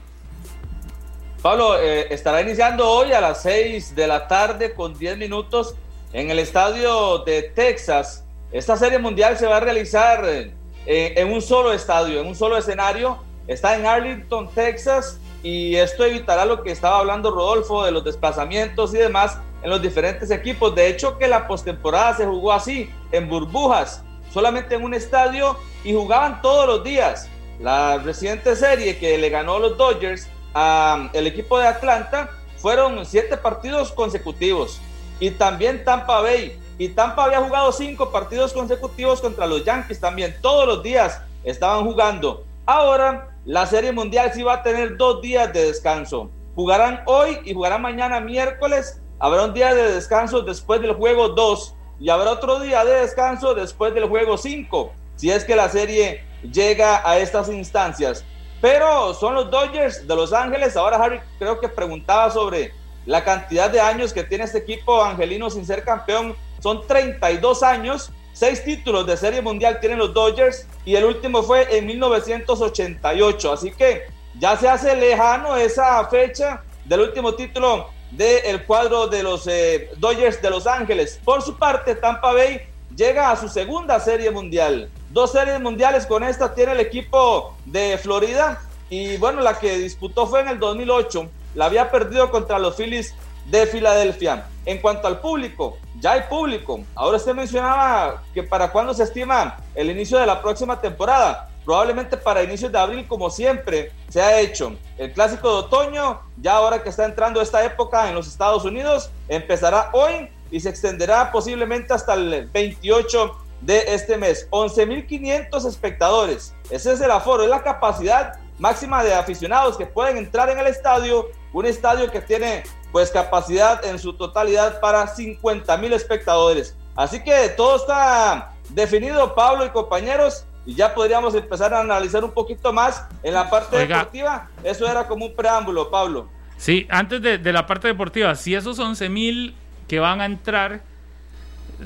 Pablo, eh, estará iniciando hoy a las 6 de la tarde con 10 minutos en el estadio de Texas. Esta serie mundial se va a realizar eh, en un solo estadio, en un solo escenario. Está en Arlington, Texas, y esto evitará lo que estaba hablando Rodolfo de los desplazamientos y demás en los diferentes equipos. De hecho, que la postemporada se jugó así, en burbujas, solamente en un estadio y jugaban todos los días. La reciente serie que le ganó los Dodgers al equipo de Atlanta fueron siete partidos consecutivos. Y también Tampa Bay. Y Tampa había jugado cinco partidos consecutivos contra los Yankees también. Todos los días estaban jugando. Ahora la Serie Mundial sí va a tener dos días de descanso. Jugarán hoy y jugarán mañana miércoles Habrá un día de descanso después del juego 2 y habrá otro día de descanso después del juego 5, si es que la serie llega a estas instancias. Pero son los Dodgers de Los Ángeles. Ahora Harry creo que preguntaba sobre la cantidad de años que tiene este equipo angelino sin ser campeón. Son 32 años, seis títulos de serie mundial tienen los Dodgers y el último fue en 1988. Así que ya se hace lejano esa fecha del último título del cuadro de los eh, Dodgers de Los Ángeles. Por su parte, Tampa Bay llega a su segunda serie mundial. Dos series mundiales con esta tiene el equipo de Florida y bueno, la que disputó fue en el 2008. La había perdido contra los Phillies de Filadelfia. En cuanto al público, ya hay público. Ahora usted mencionaba que para cuándo se estima el inicio de la próxima temporada probablemente para inicios de abril, como siempre se ha hecho. El clásico de otoño, ya ahora que está entrando esta época en los Estados Unidos, empezará hoy y se extenderá posiblemente hasta el 28 de este mes. 11.500 espectadores. Ese es el aforo, es la capacidad máxima de aficionados que pueden entrar en el estadio. Un estadio que tiene pues capacidad en su totalidad para 50.000 espectadores. Así que todo está definido, Pablo y compañeros y ya podríamos empezar a analizar un poquito más en la parte deportiva. Eso era como un preámbulo, Pablo. Sí, antes de, la parte deportiva, si esos 11 mil que van a entrar,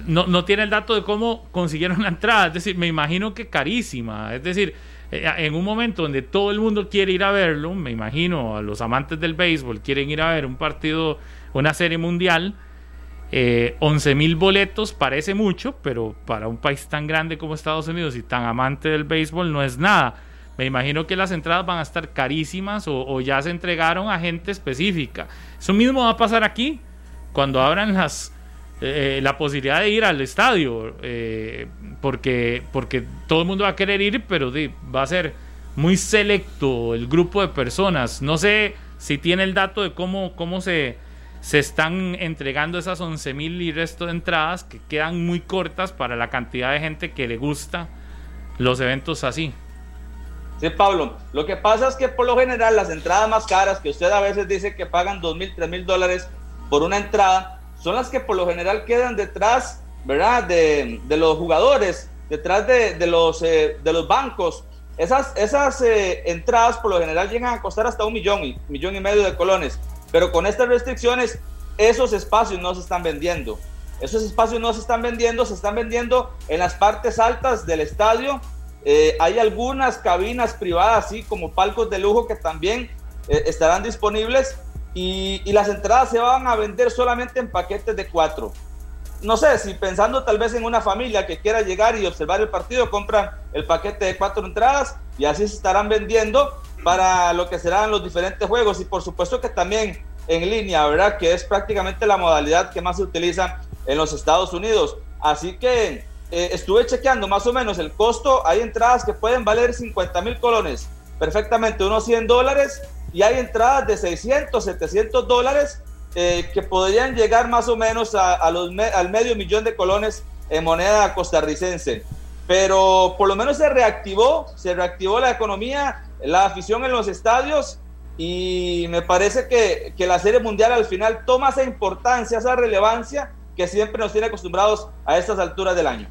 no, no tiene el dato de cómo consiguieron la entrada, es decir, me imagino que carísima, es decir, eh, en un momento donde todo el mundo quiere ir a verlo, me imagino a los amantes del béisbol quieren ir a ver un partido, una serie mundial, eh, 11 mil boletos parece mucho, pero para un país tan grande como Estados Unidos y tan amante del béisbol no es nada. Me imagino que las entradas van a estar carísimas o, ya se entregaron a gente específica. Eso mismo va a pasar aquí cuando abran las, eh, la posibilidad de ir al estadio, eh, porque, porque todo el mundo va a querer ir, pero va a ser muy selecto el grupo de personas. No sé si tiene el dato de cómo, cómo se, se están entregando esas 11 mil y resto de entradas que quedan muy cortas para la cantidad de gente que le gusta los eventos así. Sí, Pablo, lo que pasa es que por lo general las entradas más caras, que usted a veces dice que pagan 2 mil, 3 mil dólares por una entrada, son las que por lo general quedan detrás, ¿verdad? De, de los jugadores, detrás de, de los, eh, de los bancos. Esas, esas eh, entradas por lo general llegan a costar hasta un millón, y, millón y medio de colones. Pero con estas restricciones, esos espacios no se están vendiendo. Esos espacios no se están vendiendo, se están vendiendo en las partes altas del estadio. Eh, hay algunas cabinas privadas, así como palcos de lujo, que también estarán disponibles y, las entradas se van a vender solamente en paquetes de cuatro. No sé, si pensando tal vez en una familia que quiera llegar y observar el partido, compran el paquete de cuatro entradas y así se estarán vendiendo para lo que serán los diferentes juegos y por supuesto que también en línea, ¿verdad? Que es prácticamente la modalidad que más se utiliza en los Estados Unidos. Así que eh, estuve chequeando más o menos el costo. Hay entradas que pueden valer 50 mil colones, perfectamente unos 100 dólares y hay entradas de 600, 700 dólares eh, que podrían llegar más o menos a, los al medio millón de colones en moneda costarricense. Pero por lo menos se reactivó, se reactivó la economía, la afición en los estadios y me parece que, que la Serie Mundial al final toma esa importancia, esa relevancia que siempre nos tiene acostumbrados a estas alturas del año.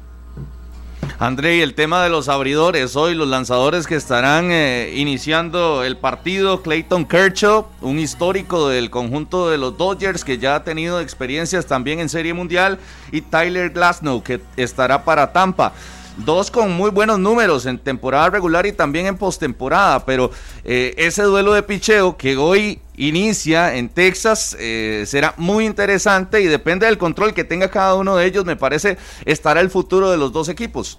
André, y el tema de los abridores, hoy los lanzadores que estarán eh, iniciando el partido, Clayton Kershaw, un histórico del conjunto de los Dodgers que ya ha tenido experiencias también en Serie Mundial, y Tyler Glasnow que estará para Tampa dos con muy buenos números en temporada regular y también en postemporada, pero eh, ese duelo de picheo que hoy inicia en Texas eh, será muy interesante y depende del control que tenga cada uno de ellos, me parece estará el futuro de los dos equipos.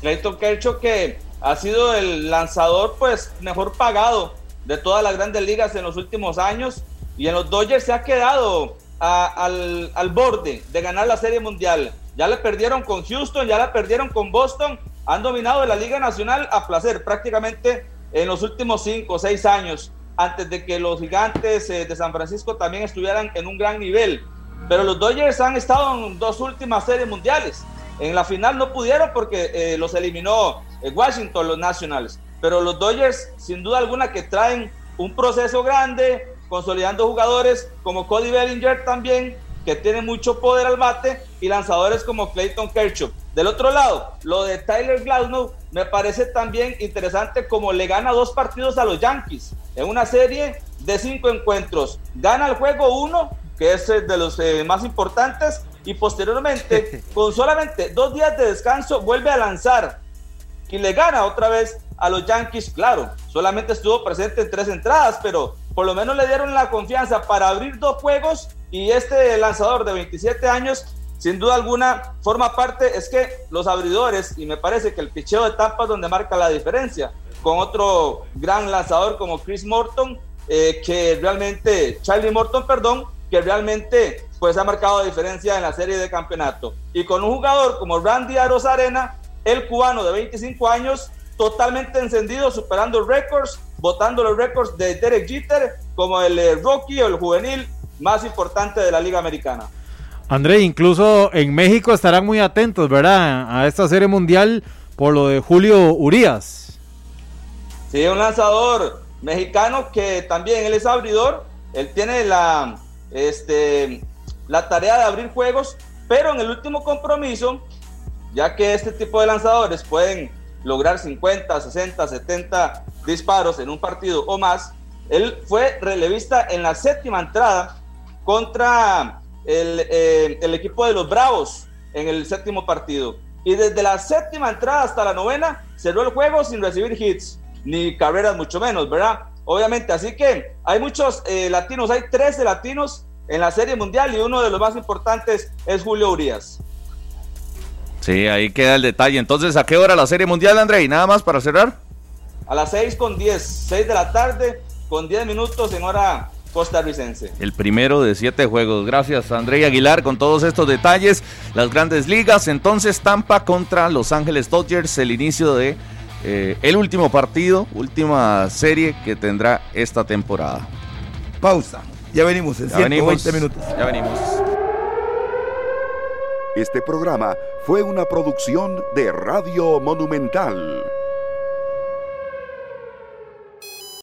Clayton Kershaw que ha sido el lanzador pues mejor pagado de todas las grandes ligas en los últimos años y en los Dodgers se ha quedado al, al, borde de ganar la Serie Mundial. Ya le perdieron con Houston, ya la perdieron con Boston, han dominado la Liga Nacional a placer prácticamente en los últimos cinco o seis años, antes de que los gigantes eh, de San Francisco también estuvieran en un gran nivel. Pero los Dodgers han estado en dos últimas series mundiales en la final no pudieron porque eh, los eliminó eh, Washington, los Nationals. Pero los Dodgers, sin duda alguna, que traen un proceso grande, consolidando jugadores como Cody Bellinger también, que tiene mucho poder al bate, y lanzadores como Clayton Kershaw. Del otro lado, lo de Tyler Glasnow me parece también interesante como le gana dos partidos a los Yankees en una serie de cinco encuentros. Gana el juego uno, que es de los eh, más importantes, y posteriormente, con solamente dos días de descanso, vuelve a lanzar y le gana otra vez a los Yankees. Claro, solamente estuvo presente en tres entradas, pero por lo menos le dieron la confianza para abrir dos juegos y este lanzador de 27 años, sin duda alguna, forma parte, es que los abridores, y me parece que el picheo de Tampa es donde marca la diferencia, con otro gran lanzador como Chris Morton, eh, que realmente, Charlie Morton, perdón, que realmente pues ha marcado diferencia en la serie de campeonato. Y con un jugador como Randy Arozarena, el cubano de 25 años, totalmente encendido, superando récords, botando los récords de Derek Jeter como el eh, rookie o el juvenil más importante de la Liga Americana. André, incluso en México estarán muy atentos, ¿verdad? A esta serie mundial por lo de Julio Urias. Sí, un lanzador mexicano que también él es abridor, él tiene la, este, la tarea de abrir juegos, pero en el último compromiso, ya que este tipo de lanzadores pueden lograr 50, 60, 70 disparos en un partido o más, él fue relevista en la séptima entrada contra el, eh, el equipo de los Bravos en el séptimo partido. Y desde la séptima entrada hasta la novena cerró el juego sin recibir hits, ni carreras mucho menos, ¿verdad? Obviamente, así que hay muchos eh, latinos, hay 13 latinos en la Serie Mundial y uno de los más importantes es Julio Urias. Sí, ahí queda el detalle. Entonces, ¿a qué hora la Serie Mundial, André? ¿Y nada más para cerrar? A las 6 con 10, 6 de la tarde con 10 minutos en hora costarricense. El primero de siete juegos. Gracias, André Aguilar, con todos estos detalles. Las grandes ligas. Entonces, Tampa contra Los Ángeles Dodgers, el inicio de eh, el último partido, última serie que tendrá esta temporada. Pausa. Ya venimos en Ya 120 venimos. minutos. Ya venimos. Este programa fue una producción de Radio Monumental.